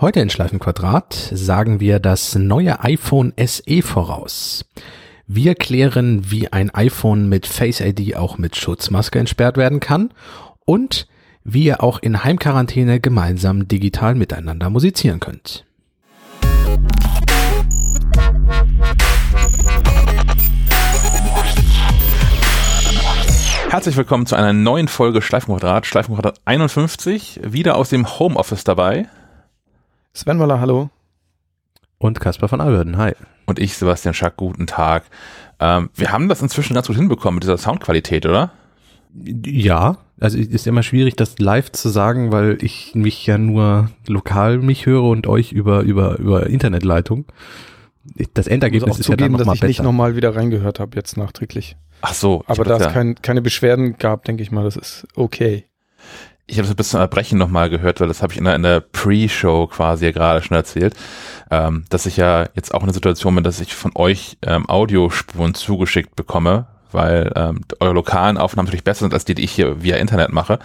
Heute in Schleifenquadrat sagen wir das neue iPhone SE voraus. Wir klären, wie ein iPhone mit Face ID auch mit Schutzmaske entsperrt werden kann und wie ihr auch in Heimquarantäne gemeinsam digital miteinander musizieren könnt. Herzlich willkommen zu einer neuen Folge Schleifenquadrat, Schleifenquadrat 51, wieder aus dem Homeoffice dabei. Sven Waller, hallo. Und Caspar von Alberden, hi. Und ich, Sebastian Schack, guten Tag. Ähm, wir haben das inzwischen ganz gut hinbekommen mit dieser Soundqualität, oder? Ja, also ist immer schwierig, das live zu sagen, weil ich mich ja nur lokal mich höre und euch über, über, über Internetleitung. Das Endergebnis ist zugeben, ja dann noch dass mal ich besser. nicht nochmal wieder reingehört habe, jetzt nachträglich. Ach so. Aber da es kein, keine Beschwerden gab, denke ich mal, das ist okay. Ich habe das bis zum Erbrechen nochmal gehört, weil das habe ich in der, in der Pre-Show quasi ja gerade schon erzählt, ähm, dass ich ja jetzt auch in der Situation bin, dass ich von euch ähm, Audiospuren zugeschickt bekomme, weil ähm, eure lokalen Aufnahmen natürlich besser sind als die, die ich hier via Internet mache.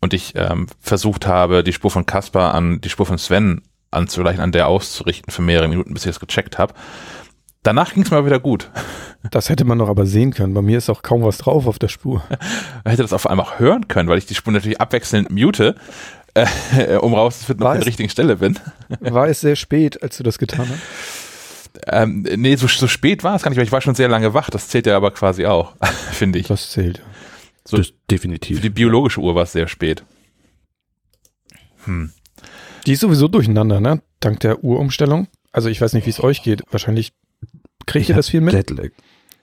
Und ich ähm, versucht habe, die Spur von Caspar an die Spur von Sven anzugleichen, an der auszurichten für mehrere Minuten, bis ich das gecheckt habe. Danach ging es mal wieder gut. Das hätte man doch aber sehen können. Bei mir ist auch kaum was drauf auf der Spur. Man hätte das auf einmal auch hören können, weil ich die Spur natürlich abwechselnd mute, äh, um rauszufinden, ob ich an der richtigen Stelle bin. War es sehr spät, als du das getan hast? Ähm, nee, so, so spät war es gar nicht, weil ich war schon sehr lange wach. Das zählt ja aber quasi auch, finde ich. Das zählt. So- das Für definitiv. die biologische Uhr war es sehr spät. Hm. Die ist sowieso durcheinander, ne? Dank der Uhrumstellung. Also ich weiß nicht, wie es euch geht. Wahrscheinlich kriegt Ich ihr das viel mit? Jetlag.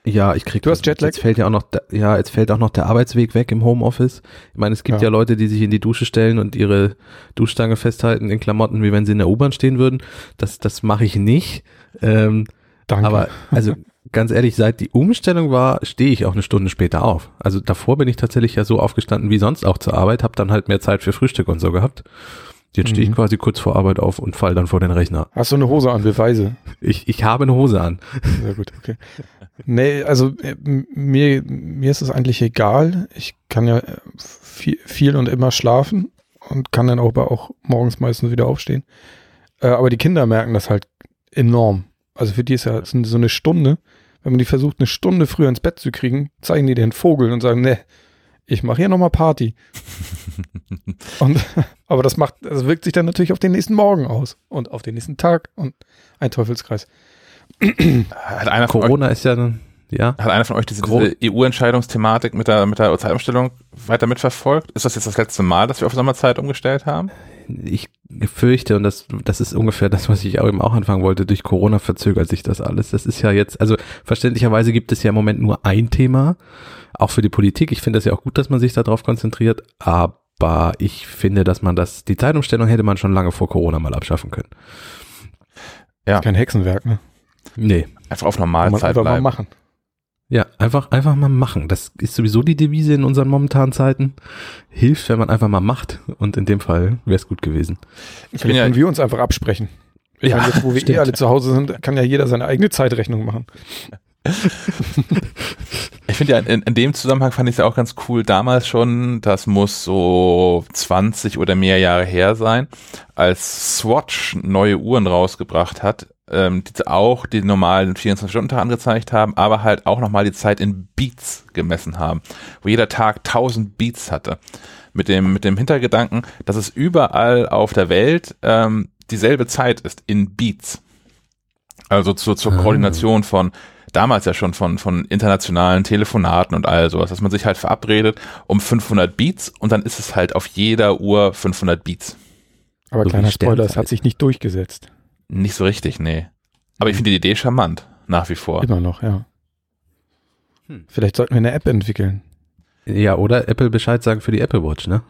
Ja, ich krieg Du das hast Jetlag? Jetzt fällt ja auch noch, der, ja, jetzt fällt auch noch der Arbeitsweg weg im Homeoffice. Ich meine, es gibt ja. Ja. Leute, die sich in die Dusche stellen und ihre Duschstange festhalten in Klamotten, wie wenn sie in der U-Bahn stehen würden. Das, das mache ich nicht. Ähm, Danke. aber also ganz ehrlich, seit die Umstellung war, stehe ich auch eine Stunde später auf. Also davor bin ich tatsächlich ja so aufgestanden wie sonst auch zur Arbeit, habe dann halt mehr Zeit für Frühstück und so gehabt. Jetzt stehe ich Mhm. quasi kurz vor Arbeit auf und fall dann vor den Rechner. Hast du eine Hose an? Beweise. Ich, ich habe eine Hose an. Sehr gut, okay. Nee, also äh, mir, mir ist es eigentlich egal. Ich kann ja äh, viel, viel und immer schlafen und kann dann auch, aber auch morgens meistens wieder aufstehen. Äh, aber die Kinder merken das halt enorm. Also für die ist ja so eine Stunde, wenn man die versucht, eine Stunde früher ins Bett zu kriegen, zeigen die den Vogel und sagen, ne, ich mache hier nochmal Party. und, aber das macht, das wirkt sich dann natürlich auf den nächsten Morgen aus und auf den nächsten Tag und ein Teufelskreis. Hat einer von euch, Corona ist ja, dann- ja. hat einer von euch diese, diese EU-Entscheidungsthematik mit der, mit der Zeitumstellung weiter mitverfolgt? Ist das jetzt das letzte Mal, dass wir auf Sommerzeit umgestellt haben? ich fürchte, und das, das ist ungefähr das, was ich auch eben auch anfangen wollte, durch Corona verzögert sich das alles. Das ist ja jetzt, also verständlicherweise gibt es ja im Moment nur ein Thema, auch für die Politik. Ich finde es ja auch gut, dass man sich darauf konzentriert, aber ich finde, dass man das, die Zeitumstellung hätte man schon lange vor Corona mal abschaffen können. Kein Hexenwerk, ne? Nee. Einfach auf Normalzeit einfach mal bleiben. machen. Ja, einfach, einfach mal machen. Das ist sowieso die Devise in unseren momentanen Zeiten. Hilft, wenn man einfach mal macht. Und in dem Fall wäre es gut gewesen. Ich bin Vielleicht ja, können wir uns einfach absprechen. Ich meine, jetzt, wo wir eh stimmt. alle zu Hause sind, kann ja jeder seine eigene Zeitrechnung machen. Ich finde ja, in, in dem Zusammenhang fand ich es ja auch ganz cool damals schon, das muss so 20 oder mehr Jahre her sein, als Swatch neue Uhren rausgebracht hat, ähm, die auch die normalen 24-Stunden-Tag angezeigt haben, aber halt auch nochmal die Zeit in Beats gemessen haben, wo jeder Tag 1000 Beats hatte. Mit dem, mit dem Hintergedanken, dass es überall auf der Welt ähm, dieselbe Zeit ist in Beats. Also zur, zur Ah. Koordination von damals ja schon von, von internationalen Telefonaten und all sowas, dass man sich halt verabredet um 500 Beats und dann ist es halt auf jeder Uhr 500 Beats. Aber So kleiner Spoiler, es hat sich nicht durchgesetzt. Nicht so richtig, nee. Aber ich finde die Idee charmant, nach wie vor. Immer noch, ja. Hm. Vielleicht sollten wir eine App entwickeln. Ja, oder Apple Bescheid sagen für die Apple Watch, ne?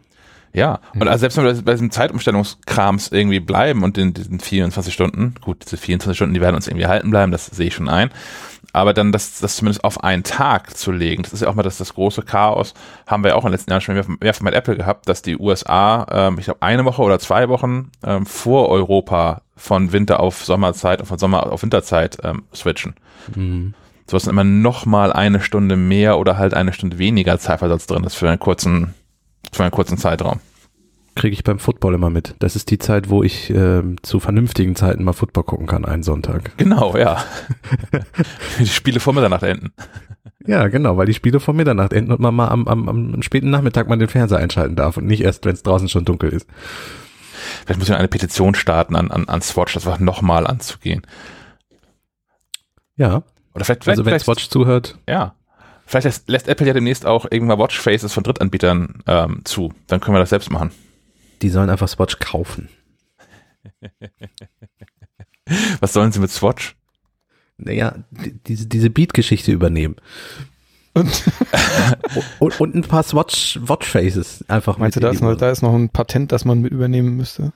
Ja, und also selbst wenn wir bei diesem Zeitumstellungskrams irgendwie bleiben und in diesen 24 Stunden, gut, diese 24 Stunden, die werden uns irgendwie halten bleiben, das sehe ich schon ein, aber dann das, das zumindest auf einen Tag zu legen, das ist ja auch mal das, das große Chaos, haben wir ja auch in den letzten Jahren schon mehrfach mit Apple gehabt, dass die USA, ähm, ich glaube, eine Woche oder zwei Wochen ähm, vor Europa von Winter auf Sommerzeit und von Sommer auf Winterzeit ähm, switchen. Mhm. So dass dann immer noch mal eine Stunde mehr oder halt eine Stunde weniger Zeitversatz drin ist für einen kurzen, für einen kurzen Zeitraum. Kriege ich beim Football immer mit. Das ist die Zeit, wo ich äh, zu vernünftigen Zeiten mal Football gucken kann, einen Sonntag. Genau, ja. die Spiele vor Mitternacht enden. Ja, genau, weil die Spiele vor Mitternacht enden und man mal am, am, am späten Nachmittag mal den Fernseher einschalten darf und nicht erst, wenn es draußen schon dunkel ist. Vielleicht muss ich eine Petition starten an, an, an Swatch, das einfach nochmal anzugehen. Ja. Oder vielleicht, also wenn Swatch zuhört. Ja. Vielleicht lässt, lässt, Apple ja demnächst auch irgendwann Watchfaces von Drittanbietern ähm, zu. Dann können wir das selbst machen. Die sollen einfach Swatch kaufen. Was sollen sie mit Swatch? Naja, diese, diese Beat-Geschichte übernehmen. Und, und, und, ein paar Swatch Watchfaces einfach Meinst du, da ist, noch, da ist noch ein Patent, das man mit übernehmen müsste?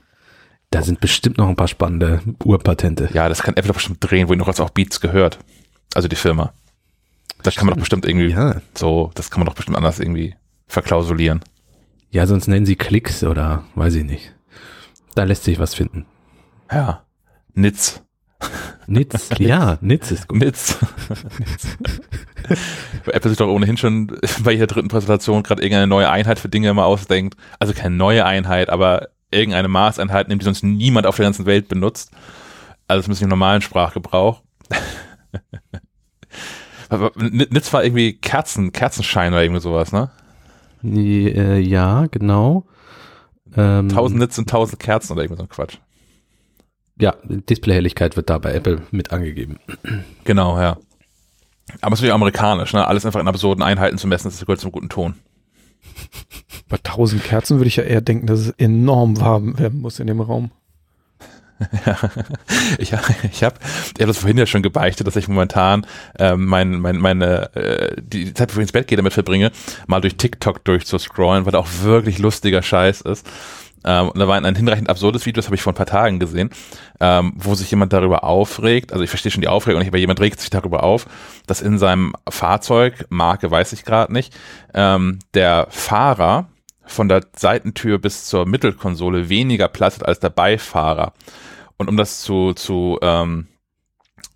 Da sind bestimmt noch ein paar spannende Urpatente. Ja, das kann Apple doch bestimmt drehen, wo noch als auch Beats gehört. Also die Firma. Das kann man doch bestimmt irgendwie ja. so, das kann man doch bestimmt anders irgendwie verklausulieren. Ja, sonst nennen sie Klicks oder weiß ich nicht. Da lässt sich was finden. Ja. Nitz. Nitz, ja, Nitz ist gut. Nitz. Apple sich doch ohnehin schon bei jeder dritten Präsentation gerade irgendeine neue Einheit für Dinge immer ausdenkt. Also keine neue Einheit, aber irgendeine Maßeinheit nimmt, die sonst niemand auf der ganzen Welt benutzt. Also zumindest im normalen Sprachgebrauch. Nitz war irgendwie Kerzen, Kerzenschein oder irgendwie sowas, ne? Äh, ja, genau. Ähm, tausend Nitz und tausend Kerzen oder irgendwie so ein Quatsch. Ja, Displayhelligkeit wird da bei Apple mit angegeben. Genau, ja. Aber es ist natürlich amerikanisch, ne? Alles einfach in absurden Einheiten zu messen, das gehört zum guten Ton. Bei tausend Kerzen würde ich ja eher denken, dass es enorm warm werden muss in dem Raum. Ja, ich, ich habe ich hab das vorhin ja schon gebeichtet, dass ich momentan ähm, mein, mein, meine äh, die Zeit, bevor ich ins Bett gehe, damit verbringe, mal durch TikTok durchzuscrollen, weil da auch wirklich lustiger Scheiß ist. Ähm, und da war ein, ein hinreichend absurdes Video, das habe ich vor ein paar Tagen gesehen, ähm, wo sich jemand darüber aufregt, also ich verstehe schon die Aufregung nicht, aber jemand regt sich darüber auf, dass in seinem Fahrzeug, Marke weiß ich gerade nicht, ähm, der Fahrer von der Seitentür bis zur Mittelkonsole weniger Platz hat als der Beifahrer. Und um das zu, zu ähm,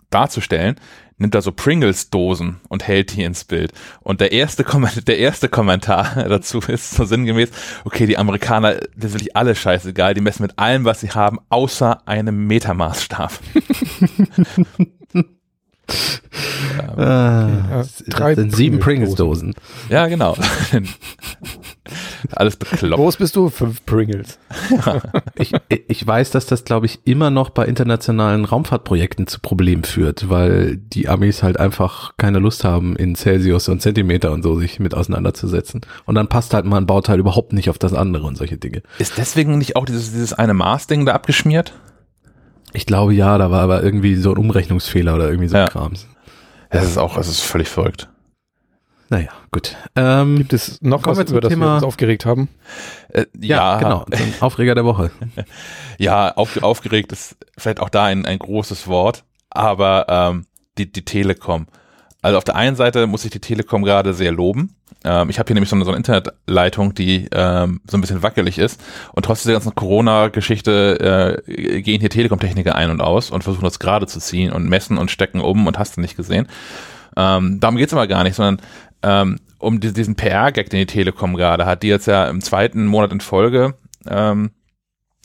darzustellen, nimmt er so Pringles-Dosen und hält die ins Bild. Und der erste, der erste Kommentar dazu ist so sinngemäß, okay, die Amerikaner, das ist wirklich alles scheißegal, die messen mit allem, was sie haben, außer einem Metermaßstab. ah, okay. Drei sieben Pringles-Dosen. Ja, genau. Alles bekloppt. Groß bist du? Fünf Pringles. Ja. Ich, ich weiß, dass das, glaube ich, immer noch bei internationalen Raumfahrtprojekten zu Problemen führt, weil die Amis halt einfach keine Lust haben, in Celsius und Zentimeter und so sich mit auseinanderzusetzen. Und dann passt halt mal ein Bauteil überhaupt nicht auf das andere und solche Dinge. Ist deswegen nicht auch dieses, dieses eine Maß-Ding da abgeschmiert? Ich glaube ja, da war aber irgendwie so ein Umrechnungsfehler oder irgendwie so ja. Krams. Das ist auch, das ist völlig verrückt. Naja, gut. Ähm, Gibt es noch was, über das Thema? wir uns aufgeregt haben? Äh, ja, ja, genau. Aufreger der Woche. ja, auf, aufgeregt ist vielleicht auch da ein, ein großes Wort, aber ähm, die, die Telekom. Also auf der einen Seite muss ich die Telekom gerade sehr loben. Ähm, ich habe hier nämlich so eine, so eine Internetleitung, die ähm, so ein bisschen wackelig ist. Und trotz dieser ganzen Corona-Geschichte äh, gehen hier Telekom-Techniker ein und aus und versuchen das gerade zu ziehen und messen und stecken um und hast du nicht gesehen. Ähm, darum geht's aber gar nicht, sondern ähm, um die, diesen PR-Gag, den die Telekom gerade hat, die jetzt ja im zweiten Monat in Folge ähm,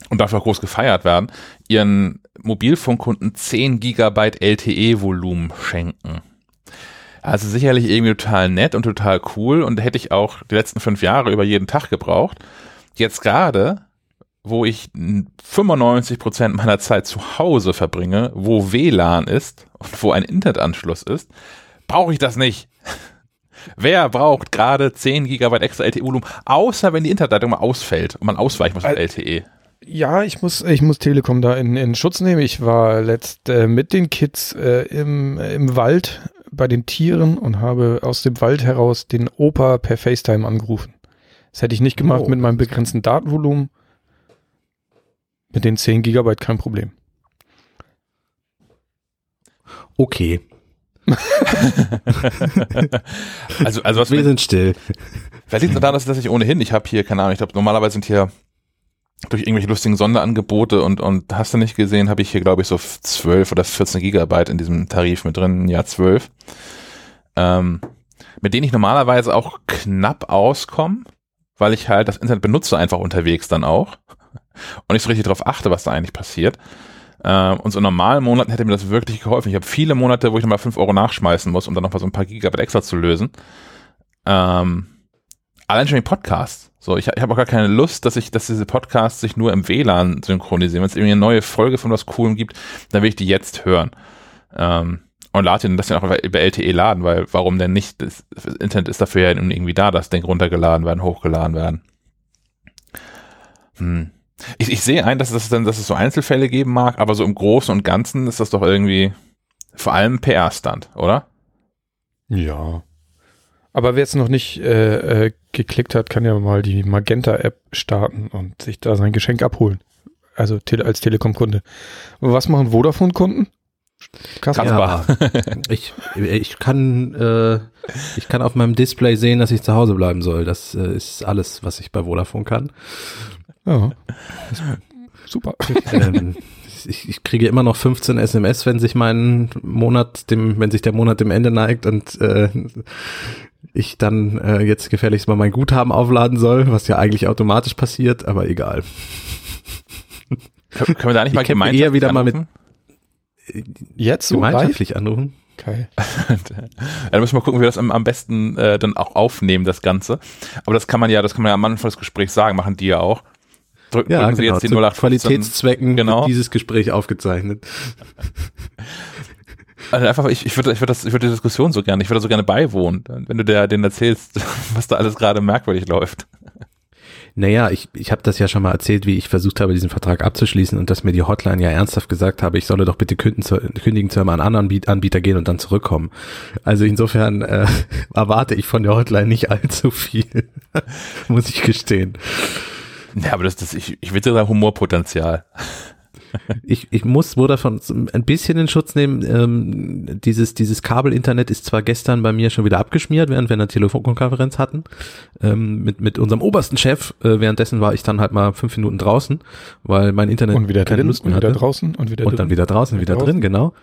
und dafür auch groß gefeiert werden, ihren Mobilfunkkunden 10 Gigabyte LTE-Volumen schenken. Also sicherlich irgendwie total nett und total cool und hätte ich auch die letzten fünf Jahre über jeden Tag gebraucht. Jetzt gerade, wo ich 95 Prozent meiner Zeit zu Hause verbringe, wo WLAN ist und wo ein Internetanschluss ist, brauche ich das nicht. Wer braucht gerade 10 Gigabyte extra LTE-Volumen, außer wenn die Internetleitung mal ausfällt und man ausweichen muss mit LTE? Ja, ich muss, ich muss Telekom da in, in Schutz nehmen. Ich war letzt äh, mit den Kids äh, im, im Wald bei den Tieren und habe aus dem Wald heraus den Opa per FaceTime angerufen. Das hätte ich nicht gemacht oh. mit meinem begrenzten Datenvolumen. Mit den 10 Gigabyte kein Problem. Okay. also, also was wir sind still. Vielleicht liegt es daran, dass, dass ich ohnehin, ich habe hier, keine Ahnung, ich glaube, normalerweise sind hier durch irgendwelche lustigen Sonderangebote und, und hast du nicht gesehen, habe ich hier, glaube ich, so 12 oder 14 Gigabyte in diesem Tarif mit drin, ja 12. Ähm, mit denen ich normalerweise auch knapp auskomme. weil ich halt das Internet benutze einfach unterwegs dann auch und nicht so richtig darauf achte, was da eigentlich passiert. Ähm, und so in normalen Monaten hätte mir das wirklich geholfen. Ich habe viele Monate, wo ich nochmal 5 Euro nachschmeißen muss, um dann nochmal so ein paar Gigabyte extra zu lösen. Ähm, allein schon die Podcasts. So, ich, ich habe auch gar keine Lust, dass ich, dass diese Podcasts sich nur im WLAN synchronisieren. Wenn es irgendwie eine neue Folge von was Coolem gibt, dann will ich die jetzt hören. Ähm, und lade den das dann auch über LTE laden, weil warum denn nicht? Das, das Internet ist dafür ja irgendwie da, dass Dinge runtergeladen werden, hochgeladen werden. Hm. Ich, ich sehe ein, dass es dann, dass es so Einzelfälle geben mag, aber so im Großen und Ganzen ist das doch irgendwie vor allem PR-Stand, oder? Ja. Aber wer jetzt noch nicht äh, äh, geklickt hat, kann ja mal die Magenta-App starten und sich da sein Geschenk abholen. Also tele als Telekom-Kunde. Was machen Vodafone-Kunden? Ja, ich, ich kann äh, ich kann auf meinem Display sehen, dass ich zu Hause bleiben soll. Das äh, ist alles, was ich bei Vodafone kann. Ja. Super. Ähm, ich, ich, kriege immer noch 15 SMS, wenn sich mein Monat dem, wenn sich der Monat dem Ende neigt und äh, ich dann äh, jetzt gefährlichst mal mein Guthaben aufladen soll, was ja eigentlich automatisch passiert, aber egal. Können wir da nicht mal gemeinschaftlich eher wieder anrufen? mal mit jetzt so gemeinschaftlich live? anrufen? Okay. dann müssen wir gucken, wie wir das am, am besten äh, dann auch aufnehmen, das Ganze. Aber das kann man ja, das kann man ja am Anfang des Gesprächs sagen, machen die ja auch. Drücken, ja, drücken genau, Sie jetzt die 08 Qualitätszwecken genau. dieses Gespräch aufgezeichnet. Also einfach, ich, ich würde ich würd das, ich würde die Diskussion so gerne, ich würde so gerne beiwohnen, wenn du der, denen erzählst, was da alles gerade merkwürdig läuft. Naja, ich, ich habe das ja schon mal erzählt, wie ich versucht habe, diesen Vertrag abzuschließen und dass mir die Hotline ja ernsthaft gesagt habe, ich solle doch bitte kündigen zu, kündigen zu einem anderen Anbieter gehen und dann zurückkommen. Also insofern äh, erwarte ich von der Hotline nicht allzu viel, muss ich gestehen. Ja, aber das, das ich, ich wette da Humorpotenzial ich, ich muss Vodafone ein bisschen in Schutz nehmen. Ähm, dieses, dieses Kabel-Internet ist zwar gestern bei mir schon wieder abgeschmiert, während wir eine Telefonkonferenz hatten, ähm, mit, mit unserem obersten Chef. Äh, währenddessen war ich dann halt mal fünf Minuten draußen, weil mein Internet und wieder keine drin, Lust mehr und wieder hatte. draußen und wieder und dann wieder draußen, wieder draußen. drin, genau.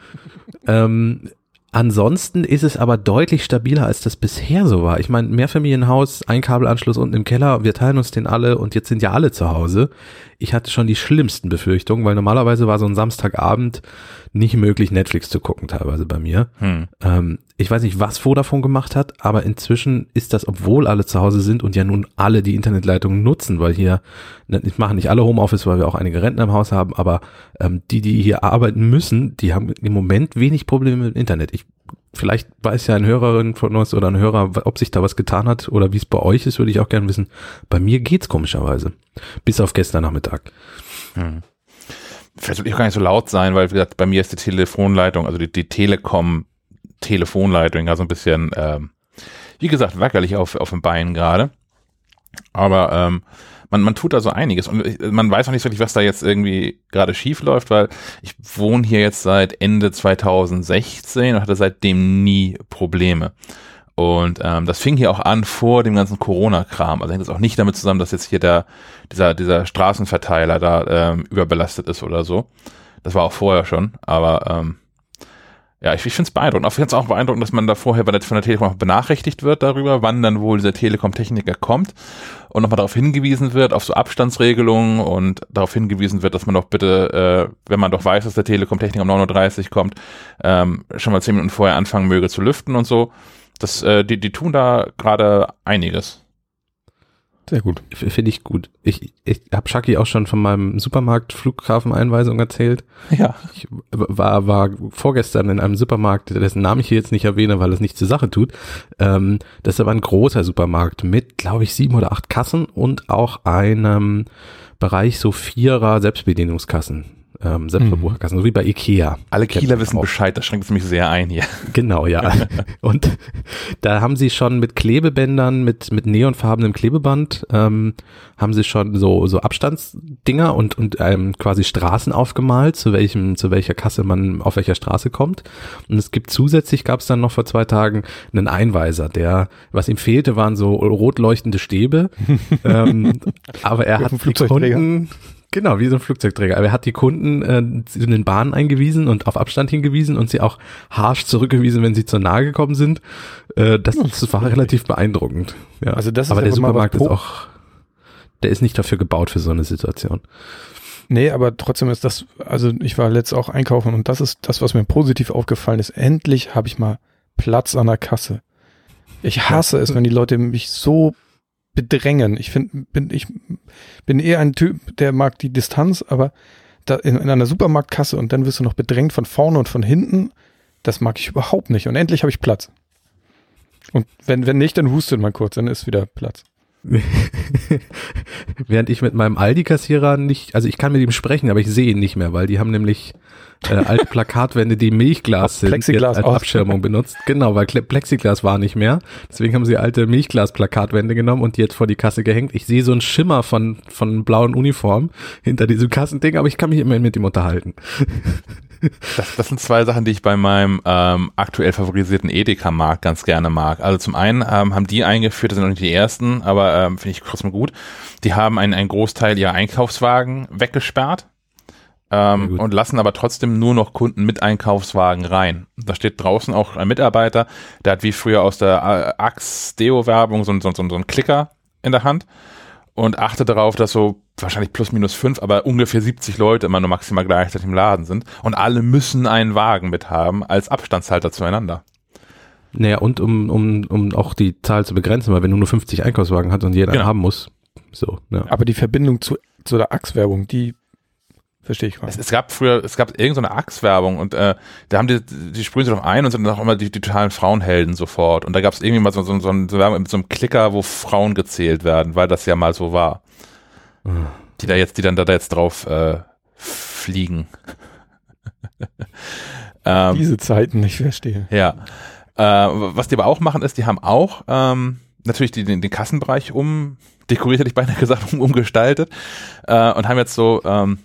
ähm, Ansonsten ist es aber deutlich stabiler, als das bisher so war. Ich meine, Mehrfamilienhaus, ein Kabelanschluss unten im Keller, wir teilen uns den alle und jetzt sind ja alle zu Hause. Ich hatte schon die schlimmsten Befürchtungen, weil normalerweise war so ein Samstagabend nicht möglich, Netflix zu gucken, teilweise bei mir. Hm. Ähm, ich weiß nicht, was Vodafone gemacht hat, aber inzwischen ist das, obwohl alle zu Hause sind und ja nun alle die Internetleitungen nutzen, weil hier, ne, ich mache nicht alle Homeoffice, weil wir auch einige Rentner im Haus haben, aber ähm, die, die hier arbeiten müssen, die haben im Moment wenig Probleme mit dem Internet. Ich vielleicht weiß ja ein Hörerin von uns oder ein Hörer, ob sich da was getan hat oder wie es bei euch ist, würde ich auch gerne wissen. Bei mir geht's komischerweise. Bis auf gestern Nachmittag. Hm vielleicht will ich auch gar nicht so laut sein, weil wie gesagt, bei mir ist die Telefonleitung, also die, die Telekom Telefonleitung ja so ein bisschen, ähm, wie gesagt, wackerlich auf, auf dem Bein gerade. Aber ähm, man, man tut da so einiges und man weiß auch nicht wirklich, was da jetzt irgendwie gerade schief läuft, weil ich wohne hier jetzt seit Ende 2016 und hatte seitdem nie Probleme. Und ähm, das fing hier auch an vor dem ganzen Corona-Kram. Also hängt das auch nicht damit zusammen, dass jetzt hier der, dieser, dieser Straßenverteiler da ähm, überbelastet ist oder so. Das war auch vorher schon, aber ähm, ja, ich, ich finde es beeindruckend. Auch jetzt auch beeindruckend, dass man da vorher bei der, von der Telekom auch benachrichtigt wird darüber, wann dann wohl dieser Telekom-Techniker kommt und nochmal darauf hingewiesen wird, auf so Abstandsregelungen und darauf hingewiesen wird, dass man doch bitte, äh, wenn man doch weiß, dass der Telekom-Techniker um 9.30 Uhr kommt, ähm, schon mal zehn Minuten vorher anfangen möge zu lüften und so. Das, äh, die, die tun da gerade einiges. Sehr gut. Finde ich gut. Ich, ich habe Shaki auch schon von meinem Supermarkt-Flughafen-Einweisung erzählt. Ja. Ich war, war vorgestern in einem Supermarkt, dessen Namen ich hier jetzt nicht erwähne, weil es nicht zur Sache tut. Ähm, das ist aber ein großer Supermarkt mit, glaube ich, sieben oder acht Kassen und auch einem Bereich so vierer Selbstbedienungskassen ähm, Selbstverbraucherkassen, mhm. so wie bei Ikea. Alle Kieler wissen Bescheid, das schränkt es mich sehr ein hier. Genau, ja. Und da haben sie schon mit Klebebändern, mit, mit neonfarbenem Klebeband, ähm, haben sie schon so, so Abstandsdinger und, und ähm, quasi Straßen aufgemalt, zu welchem, zu welcher Kasse man auf welcher Straße kommt. Und es gibt zusätzlich, gab es dann noch vor zwei Tagen einen Einweiser, der, was ihm fehlte, waren so rot leuchtende Stäbe. ähm, aber er hat die Kunden, Genau, wie so ein Flugzeugträger. Aber er hat die Kunden äh, in den Bahnen eingewiesen und auf Abstand hingewiesen und sie auch harsch zurückgewiesen, wenn sie zu nahe gekommen sind. Äh, das, das war relativ beeindruckend. Ja. Also das ist aber der Supermarkt ist auch der ist nicht dafür gebaut für so eine Situation. Nee, aber trotzdem ist das, also ich war letzt auch einkaufen und das ist das, was mir positiv aufgefallen ist. Endlich habe ich mal Platz an der Kasse. Ich hasse es, wenn die Leute mich so bedrängen. Ich finde, bin, ich bin eher ein Typ, der mag die Distanz, aber da in, in einer Supermarktkasse und dann wirst du noch bedrängt von vorne und von hinten. Das mag ich überhaupt nicht. Und endlich habe ich Platz. Und wenn, wenn nicht, dann hustet man kurz, dann ist wieder Platz. Während ich mit meinem Aldi-Kassierer nicht, also ich kann mit ihm sprechen, aber ich sehe ihn nicht mehr, weil die haben nämlich äh, alte Plakatwände, die Milchglas sind, Plexiglas als aus. Abschirmung benutzt. Genau, weil Plexiglas war nicht mehr. Deswegen haben sie alte Milchglas-Plakatwände genommen und die jetzt vor die Kasse gehängt. Ich sehe so einen Schimmer von, von blauen Uniform hinter diesem Kassending, aber ich kann mich immerhin mit ihm unterhalten. Das, das sind zwei Sachen, die ich bei meinem ähm, aktuell favorisierten Edeka-Markt ganz gerne mag. Also zum einen ähm, haben die eingeführt, das sind noch nicht die ersten, aber ähm, finde ich trotzdem gut. Die haben einen, einen Großteil ihrer Einkaufswagen weggesperrt ähm, und lassen aber trotzdem nur noch Kunden mit Einkaufswagen rein. Da steht draußen auch ein Mitarbeiter, der hat wie früher aus der äh, Axe-Deo-Werbung so, ein- so, so, so einen Klicker in der Hand und achte darauf, dass so wahrscheinlich plus minus fünf, aber ungefähr 70 Leute immer nur maximal gleichzeitig im Laden sind und alle müssen einen Wagen mit haben als Abstandshalter zueinander. Naja, und um, um, um auch die Zahl zu begrenzen, weil wenn du nur 50 Einkaufswagen hast und jeder Genau. haben muss, so, ja. Aber die Verbindung zu, zu der Axe-Werbung, die verstehe ich gar Es, nicht. es gab früher, es gab irgendeine so Axe-Werbung und äh, da haben die, die sprühen sich drauf ein und sind dann auch immer die, die totalen Frauenhelden sofort. Und da gab es irgendwie mal so, so, so, eine Werbung mit so einem Klicker, wo Frauen gezählt werden, weil das ja mal so war. Die da jetzt, die dann da, da jetzt drauf äh, fliegen. ähm, Diese Zeiten, ich verstehe. Ja. Äh, was die aber auch machen, ist, die haben auch ähm, natürlich die, den, den Kassenbereich um dekoriert, hätte ich beinahe gesagt, um, umgestaltet äh, und haben jetzt so ähm,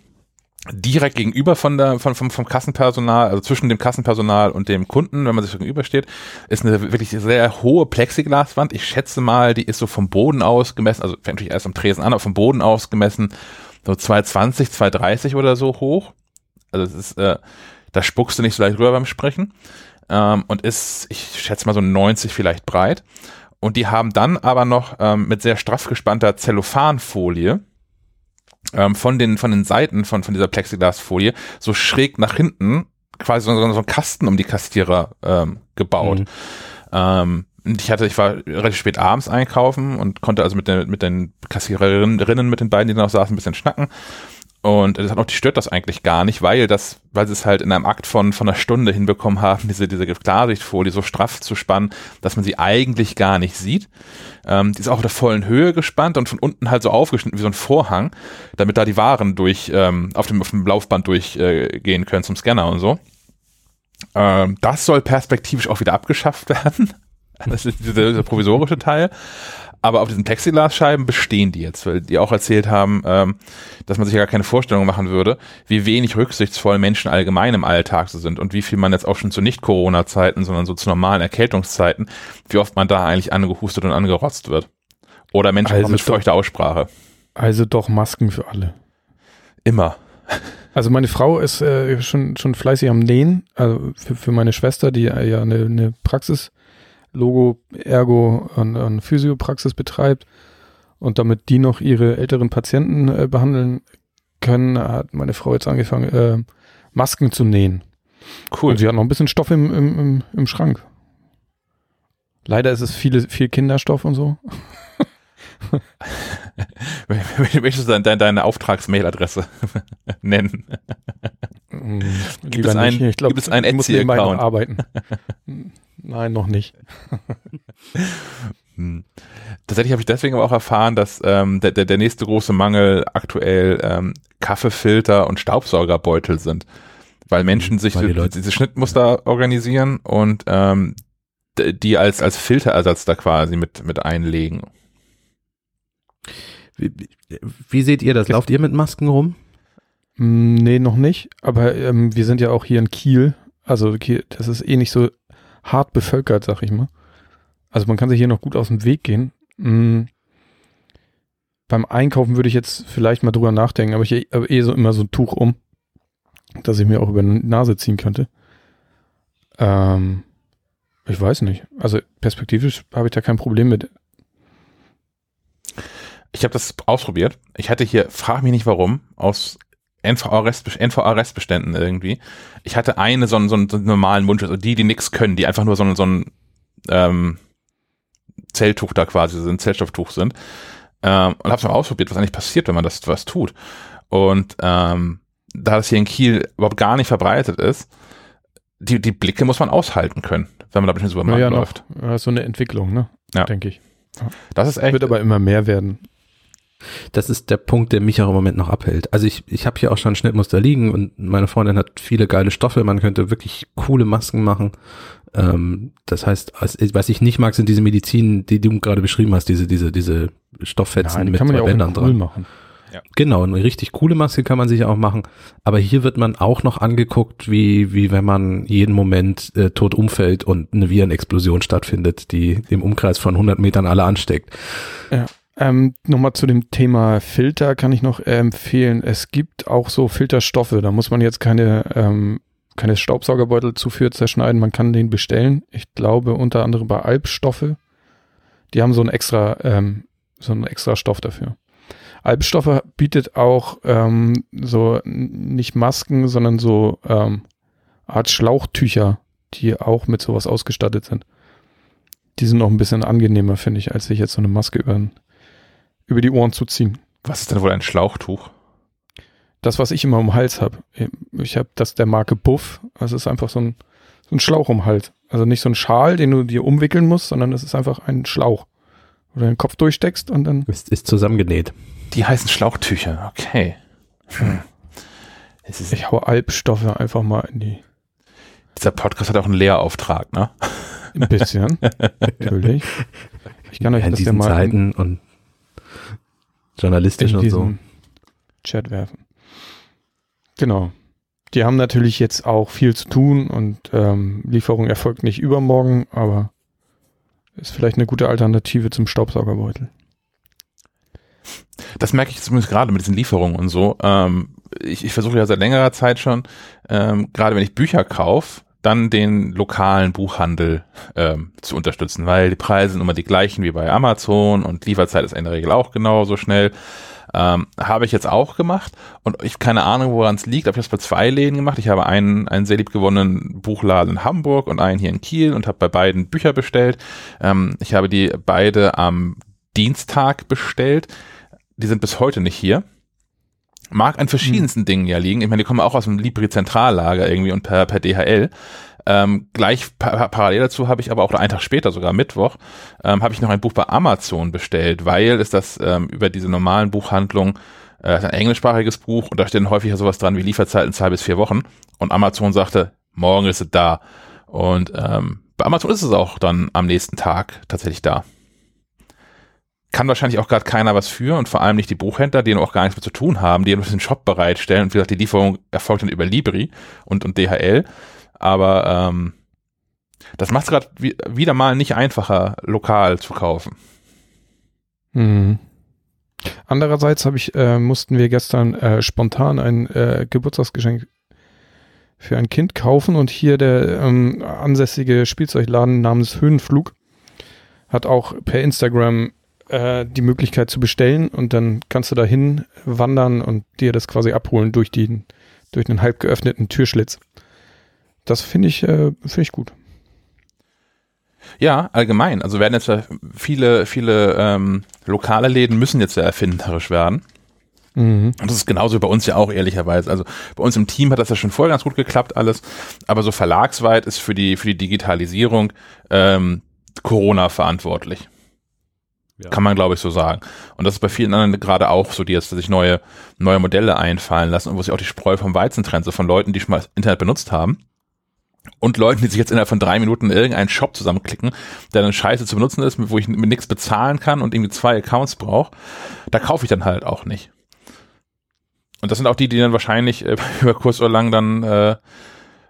direkt gegenüber von der, von, vom, vom Kassenpersonal, also zwischen dem Kassenpersonal und dem Kunden, wenn man sich gegenübersteht, ist eine wirklich sehr hohe Plexiglaswand. Ich schätze mal, die ist so vom Boden aus gemessen, also fängt natürlich erst am Tresen an, aber vom Boden aus gemessen so 220, 230 oder so hoch. Also es ist, äh, da spuckst du nicht so leicht rüber beim Sprechen. Ähm, und ist, ich schätze mal so 90 vielleicht breit. Und die haben dann aber noch ähm, mit sehr straff gespannter Zellophanfolie ähm, von den von den Seiten von von dieser Plexiglasfolie so schräg nach hinten quasi so, so einen Kasten um die Kassierer ähm, gebaut. Mhm. Ähm, und ich hatte, ich war relativ spät abends einkaufen und konnte also mit den, mit den Kassiererinnen, mit den beiden, die da noch saßen, ein bisschen schnacken. Und das hat auch, die stört das eigentlich gar nicht, weil das, weil sie es halt in einem Akt von, von einer Stunde hinbekommen haben, diese, diese Klarsichtfolie so straff zu spannen, dass man sie eigentlich gar nicht sieht. Ähm, die ist auch auf der vollen Höhe gespannt und von unten halt so aufgeschnitten wie so ein Vorhang, damit da die Waren durch, ähm, auf dem, auf dem Laufband durchgehen äh, können zum Scanner und so. Ähm, das soll perspektivisch auch wieder abgeschafft werden. Das ist dieser, dieser provisorische Teil. Aber auf diesen Plexiglasscheiben bestehen die jetzt, weil die auch erzählt haben, ähm, dass man sich ja gar keine Vorstellung machen würde, wie wenig rücksichtsvoll Menschen allgemein im Alltag so sind und wie viel man jetzt auch schon zu Nicht-Corona-Zeiten, sondern so zu normalen Erkältungszeiten, wie oft man da eigentlich angehustet und angerotzt wird. Oder Menschen Also mit feuchter Aussprache. Also doch Masken für alle. Immer. Also meine Frau ist äh, schon, schon fleißig am Nähen. Also für, für meine Schwester, die ja eine, eine Praxis, Logo, Ergo und, und Physiopraxis betreibt. Und damit die noch ihre älteren Patienten äh, behandeln können, hat meine Frau jetzt angefangen, äh, Masken zu nähen. Cool. Und sie hat noch ein bisschen Stoff im, im, im, im Schrank. Leider ist es viele, viel Kinderstoff und so. Möchtest du deine, deine, Auftragsmailadresse nennen? Mm, Gibt es ein- nicht. Ich glaub, gibt es einen Etsy-Account? arbeiten. Nein, noch nicht. Hm. Tatsächlich habe ich deswegen aber auch erfahren, dass ähm, der, der, der nächste große Mangel aktuell ähm, Kaffeefilter und Staubsaugerbeutel sind. Weil Menschen sich Weil die diese Schnittmuster organisieren und ähm, die als, als Filterersatz da quasi mit, mit einlegen. Wie, wie- seht ihr das? Lauft ihr mit Masken rum? Mm, Nee, noch nicht. Aber ähm, wir sind ja auch hier in Kiel. Also Kiel, das ist eh nicht so hart bevölkert, sag ich mal. Also man kann sich hier noch gut aus dem Weg gehen. Mm, beim Einkaufen würde ich jetzt vielleicht mal drüber nachdenken, aber ich habe eh so immer so ein Tuch um, dass ich mir auch über die Nase ziehen könnte. Ähm, ich weiß nicht. Also perspektivisch habe ich da kein Problem mit. Ich habe das ausprobiert. Ich hatte hier, frag mich nicht warum, aus NVA-Restbeständen irgendwie. Ich hatte eine so einen, so einen, so einen normalen Wunsch, also die, die nichts können, die einfach nur so ein, so ein ähm, Zelltuch da quasi sind, Zellstofftuch sind. Ähm, und habe es mal ausprobiert, was eigentlich passiert, wenn man das was tut. Und ähm, da das hier in Kiel überhaupt gar nicht verbreitet ist, die, die Blicke muss man aushalten können, wenn man da durch den Supermarkt ja, läuft. Noch, so eine Entwicklung, ne? Ja. Denke ich. Das ist echt. Wird aber immer mehr werden. Das ist der Punkt, der mich auch im Moment noch abhält. Also ich, ich habe hier auch schon Schnittmuster liegen und meine Freundin hat viele geile Stoffe. Man könnte wirklich coole Masken machen. Ähm, das heißt, was ich nicht mag, sind diese Medizin, die du gerade beschrieben hast, diese, diese, diese Stofffetzen Nein, die mit kann man zwei ja auch Bändern in cool dran. machen. Genau, eine richtig coole Maske kann man sich auch machen. Aber hier wird man auch noch angeguckt, wie, wie wenn man jeden Moment äh, tot umfällt und eine Virenexplosion stattfindet, die im Umkreis von 100 Metern alle ansteckt. Ähm, Nochmal zu dem Thema Filter kann ich noch empfehlen. Es gibt auch so Filterstoffe. Da muss man jetzt keine, ähm, keine Staubsaugerbeutel zu zerschneiden. Man kann den bestellen. Ich glaube unter anderem bei Alpstoffe. Die haben so ein extra, ähm, so einen extra Stoff dafür. Alpstoffe bietet auch ähm, so nicht Masken, sondern so ähm, Art Schlauchtücher, die auch mit sowas ausgestattet sind. Die sind noch ein bisschen angenehmer, finde ich, als sich jetzt so eine Maske über, über die Ohren zu ziehen. Was ist denn wohl ein Schlauchtuch? Das, was ich immer um den Hals habe. Ich habe das der Marke Buff. Also es ist einfach so ein, so ein Schlauch um den Hals. Also nicht so ein Schal, den du dir umwickeln musst, sondern es ist einfach ein Schlauch. Wo du den Kopf durchsteckst und dann. Ist, ist zusammengenäht. Die heißen Schlauchtücher, okay. Hm. Ich hau Alpstoffe einfach mal in die. dieser Podcast hat auch einen Lehrauftrag, ne? Ein bisschen. natürlich. Ich kann euch in das ja diesen mal in, Zeiten und journalistisch in und so. Chat werfen. Genau. Die haben natürlich jetzt auch viel zu tun und ähm, Lieferung erfolgt nicht übermorgen, aber ist vielleicht eine gute Alternative zum Staubsaugerbeutel. Das merke ich zumindest gerade mit diesen Lieferungen und so. Ähm, ich, ich versuche ja seit längerer Zeit schon, ähm, gerade wenn ich Bücher kaufe, dann den lokalen Buchhandel ähm, zu unterstützen, weil die Preise sind immer die gleichen wie bei Amazon und Lieferzeit ist in der Regel auch genauso schnell. Ähm, habe ich jetzt auch gemacht und ich keine Ahnung, woran es liegt. Aber ich habe es bei zwei Läden gemacht. Ich habe einen, einen sehr lieb gewonnenen Buchladen in Hamburg und einen hier in Kiel und habe bei beiden Bücher bestellt. Ähm, ich habe die beide am Dienstag bestellt. Die sind bis heute nicht hier. Mag an verschiedensten Dingen ja liegen. Ich meine, die kommen auch aus dem Libri-Zentrallager irgendwie und per, per DHL. Ähm, gleich pa parallel dazu habe ich aber auch einen Tag später, sogar Mittwoch, ähm, habe ich noch ein Buch bei Amazon bestellt, weil es das ähm, über diese normalen Buchhandlungen, äh, ist ein englischsprachiges Buch und da steht dann häufig ja sowas dran wie Lieferzeiten zwei bis vier Wochen. Und Amazon sagte, morgen ist es da. Und ähm, bei Amazon ist es auch dann am nächsten Tag tatsächlich da. Kann wahrscheinlich auch gerade keiner was für und vor allem nicht die Buchhändler, die auch gar nichts mehr zu tun haben, die nur den Shop bereitstellen und wie gesagt, die Lieferung erfolgt dann über Libri und, und DHL. Aber ähm, das macht es gerade wie, wieder mal nicht einfacher, lokal zu kaufen. Mhm. Andererseits habe ich, äh, mussten wir gestern äh, spontan ein äh, Geburtstagsgeschenk für ein Kind kaufen und hier der ähm, ansässige Spielzeugladen namens Höhenflug hat auch per Instagram äh, die Möglichkeit zu bestellen und dann kannst du dahin wandern und dir das quasi abholen durch den durch einen halb geöffneten Türschlitz. Das finde ich äh, finde ich gut. Ja, allgemein. Also werden jetzt ja viele, viele ähm, lokale Läden müssen jetzt ja erfinderisch werden. Mhm. Und das ist genauso bei uns ja auch ehrlicherweise. Also bei uns im Team hat das ja schon vorher ganz gut geklappt alles, aber so verlagsweit ist für die für die Digitalisierung ähm, Corona verantwortlich. Ja. Kann man glaube ich so sagen. Und das ist bei vielen anderen gerade auch so, die jetzt sich neue neue Modelle einfallen lassen und wo sich auch die Spreu vom Weizen trennt, so von Leuten, die schon mal das Internet benutzt haben. Und Leuten, die sich jetzt innerhalb von drei Minuten irgendeinen Shop zusammenklicken, der dann scheiße zu benutzen ist, wo ich mit nichts bezahlen kann und irgendwie zwei Accounts brauche, da kaufe ich dann halt auch nicht. Und das sind auch die, die dann wahrscheinlich äh, über kurz oder lang dann äh,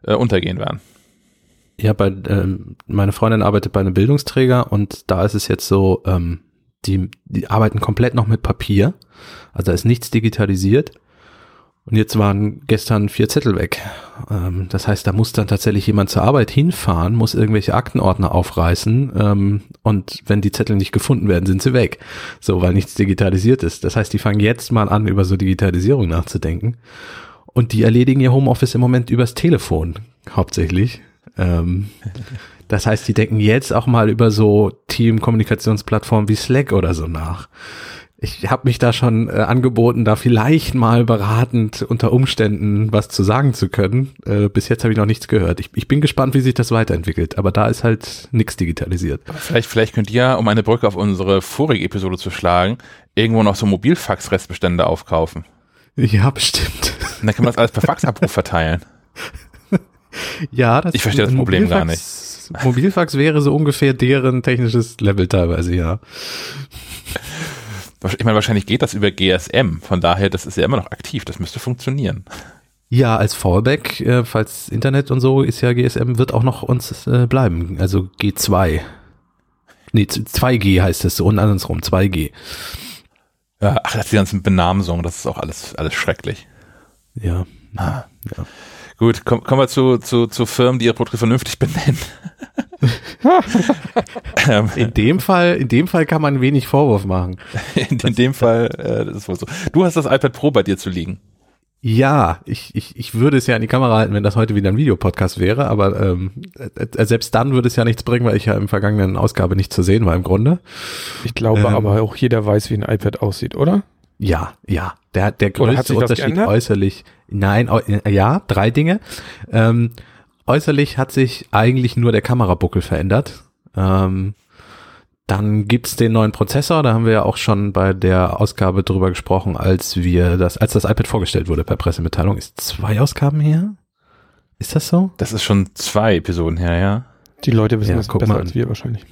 äh, untergehen werden. Ja, bei, ähm, meine Freundin arbeitet bei einem Bildungsträger und da ist es jetzt so, ähm, die, die arbeiten komplett noch mit Papier. Also da ist nichts digitalisiert. Und jetzt waren gestern vier Zettel weg. Ähm, das heißt, da muss dann tatsächlich jemand zur Arbeit hinfahren, muss irgendwelche Aktenordner aufreißen ähm, und wenn die Zettel nicht gefunden werden, sind sie weg. So, weil nichts digitalisiert ist. Das heißt, die fangen jetzt mal an, über so Digitalisierung nachzudenken. Und die erledigen ihr Homeoffice im Moment übers Telefon, hauptsächlich. Ähm, das heißt, die denken jetzt auch mal über so Team-Kommunikationsplattformen wie Slack oder so nach ich habe mich da schon äh, angeboten, da vielleicht mal beratend unter Umständen was zu sagen zu können. Äh, bis jetzt habe ich noch nichts gehört. Ich, ich bin gespannt, wie sich das weiterentwickelt, aber da ist halt nichts digitalisiert. Vielleicht, vielleicht könnt ihr, um eine Brücke auf unsere vorige Episode zu schlagen, irgendwo noch so Mobilfax-Restbestände aufkaufen. Ja, bestimmt. Und dann kann man das alles per Faxabruf verteilen. ja, das Ich verstehe das Problem gar nicht. Mobilfax wäre so ungefähr deren technisches Level teilweise, ja. Ich meine, wahrscheinlich geht das über GSM. Von daher, das ist ja immer noch aktiv. Das müsste funktionieren. Ja, als Fallback, äh, falls Internet und so, ist ja GSM, wird auch noch uns äh, bleiben. Also G2. Nee, 2G heißt es so und andersrum, 2G. Ja, ach, das ist die ganzen Benamsungen, das ist auch alles, alles schrecklich. Ja. Ah. ja. Gut, komm, kommen wir zu, zu, zu Firmen, die ihre Produkte vernünftig benennen. Ähm, in dem Fall, in dem Fall kann man wenig Vorwurf machen. In, in dem Fall, äh, das ist wohl so. Du hast das iPad Pro bei dir zu liegen. Ja, ich, ich, ich würde es ja in die Kamera halten, wenn das heute wieder ein Videopodcast wäre, aber ähm, äh, selbst dann würde es ja nichts bringen, weil ich ja im vergangenen Ausgabe nicht zu sehen war im Grunde. Ich glaube ähm, aber auch jeder weiß, wie ein iPad aussieht, oder? Ja, ja. Der, der größte Unterschied äußerlich. Nein, ja, drei Dinge. Ähm, äußerlich hat sich eigentlich nur der Kamerabuckel verändert. Ähm, dann gibt's den neuen Prozessor, da haben wir ja auch schon bei der Ausgabe drüber gesprochen, als wir das, als das iPad vorgestellt wurde per Pressemitteilung. Ist zwei Ausgaben her? Ist das so? Das ist schon zwei Episoden her, ja. Die Leute wissen ja, das besser als wir wahrscheinlich.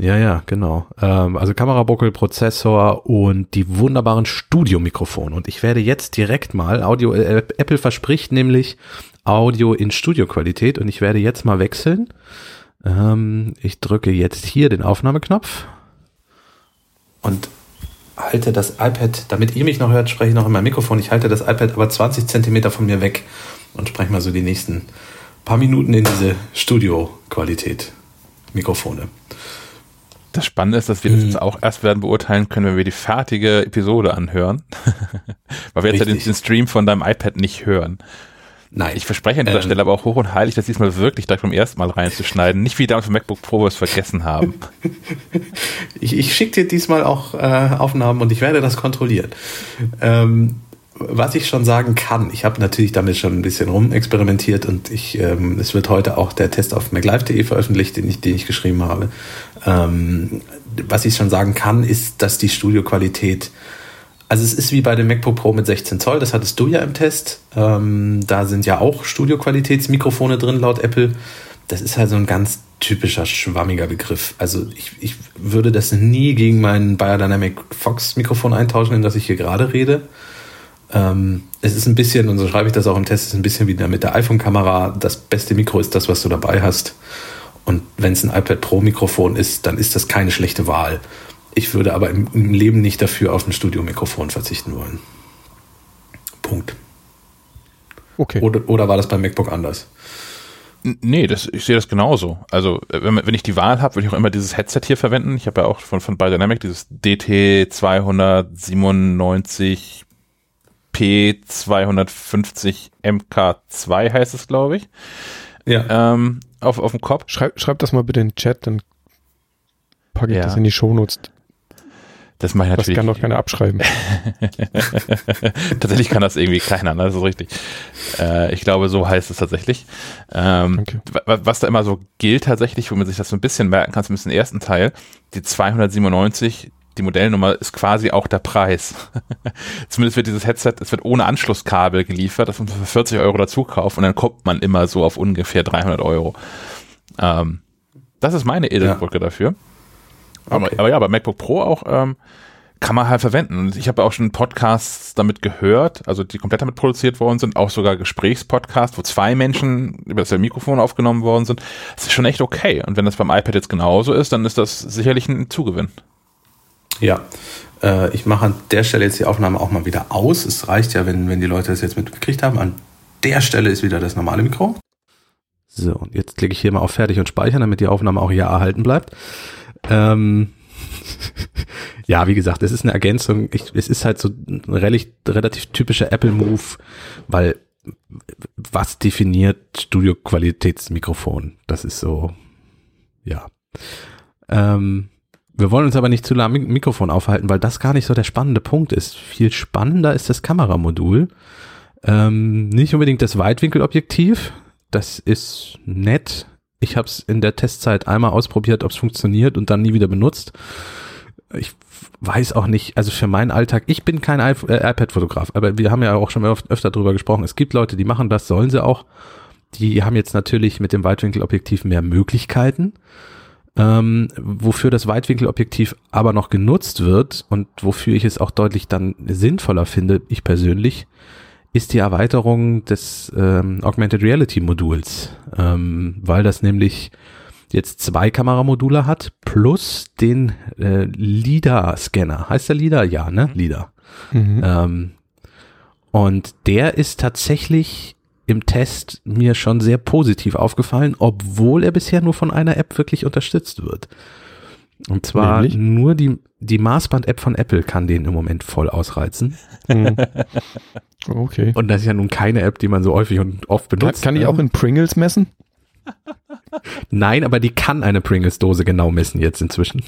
Ja, ja, genau. Ähm, also Kamerabuckel, Prozessor und die wunderbaren Studiomikrofone. Und ich werde jetzt direkt mal Audio, äh, Apple verspricht nämlich Audio in Studioqualität und ich werde jetzt mal wechseln ähm, ich drücke jetzt hier den Aufnahmeknopf und halte das iPad, damit ihr mich noch hört, spreche ich noch in mein Mikrofon. Ich halte das iPad aber 20 Zentimeter von mir weg und spreche mal so die nächsten paar Minuten in diese Studio-Qualität. Mikrofone. Das Spannende ist, dass wir das hm. jetzt auch erst werden beurteilen können, wenn wir die fertige Episode anhören. Weil wir jetzt ja den, den, Stream von deinem iPad nicht hören. Nein. Ich verspreche an dieser ähm, Stelle aber auch hoch und heilig, das diesmal wirklich direkt beim ersten Mal reinzuschneiden. Nicht wie damals für MacBook Pro, es vergessen haben. ich ich schicke dir diesmal auch äh, Aufnahmen und ich werde das kontrollieren. Ähm, was ich schon sagen kann, ich habe natürlich damit schon ein bisschen rumexperimentiert und ich, ähm, es wird heute auch der Test auf MacLive.de veröffentlicht, den ich, den ich geschrieben habe. Ähm, was ich schon sagen kann, ist, dass die Studioqualität also es ist wie bei dem MacBook Pro mit 16 Zoll, das hattest du ja im Test. Ähm, da sind ja auch Studioqualitätsmikrofone drin laut Apple. Das ist halt so ein ganz typischer schwammiger Begriff. Also ich, ich würde das nie gegen mein Biodynamic Fox Mikrofon eintauschen, in das ich hier gerade rede. Ähm, es ist ein bisschen, und so schreibe ich das auch im Test, es ist ein bisschen wie mit der iPhone-Kamera. Das beste Mikro ist das, was du dabei hast. Und wenn es ein iPad Pro Mikrofon ist, dann ist das keine schlechte Wahl. Ich würde aber im, im Leben nicht dafür auf ein Studiomikrofon verzichten wollen. Punkt. Okay. Oder, oder war das beim MacBook anders? Nee, das, ich sehe das genauso. Also, wenn, wenn ich die Wahl habe, würde ich auch immer dieses Headset hier verwenden. Ich habe ja auch von, von Biodynamic dieses DT297 P250 MK2 heißt es, glaube ich. Ja. Ähm, auf, auf dem Kopf. Schreib, schreib das mal bitte in den Chat, dann packe ich ja. das in die Shownotes. Das mache ich natürlich. Das kann doch keiner abschreiben. tatsächlich kann das irgendwie keiner, ne? das ist richtig. Äh, ich glaube, so heißt es tatsächlich. Ähm, was da immer so gilt tatsächlich, wo man sich das so ein bisschen merken kann, zumindest im ersten Teil, die 297, die Modellnummer ist quasi auch der Preis. Zumindest wird dieses Headset, es wird ohne Anschlusskabel geliefert, das muss man für 40 Euro dazu kaufen und dann kommt man immer so auf ungefähr 300 Euro. Ähm, das ist meine Edelbrücke ja. dafür. Aber, okay. aber ja, bei MacBook Pro auch ähm, kann man halt verwenden. Und ich habe auch schon Podcasts damit gehört, also die komplett damit produziert worden sind, auch sogar Gesprächspodcasts, wo zwei Menschen über das Mikrofon aufgenommen worden sind. Das ist schon echt okay. Und wenn das beim iPad jetzt genauso ist, dann ist das sicherlich ein Zugewinn. Ja, äh, ich mache an der Stelle jetzt die Aufnahme auch mal wieder aus. Es reicht ja, wenn, wenn die Leute das jetzt mitgekriegt haben. An der Stelle ist wieder das normale Mikro. So, und jetzt klicke ich hier mal auf Fertig und Speichern, damit die Aufnahme auch hier erhalten bleibt. Ähm, ja, wie gesagt, es ist eine Ergänzung. Ich, es ist halt so ein relativ, typischer Apple-Move, weil was definiert Studio-Qualitätsmikrofon? Das ist so, ja. Ähm, wir wollen uns aber nicht zu mit Mikrofon aufhalten, weil das gar nicht so der spannende Punkt ist. Viel spannender ist das Kameramodul. Ähm, nicht unbedingt das Weitwinkelobjektiv. Das ist nett. Ich habe es in der Testzeit einmal ausprobiert, ob es funktioniert und dann nie wieder benutzt. Ich weiß auch nicht, also für meinen Alltag, ich bin kein äh, iPad-Fotograf, aber wir haben ja auch schon öfter drüber gesprochen. Es gibt Leute, die machen das, sollen sie auch. Die haben jetzt natürlich mit dem Weitwinkelobjektiv mehr Möglichkeiten. Ähm, wofür das Weitwinkelobjektiv aber noch genutzt wird und wofür ich es auch deutlich dann sinnvoller finde, ich persönlich, ist die Erweiterung des ähm, Augmented Reality Moduls, ähm, weil das nämlich jetzt zwei Kameramodule hat plus den äh, LIDAR-Scanner. Heißt der LIDAR? Ja, ne? Mhm. LIDAR. Mhm. Ähm, und der ist tatsächlich im Test mir schon sehr positiv aufgefallen, obwohl er bisher nur von einer App wirklich unterstützt wird. Und zwar Nämlich? nur die, die Maßband-App von Apple kann den im Moment voll ausreizen. Mhm. Okay. Und das ist ja nun keine App, die man so häufig und oft benutzt. Kann, kann die auch in Pringles messen? Nein, aber die kann eine Pringles-Dose genau messen jetzt inzwischen.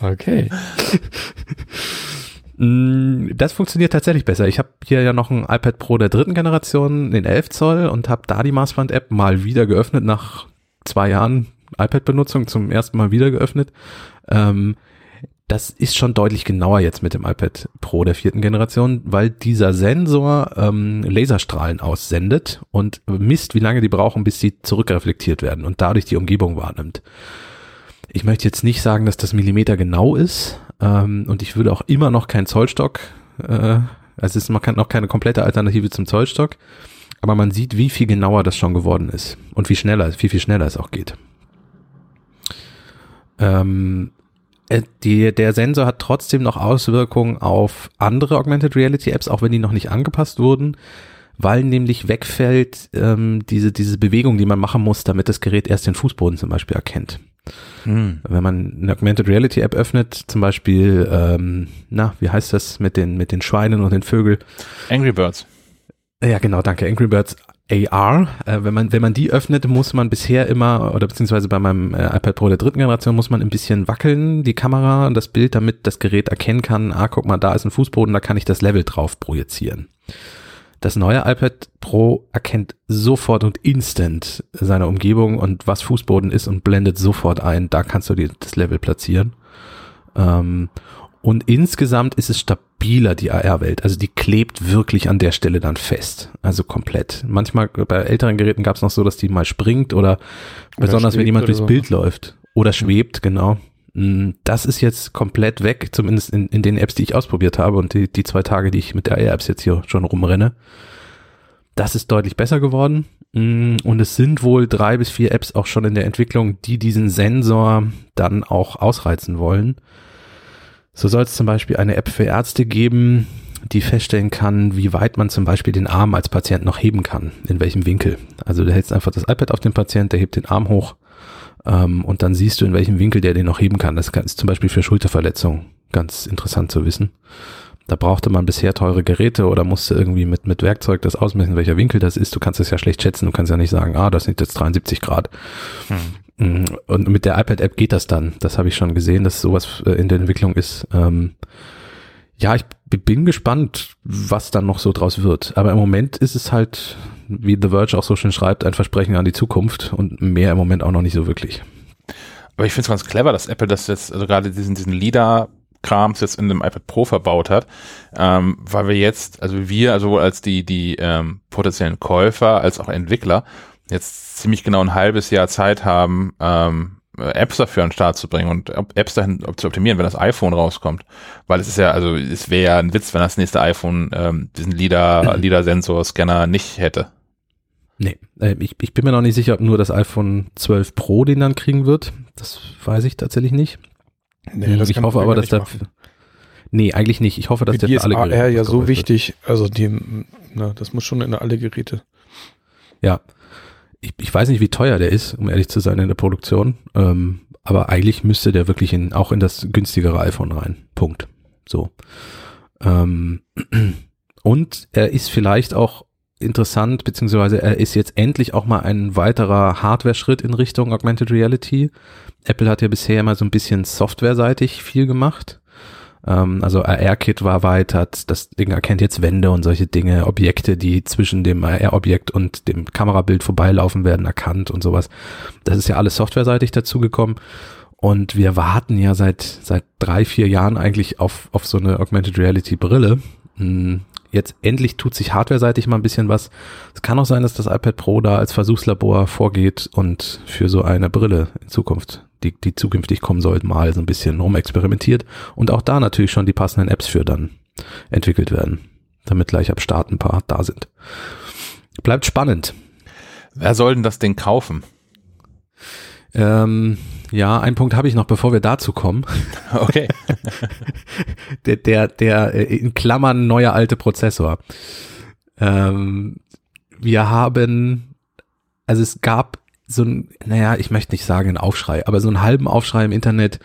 Okay. Mm, das funktioniert tatsächlich besser. Ich habe hier ja noch ein iPad Pro der dritten Generation, den 11 Zoll und habe da die Maßband-App mal wieder geöffnet nach zwei Jahren iPad-Benutzung zum ersten Mal wieder geöffnet. Ähm, das ist schon deutlich genauer jetzt mit dem iPad Pro der vierten Generation, weil dieser Sensor ähm, Laserstrahlen aussendet und misst, wie lange die brauchen, bis sie zurückreflektiert werden und dadurch die Umgebung wahrnimmt. Ich möchte jetzt nicht sagen, dass das Millimeter genau ist ähm, und ich würde auch immer noch keinen Zollstock, äh, also es ist noch keine komplette Alternative zum Zollstock, aber man sieht, wie viel genauer das schon geworden ist und wie schneller, wie viel schneller es auch geht. Ähm, äh, die, der Sensor hat trotzdem noch Auswirkungen auf andere Augmented Reality Apps, auch wenn die noch nicht angepasst wurden, weil nämlich wegfällt ähm, diese, diese Bewegung, die man machen muss, damit das Gerät erst den Fußboden zum Beispiel erkennt. Hm. Wenn man eine Augmented Reality App öffnet, zum Beispiel, ähm, na, wie heißt das mit den, mit den Schweinen und den Vögeln? Angry Birds. Ja, genau, danke. Angry Birds AR. Äh, wenn man wenn man die öffnet, muss man bisher immer oder beziehungsweise bei meinem äh, iPad Pro der dritten Generation muss man ein bisschen wackeln die Kamera und das Bild, damit das Gerät erkennen kann. Ah, guck mal, da ist ein Fußboden, da kann ich das Level drauf projizieren. Das neue iPad Pro erkennt sofort und instant seine Umgebung und was Fußboden ist und blendet sofort ein. Da kannst du dir das Level platzieren. Ähm, und insgesamt ist es stabiler, die AR-Welt. Also die klebt wirklich an der Stelle dann fest. Also komplett. Manchmal bei älteren Geräten gab es noch so, dass die mal springt oder, oder besonders wenn jemand durchs so. Bild läuft. Oder schwebt, genau. Mm, das ist jetzt komplett weg, zumindest in, in den Apps, die ich ausprobiert habe und die, die zwei Tage, die ich mit der AR-Apps jetzt hier schon rumrenne. Das ist deutlich besser geworden. Mm, und es sind wohl drei bis vier Apps auch schon in der Entwicklung, die diesen Sensor dann auch ausreizen wollen. So soll es zum Beispiel eine App für Ärzte geben, die feststellen kann, wie weit man zum Beispiel den Arm als Patient noch heben kann, in welchem Winkel. Also du hältst einfach das iPad auf den Patient, der hebt den Arm hoch ähm, und dann siehst du, in welchem Winkel der den noch heben kann. Das ist zum Beispiel für Schulterverletzungen ganz interessant zu wissen. Da brauchte man bisher teure Geräte oder musste irgendwie mit, mit Werkzeug das ausmessen, welcher Winkel das ist. Du kannst es ja schlecht schätzen. Du kannst ja nicht sagen, ah, das sind jetzt 73 Grad. Hm. Mm, und mit der iPad-App geht das dann. Das habe ich schon gesehen, dass sowas äh, in der Entwicklung ist. Ähm, ja, ich bin gespannt, was dann noch so draus wird. Aber im Moment ist es halt, wie The Verge auch so schön schreibt, ein Versprechen an die Zukunft und mehr im Moment auch noch nicht so wirklich. Aber ich finde es ganz clever, dass Apple das jetzt, also gerade diesen, diesen LIDAR Krams jetzt in dem iPad Pro verbaut hat, ähm, weil wir jetzt, also wir, also als die, die ähm, potenziellen Käufer als auch Entwickler, jetzt ziemlich genau ein halbes Jahr Zeit haben, ähm, Apps dafür an den Start zu bringen und Apps dahin zu optimieren, wenn das iPhone rauskommt. Weil es ist ja, also es wäre ja ein Witz, wenn das nächste iPhone ähm, diesen LIDAR, LIDAR-Sensor-Scanner nicht hätte. Nee, äh, ich, ich bin mir noch nicht sicher, ob nur das iPhone 12 Pro den dann kriegen wird. Das weiß ich tatsächlich nicht. Nee, ich hoffe aber, dass da. Nee, eigentlich nicht. Ich hoffe, dass der für alle Geräte AR ja so wichtig. Also die, na, das muss schon in alle Geräte. Ja. Ich, ich weiß nicht, wie teuer der ist, um ehrlich zu sein in der Produktion. Ähm, aber eigentlich müsste der wirklich in, auch in das günstigere iPhone rein. Punkt. So. Ähm, und er ist vielleicht auch interessant, beziehungsweise er ist jetzt endlich auch mal ein weiterer Hardware-Schritt in Richtung Augmented Reality. Apple hat ja bisher immer so ein bisschen softwareseitig viel gemacht. Ähm, also AR-Kit war erweitert, das Ding erkennt jetzt Wände und solche Dinge, Objekte, die zwischen dem AR-Objekt und dem Kamerabild vorbeilaufen werden, erkannt und sowas. Das ist ja alles softwareseitig dazugekommen. Und wir warten ja seit, seit drei, vier Jahren eigentlich auf, auf so eine Augmented Reality Brille. Jetzt endlich tut sich hardware-seitig mal ein bisschen was. Es kann auch sein, dass das iPad Pro da als Versuchslabor vorgeht und für so eine Brille in Zukunft, die, die zukünftig kommen soll, mal so ein bisschen rumexperimentiert und auch da natürlich schon die passenden Apps für dann entwickelt werden, damit gleich ab Start ein paar da sind. Bleibt spannend. Wer soll denn das Ding kaufen? Ähm, ja, einen Punkt habe ich noch, bevor wir dazu kommen. Okay. der, der, der äh, in Klammern neuer alte Prozessor. Ähm, wir haben, also es gab so ein, naja, ich möchte nicht sagen ein Aufschrei, aber so einen halben Aufschrei im Internet.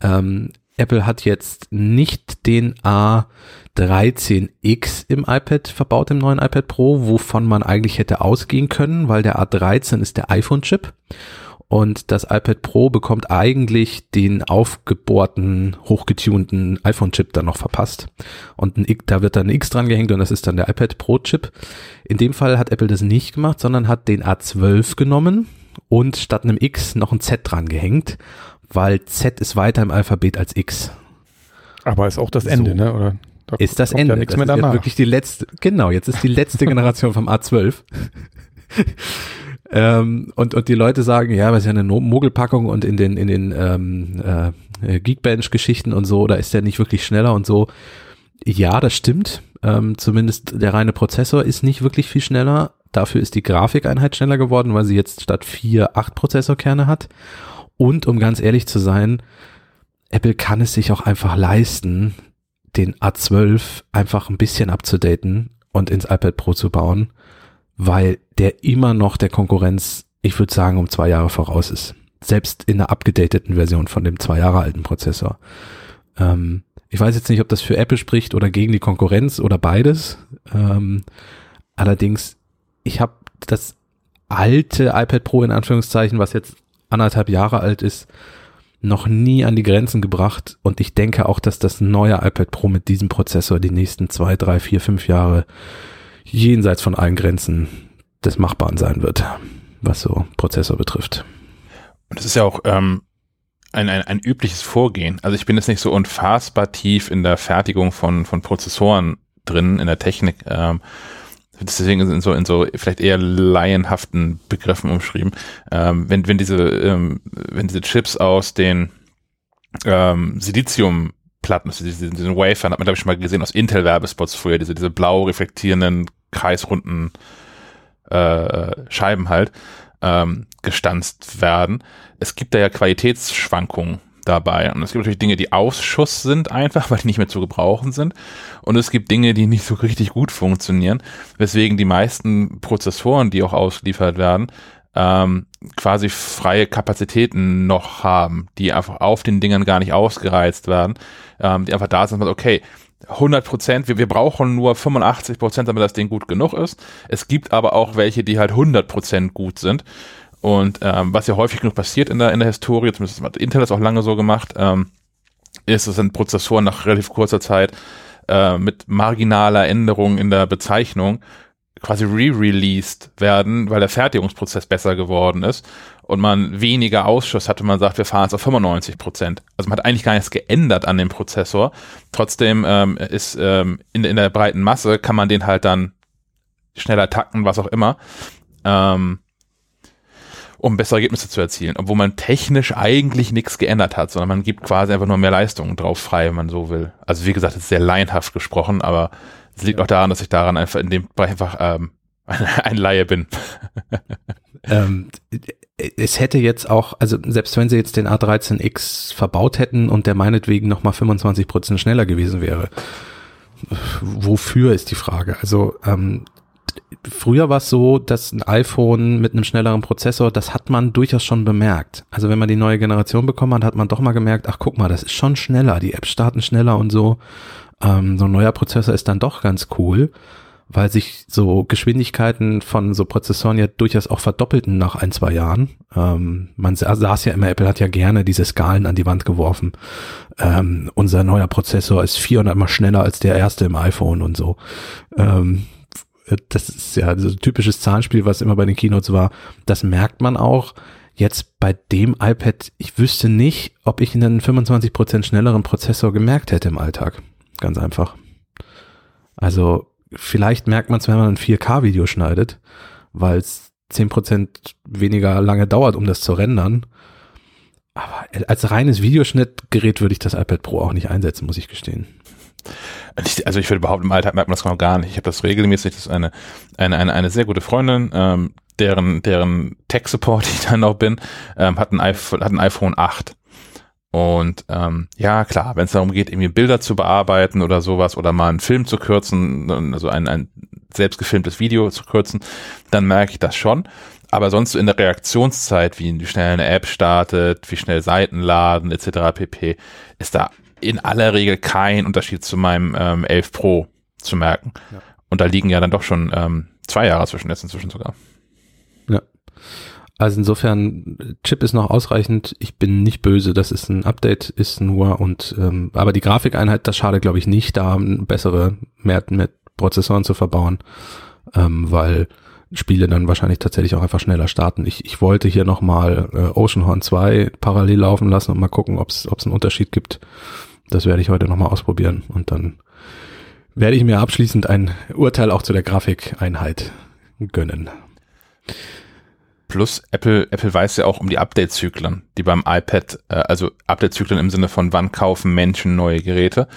Ähm, Apple hat jetzt nicht den A13X im iPad verbaut, im neuen iPad Pro, wovon man eigentlich hätte ausgehen können, weil der A13 ist der iPhone-Chip und das iPad Pro bekommt eigentlich den aufgebohrten, hochgetunten iPhone-Chip dann noch verpasst. Und ein, da wird dann ein X dran gehängt und das ist dann der iPad Pro-Chip. In dem Fall hat Apple das nicht gemacht, sondern hat den A12 genommen und statt einem X noch ein Z dran gehängt, weil Z ist weiter im Alphabet als X. Aber ist auch das Ende, so. ne? Oder? Da ist das Ende. Ja nichts das mehr danach. wirklich die letzte, genau, jetzt ist die letzte Generation vom A12. Ähm, und, und die Leute sagen, ja, was ist ja eine Mogelpackung und in den, in den ähm, äh, Geekbench-Geschichten und so, da ist der nicht wirklich schneller und so. Ja, das stimmt. Ähm, zumindest der reine Prozessor ist nicht wirklich viel schneller. Dafür ist die Grafikeinheit schneller geworden, weil sie jetzt statt vier acht Prozessorkerne hat. Und um ganz ehrlich zu sein, Apple kann es sich auch einfach leisten, den A12 einfach ein bisschen abzudaten und ins iPad Pro zu bauen weil der immer noch der Konkurrenz, ich würde sagen, um zwei Jahre voraus ist. Selbst in der abgedateten Version von dem zwei Jahre alten Prozessor. Ähm, ich weiß jetzt nicht, ob das für Apple spricht oder gegen die Konkurrenz oder beides. Ähm, allerdings, ich habe das alte iPad Pro in Anführungszeichen, was jetzt anderthalb Jahre alt ist, noch nie an die Grenzen gebracht und ich denke auch, dass das neue iPad Pro mit diesem Prozessor die nächsten zwei, drei, vier, fünf Jahre jenseits von allen Grenzen des Machbaren sein wird, was so Prozessor betrifft. Und das ist ja auch ähm, ein, ein, ein übliches Vorgehen. Also ich bin jetzt nicht so unfassbar tief in der Fertigung von, von Prozessoren drin, in der Technik. Ähm, deswegen in so, in so vielleicht eher laienhaften Begriffen umschrieben. Ähm, wenn, wenn diese, ähm, wenn diese Chips aus den ähm, Silizium Platten, also diesen, diesen Wafer, hat man glaube ich schon mal gesehen aus Intel-Werbespots früher, diese, diese blau reflektierenden, kreisrunden äh, Scheiben halt, ähm, gestanzt werden. Es gibt da ja Qualitätsschwankungen dabei. Und es gibt natürlich Dinge, die Ausschuss sind einfach, weil die nicht mehr zu gebrauchen sind. Und es gibt Dinge, die nicht so richtig gut funktionieren, weswegen die meisten Prozessoren, die auch ausgeliefert werden, ähm, quasi freie Kapazitäten noch haben, die einfach auf den Dingern gar nicht ausgereizt werden, ähm, die einfach da sind, okay, 100 Prozent, wir, wir brauchen nur 85 Prozent, damit das Ding gut genug ist. Es gibt aber auch welche, die halt 100 Prozent gut sind. Und ähm, was ja häufig genug passiert in der, in der Historie, zumindest hat Intel das auch lange so gemacht, ähm, ist, es sind Prozessoren nach relativ kurzer Zeit äh, mit marginaler Änderung in der Bezeichnung quasi re-released werden, weil der Fertigungsprozess besser geworden ist und man weniger Ausschuss hatte. Man sagt, wir fahren jetzt auf 95 Prozent. Also man hat eigentlich gar nichts geändert an dem Prozessor. Trotzdem ähm, ist ähm, in, in der breiten Masse kann man den halt dann schneller takten, was auch immer, ähm, um bessere Ergebnisse zu erzielen. Obwohl man technisch eigentlich nichts geändert hat, sondern man gibt quasi einfach nur mehr Leistung drauf frei, wenn man so will. Also wie gesagt, ist sehr laienhaft gesprochen, aber es liegt auch daran, dass ich daran einfach in dem Bereich einfach ähm, ein Laie bin. ähm, es hätte jetzt auch, also selbst wenn sie jetzt den A13X verbaut hätten und der meinetwegen nochmal 25 Prozent schneller gewesen wäre, wofür ist die Frage? Also ähm, früher war es so, dass ein iPhone mit einem schnelleren Prozessor, das hat man durchaus schon bemerkt. Also wenn man die neue Generation bekommen hat, hat man doch mal gemerkt, ach guck mal, das ist schon schneller, die Apps starten schneller und so. Ähm, so ein neuer Prozessor ist dann doch ganz cool weil sich so Geschwindigkeiten von so Prozessoren ja durchaus auch verdoppelten nach ein, zwei Jahren. Ähm, man saß ja immer, Apple hat ja gerne diese Skalen an die Wand geworfen. Ähm, unser neuer Prozessor ist 400 mal schneller als der erste im iPhone und so. Ähm, das ist ja so ein typisches Zahlenspiel, was immer bei den Keynotes war. Das merkt man auch. Jetzt bei dem iPad, ich wüsste nicht, ob ich einen 25% schnelleren Prozessor gemerkt hätte im Alltag. Ganz einfach. Also vielleicht merkt man es, wenn man ein 4K-Video schneidet, weil es 10% weniger lange dauert, um das zu rendern. Aber als reines Videoschnittgerät würde ich das iPad Pro auch nicht einsetzen, muss ich gestehen. Also ich würde überhaupt im Alltag merkt man das noch gar nicht. Ich habe das regelmäßig, das ist eine, eine, eine, eine sehr gute Freundin, ähm, deren, deren Tech-Support ich dann noch bin, ähm, hat, ein iPhone, hat ein iPhone 8. Und ähm, ja, klar, wenn es darum geht, irgendwie Bilder zu bearbeiten oder sowas oder mal einen Film zu kürzen, also ein, ein selbst gefilmtes Video zu kürzen, dann merke ich das schon. Aber sonst so in der Reaktionszeit, wie, wie schnell eine App startet, wie schnell Seiten laden, etc. pp, ist da in aller Regel kein Unterschied zu meinem ähm, 11 Pro zu merken. Ja. Und da liegen ja dann doch schon ähm, zwei Jahre zwischen jetzt inzwischen sogar. Also insofern, Chip ist noch ausreichend. Ich bin nicht böse, das ist ein Update, ist nur und ähm, aber die Grafikeinheit, das schade glaube ich nicht, da bessere, mehr, mehr Prozessoren zu verbauen, ähm, weil Spiele dann wahrscheinlich tatsächlich auch einfach schneller starten. Ich, ich wollte hier nochmal äh, Oceanhorn 2 parallel laufen lassen und mal gucken, ob es einen Unterschied gibt. Das werde ich heute nochmal ausprobieren und dann werde ich mir abschließend ein Urteil auch zu der Grafikeinheit gönnen. Plus Apple, Apple weiß ja auch um die Update-Zyklen, die beim iPad, äh, also Update-Zyklen im Sinne von wann kaufen Menschen neue Geräte.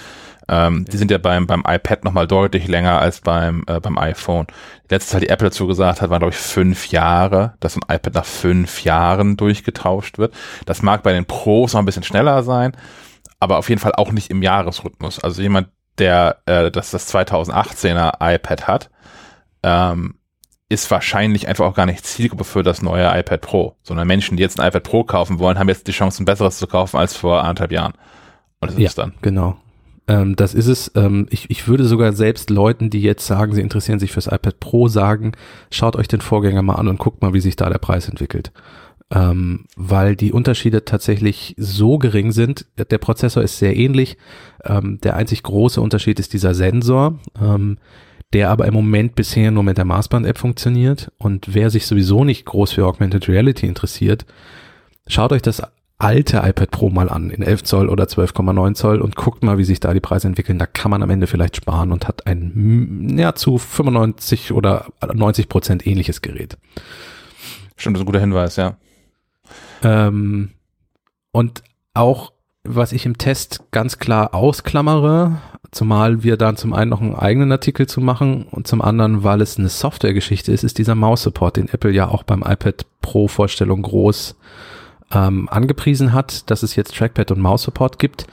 Ähm, die sind ja beim, beim iPad nochmal deutlich länger als beim, äh, beim iPhone. Die letzte Zeit, die Apple dazu gesagt hat, war, glaube ich, fünf Jahre, dass ein iPad nach fünf Jahren durchgetauscht wird. Das mag bei den Pros noch ein bisschen schneller sein, aber auf jeden Fall auch nicht im Jahresrhythmus. Also jemand, der äh, das, das 2018er iPad hat, ähm, ist wahrscheinlich einfach auch gar nicht Zielgruppe für das neue iPad Pro, sondern Menschen, die jetzt ein iPad Pro kaufen wollen, haben jetzt die Chance, ein besseres zu kaufen als vor anderthalb Jahren. Und das ist ja, es dann. Genau. Ähm, das ist es. Ähm, ich, ich würde sogar selbst Leuten, die jetzt sagen, sie interessieren sich fürs iPad Pro, sagen, schaut euch den Vorgänger mal an und guckt mal, wie sich da der Preis entwickelt. Ähm, weil die Unterschiede tatsächlich so gering sind. Der Prozessor ist sehr ähnlich. Ähm, der einzig große Unterschied ist dieser Sensor. Der aber im Moment bisher nur mit der Maßband-App funktioniert. Und wer sich sowieso nicht groß für Augmented Reality interessiert, schaut euch das alte iPad Pro mal an in 11 Zoll oder 12,9 Zoll und guckt mal, wie sich da die Preise entwickeln. Da kann man am Ende vielleicht sparen und hat ein ja, zu 95 oder 90 Prozent ähnliches Gerät. Stimmt, das ist ein guter Hinweis, ja. Ähm, und auch was ich im Test ganz klar ausklammere, zumal wir dann zum einen noch einen eigenen Artikel zu machen und zum anderen, weil es eine Softwaregeschichte ist, ist dieser Maus-Support, den Apple ja auch beim iPad Pro Vorstellung groß ähm, angepriesen hat, dass es jetzt Trackpad und Maus-Support gibt.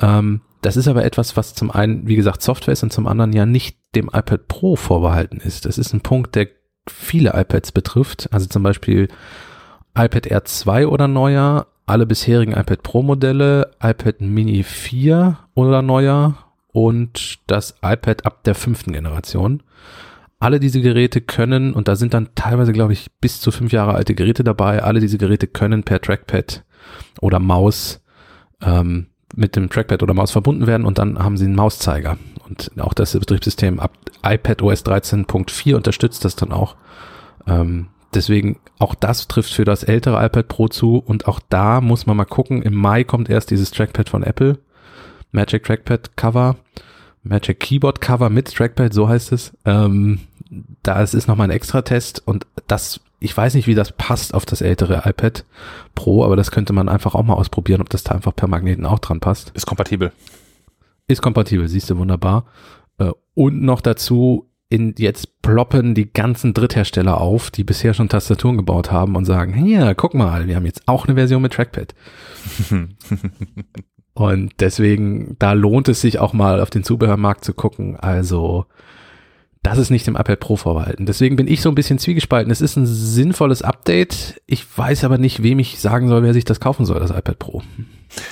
Ähm, das ist aber etwas, was zum einen, wie gesagt, Software ist und zum anderen ja nicht dem iPad Pro vorbehalten ist. Das ist ein Punkt, der viele iPads betrifft. Also zum Beispiel iPad Air 2 oder neuer, alle bisherigen iPad Pro Modelle, iPad Mini 4 oder neuer und das iPad ab der fünften Generation. Alle diese Geräte können, und da sind dann teilweise, glaube ich, bis zu fünf Jahre alte Geräte dabei, alle diese Geräte können per Trackpad oder Maus ähm, mit dem Trackpad oder Maus verbunden werden und dann haben sie einen Mauszeiger. Und auch das Betriebssystem ab iPad OS 13.4 unterstützt das dann auch. Ähm, deswegen auch das trifft für das ältere iPad Pro zu und auch da muss man mal gucken. Im Mai kommt erst dieses Trackpad von Apple. Magic Trackpad Cover, Magic Keyboard Cover mit Trackpad, so heißt es. Ähm, da es ist nochmal ein extra Test und das, ich weiß nicht, wie das passt auf das ältere iPad Pro, aber das könnte man einfach auch mal ausprobieren, ob das da einfach per Magneten auch dran passt. Ist kompatibel. Ist kompatibel, siehst du wunderbar. Äh, und noch dazu, in, jetzt ploppen die ganzen Dritthersteller auf, die bisher schon Tastaturen gebaut haben und sagen, hier, guck mal, wir haben jetzt auch eine Version mit Trackpad. und deswegen, da lohnt es sich auch mal auf den Zubehörmarkt zu gucken. Also, das ist nicht dem iPad Pro vorbehalten. Deswegen bin ich so ein bisschen zwiegespalten. Es ist ein sinnvolles Update. Ich weiß aber nicht, wem ich sagen soll, wer sich das kaufen soll, das iPad Pro.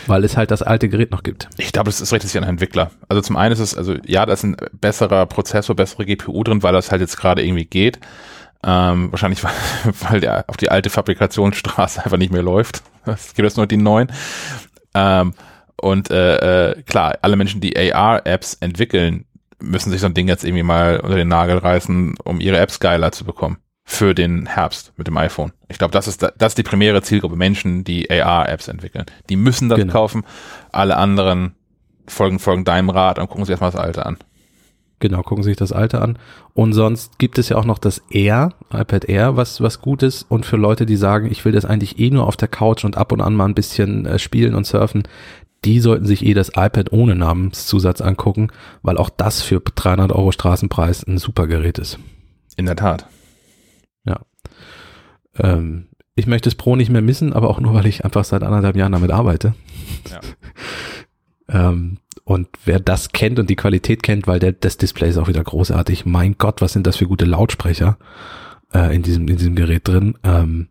Weil es halt das alte Gerät noch gibt. Ich glaube, das ist richtig an Entwickler. Also zum einen ist es, also ja, da ist ein besserer Prozessor, bessere GPU drin, weil das halt jetzt gerade irgendwie geht. Ähm, wahrscheinlich, weil, weil der auf die alte Fabrikationsstraße einfach nicht mehr läuft. Es gibt jetzt nur die neuen. Ähm, und äh, äh, klar, alle Menschen, die AR-Apps entwickeln, müssen sich so ein Ding jetzt irgendwie mal unter den Nagel reißen, um ihre Apps geiler zu bekommen für den Herbst mit dem iPhone. Ich glaube, das ist, das ist die primäre Zielgruppe Menschen, die AR-Apps entwickeln. Die müssen das genau. kaufen. Alle anderen folgen, folgen deinem Rat und gucken sich erstmal das Alte an. Genau, gucken sich das Alte an. Und sonst gibt es ja auch noch das Air, iPad Air, was, was gut ist. Und für Leute, die sagen, ich will das eigentlich eh nur auf der Couch und ab und an mal ein bisschen äh, spielen und surfen, die sollten sich eh das iPad ohne Namenszusatz angucken, weil auch das für 300 Euro Straßenpreis ein super Gerät ist. In der Tat. Ja. Ähm, ich möchte das Pro nicht mehr missen, aber auch nur, weil ich einfach seit anderthalb Jahren damit arbeite. Ja. ähm, und wer das kennt und die Qualität kennt, weil der, das Display ist auch wieder großartig. Mein Gott, was sind das für gute Lautsprecher äh, in diesem in diesem Gerät drin? Ähm,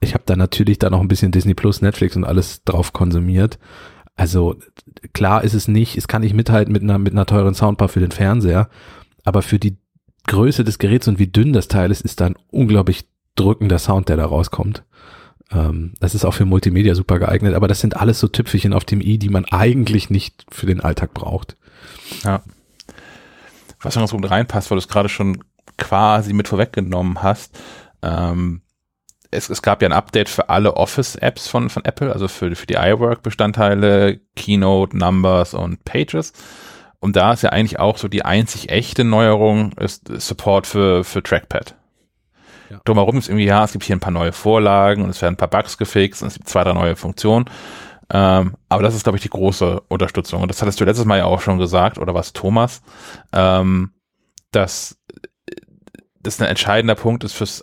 ich habe da natürlich dann noch ein bisschen Disney Plus, Netflix und alles drauf konsumiert. Also klar ist es nicht, es kann nicht mithalten mit einer mit einer teuren Soundbar für den Fernseher, aber für die Größe des Geräts und wie dünn das Teil ist, ist da ein unglaublich drückender Sound, der da rauskommt. Ähm, das ist auch für Multimedia super geeignet, aber das sind alles so Tüpfelchen auf dem i, die man eigentlich nicht für den Alltag braucht. Ja. Was noch so gut reinpasst, weil du es gerade schon quasi mit vorweggenommen hast, ähm, es, es gab ja ein Update für alle Office-Apps von, von Apple, also für, für die iWork-Bestandteile, Keynote, Numbers und Pages. Und da ist ja eigentlich auch so die einzig echte Neuerung ist Support für, für Trackpad. Ja. Drumherum ist irgendwie, ja, es gibt hier ein paar neue Vorlagen und es werden ein paar Bugs gefixt und es gibt zwei, drei neue Funktionen. Ähm, aber das ist, glaube ich, die große Unterstützung. Und das hattest du letztes Mal ja auch schon gesagt, oder was, Thomas, ähm, dass das ein entscheidender Punkt ist fürs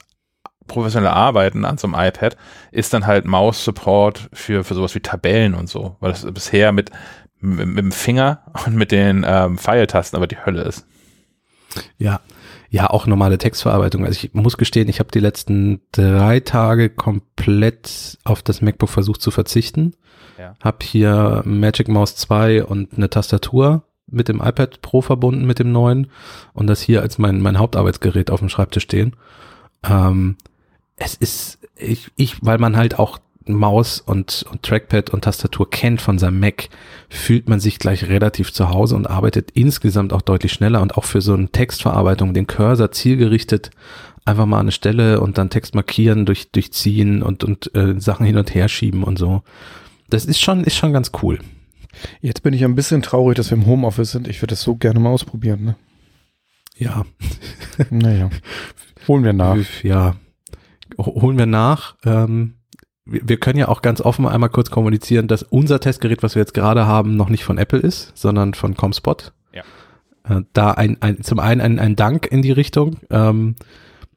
professionelle Arbeiten an so einem iPad, ist dann halt Maus-Support für, für sowas wie Tabellen und so, weil das bisher mit, mit, mit dem Finger und mit den ähm, Pfeiltasten aber die Hölle ist. Ja, ja, auch normale Textverarbeitung. Also ich muss gestehen, ich habe die letzten drei Tage komplett auf das MacBook versucht zu verzichten. Ja. Hab hier Magic Mouse 2 und eine Tastatur mit dem iPad Pro verbunden mit dem neuen und das hier als mein, mein Hauptarbeitsgerät auf dem Schreibtisch stehen. Ähm, es ist, ich, ich, weil man halt auch Maus und, und Trackpad und Tastatur kennt von seinem Mac, fühlt man sich gleich relativ zu Hause und arbeitet insgesamt auch deutlich schneller und auch für so eine Textverarbeitung, den Cursor zielgerichtet einfach mal eine Stelle und dann Text markieren, durch, durchziehen und, und äh, Sachen hin und her schieben und so. Das ist schon, ist schon ganz cool. Jetzt bin ich ein bisschen traurig, dass wir im Homeoffice sind. Ich würde das so gerne mal ausprobieren, ne? Ja. naja. Holen wir nach. Ja. Holen wir nach. Ähm, wir können ja auch ganz offen einmal kurz kommunizieren, dass unser Testgerät, was wir jetzt gerade haben, noch nicht von Apple ist, sondern von ComSpot. Ja. Äh, da ein, ein, zum einen ein, ein Dank in die Richtung. Ähm,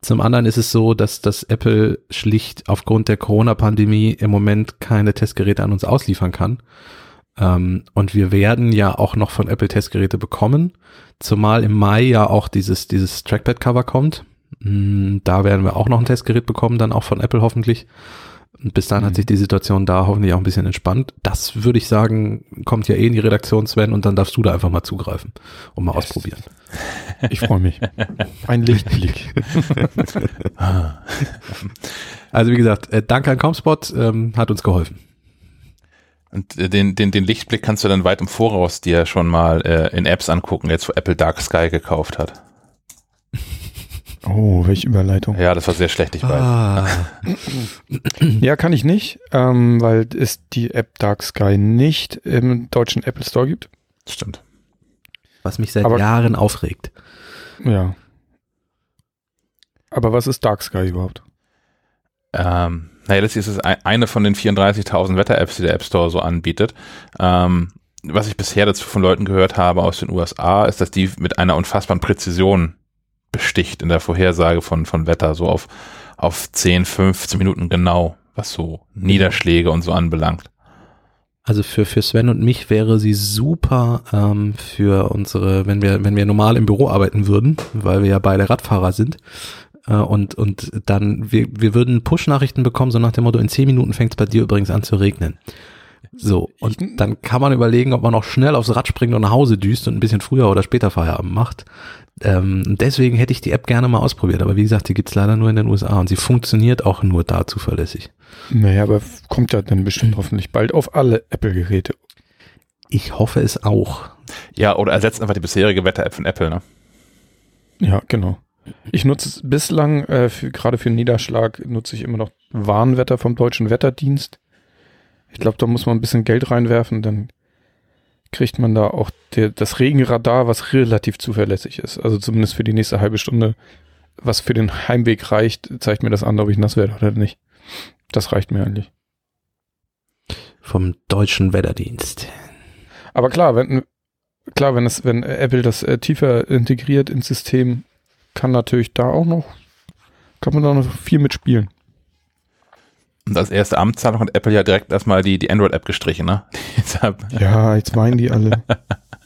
zum anderen ist es so, dass das Apple schlicht aufgrund der Corona-Pandemie im Moment keine Testgeräte an uns ausliefern kann. Ähm, und wir werden ja auch noch von Apple Testgeräte bekommen, zumal im Mai ja auch dieses, dieses Trackpad-Cover kommt. Mm, da werden wir auch noch ein Testgerät bekommen, dann auch von Apple hoffentlich. Bis dahin mhm. hat sich die Situation da hoffentlich auch ein bisschen entspannt. Das würde ich sagen, kommt ja eh in die Redaktion, Sven, und dann darfst du da einfach mal zugreifen und mal yes. ausprobieren. Ich freue mich. Ein Lichtblick. also wie gesagt, äh, danke an Comspot, ähm, hat uns geholfen. Und äh, den, den, den Lichtblick kannst du dann weit im Voraus dir schon mal äh, in Apps angucken, jetzt wo Apple Dark Sky gekauft hat. Oh, welche Überleitung. Ja, das war sehr schlecht, ich weiß. Ah. ja, kann ich nicht, ähm, weil es die App Dark Sky nicht im deutschen Apple Store gibt. Stimmt. Was mich seit Aber, Jahren aufregt. Ja. Aber was ist Dark Sky überhaupt? Ähm, naja, das ist eine von den 34.000 Wetter-Apps, die der App Store so anbietet. Ähm, was ich bisher dazu von Leuten gehört habe aus den USA, ist, dass die mit einer unfassbaren Präzision besticht in der Vorhersage von, von Wetter, so auf, auf 10, 15 Minuten genau, was so Niederschläge und so anbelangt. Also für, für Sven und mich wäre sie super ähm, für unsere, wenn wir, wenn wir normal im Büro arbeiten würden, weil wir ja beide Radfahrer sind. Äh, und, und dann, wir, wir würden Push-Nachrichten bekommen, so nach dem Motto, in zehn Minuten fängt es bei dir übrigens an zu regnen. So, und dann kann man überlegen, ob man noch schnell aufs Rad springt und nach Hause düst und ein bisschen früher oder später Feierabend macht. Ähm, deswegen hätte ich die App gerne mal ausprobiert, aber wie gesagt, die gibt's leider nur in den USA und sie funktioniert auch nur da zuverlässig. Naja, aber kommt ja dann bestimmt hoffentlich bald auf alle Apple-Geräte. Ich hoffe es auch. Ja, oder ersetzt einfach die bisherige Wetter-App von Apple, ne? Ja, genau. Ich nutze es bislang, äh, für, gerade für Niederschlag, nutze ich immer noch Warnwetter vom Deutschen Wetterdienst. Ich glaube, da muss man ein bisschen Geld reinwerfen, dann kriegt man da auch der, das Regenradar, was relativ zuverlässig ist. Also zumindest für die nächste halbe Stunde, was für den Heimweg reicht, zeigt mir das an, ob ich nass werde oder nicht. Das reicht mir eigentlich. Vom Deutschen Wetterdienst. Aber klar, wenn klar, wenn es, wenn Apple das äh, tiefer integriert ins System, kann natürlich da auch noch, kann man da noch viel mitspielen. Und als erste Amtszahlung hat Apple ja direkt erstmal die, die Android-App gestrichen, ne? ja, jetzt meinen die alle.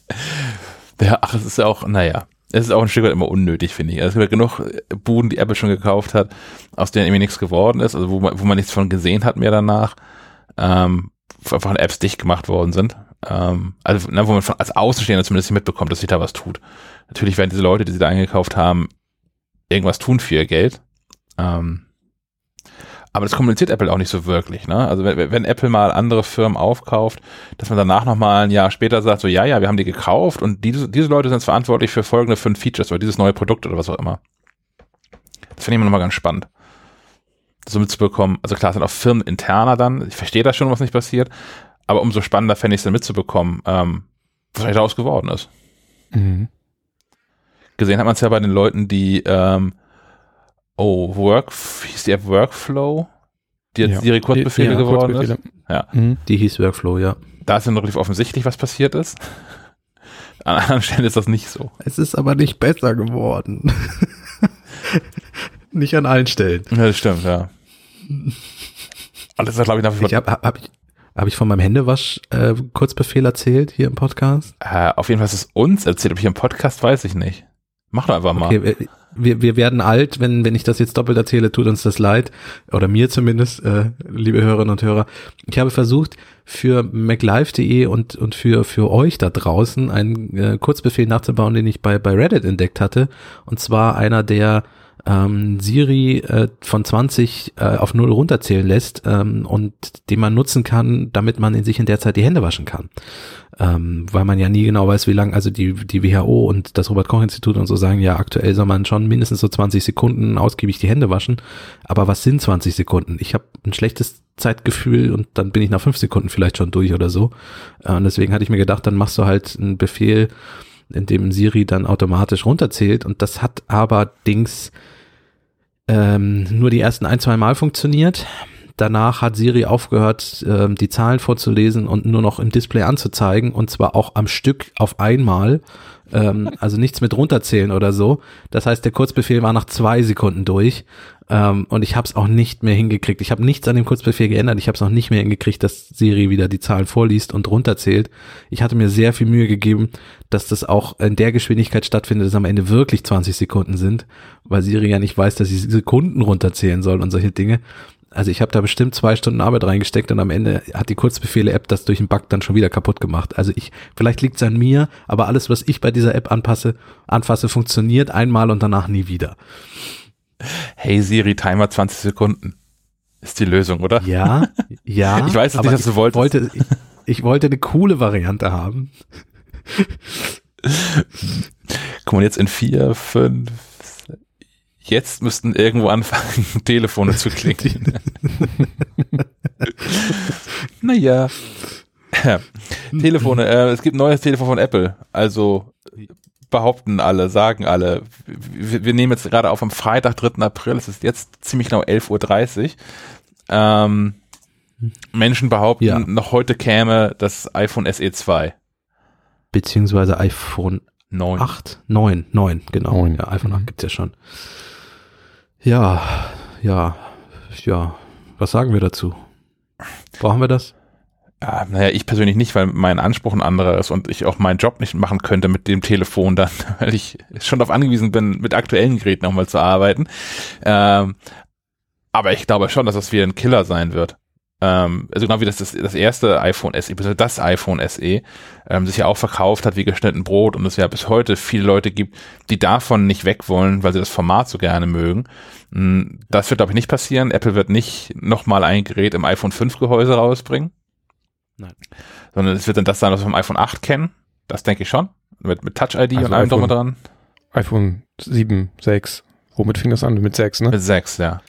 ja, ach, es ist ja auch, naja, es ist auch ein Stück weit immer unnötig, finde ich. Also es gibt ja genug Buden, die Apple schon gekauft hat, aus denen irgendwie nichts geworden ist, also wo man, wo man nichts von gesehen hat mehr danach, ähm, einfach Apps dicht gemacht worden sind. Ähm, also, ne, wo man von, als Außenstehender zumindest nicht mitbekommt, dass sich da was tut. Natürlich werden diese Leute, die sie da eingekauft haben, irgendwas tun für ihr Geld. Ähm, aber das kommuniziert Apple auch nicht so wirklich. Ne? Also wenn, wenn Apple mal andere Firmen aufkauft, dass man danach nochmal ein Jahr später sagt, so ja, ja, wir haben die gekauft und diese, diese Leute sind verantwortlich für folgende fünf Features oder dieses neue Produkt oder was auch immer. Das finde ich immer nochmal ganz spannend. So mitzubekommen, also klar, es sind auch Firmen interner dann, ich verstehe das schon, was nicht passiert, aber umso spannender fände ich es dann mitzubekommen, ähm, was eigentlich daraus geworden ist. Mhm. Gesehen hat man es ja bei den Leuten, die ähm, Oh, Work, hieß die App Workflow? Die jetzt ja. die Rekordbefehle ja, geworden ist? Ja. Mhm. Die hieß Workflow, ja. Da ist ja relativ offensichtlich, was passiert ist. An anderen Stellen ist das nicht so. Es ist aber nicht besser geworden. nicht an allen Stellen. Ja, das stimmt, ja. Alles ist, glaube ich, nach wie Ich habe hab ich, hab ich von meinem Händewasch äh, Kurzbefehl erzählt hier im Podcast? Äh, auf jeden Fall ist es uns erzählt, ob ich im Podcast weiß ich nicht. Mach doch einfach mal. Okay, wir, wir werden alt, wenn, wenn ich das jetzt doppelt erzähle, tut uns das leid. Oder mir zumindest, äh, liebe Hörerinnen und Hörer. Ich habe versucht, für maclife.de und, und für, für euch da draußen einen äh, Kurzbefehl nachzubauen, den ich bei, bei Reddit entdeckt hatte. Und zwar einer, der ähm, Siri äh, von 20 äh, auf 0 runterzählen lässt ähm, und den man nutzen kann, damit man in sich in der Zeit die Hände waschen kann. Ähm, weil man ja nie genau weiß, wie lang, also die, die WHO und das Robert-Koch-Institut und so sagen, ja, aktuell soll man schon mindestens so 20 Sekunden ausgiebig die Hände waschen. Aber was sind 20 Sekunden? Ich habe ein schlechtes Zeitgefühl und dann bin ich nach fünf Sekunden vielleicht schon durch oder so. Äh, und deswegen hatte ich mir gedacht, dann machst du halt einen Befehl, in dem Siri dann automatisch runterzählt und das hat aber Dings ähm, nur die ersten ein, zwei Mal funktioniert. Danach hat Siri aufgehört, ähm, die Zahlen vorzulesen und nur noch im Display anzuzeigen und zwar auch am Stück auf einmal. Ähm, also nichts mit runterzählen oder so. Das heißt, der Kurzbefehl war nach zwei Sekunden durch ähm, und ich habe es auch nicht mehr hingekriegt. Ich habe nichts an dem Kurzbefehl geändert. Ich habe es auch nicht mehr hingekriegt, dass Siri wieder die Zahlen vorliest und runterzählt. Ich hatte mir sehr viel Mühe gegeben, dass das auch in der Geschwindigkeit stattfindet, dass am Ende wirklich 20 Sekunden sind, weil Siri ja nicht weiß, dass sie Sekunden runterzählen soll und solche Dinge. Also ich habe da bestimmt zwei Stunden Arbeit reingesteckt und am Ende hat die Kurzbefehle-App das durch den Bug dann schon wieder kaputt gemacht. Also ich, vielleicht liegt es an mir, aber alles, was ich bei dieser App anpasse, anfasse, funktioniert einmal und danach nie wieder. Hey Siri, Timer 20 Sekunden. Ist die Lösung, oder? Ja, ja. ich weiß nicht, was du wolltest. Wollte, ich, ich wollte eine coole Variante haben. Guck mal, jetzt in vier, fünf, jetzt müssten irgendwo anfangen, Telefone zu klingeln. naja. Ja. Telefone, äh, es gibt ein neues Telefon von Apple. Also behaupten alle, sagen alle. Wir, wir nehmen jetzt gerade auf am Freitag, 3. April, es ist jetzt ziemlich genau 11.30 Uhr. Ähm, Menschen behaupten, ja. noch heute käme das iPhone SE 2. Beziehungsweise iPhone Neun. 8, 9, 9, genau. Neun. Ja, iPhone 8 Mhm. gibt's ja schon. Ja, ja, ja. Was sagen wir dazu? Brauchen wir das? Ja, naja, ich persönlich nicht, weil mein Anspruch ein anderer ist und ich auch meinen Job nicht machen könnte mit dem Telefon dann, weil ich schon darauf angewiesen bin, mit aktuellen Geräten nochmal zu arbeiten. Ähm, aber ich glaube schon, dass das wieder ein Killer sein wird. Ähm, also genau wie das, das, das erste iPhone SE, beziehungsweise das iPhone SE, ähm, sich ja auch verkauft hat wie geschnitten Brot und es ja bis heute viele Leute gibt, die davon nicht weg wollen, weil sie das Format so gerne mögen. Mm, Das wird, glaube ich, nicht passieren. Apple wird nicht nochmal ein Gerät im iPhone 5 Gehäuse rausbringen. Nein. Sondern es wird dann das sein, was wir vom iPhone 8 kennen. Das denke ich schon. Mit, mit Touch-ID Also und allem drum dran. iPhone 7, 6. Womit fing das an? Mit 6, ne? Mit 6, ja.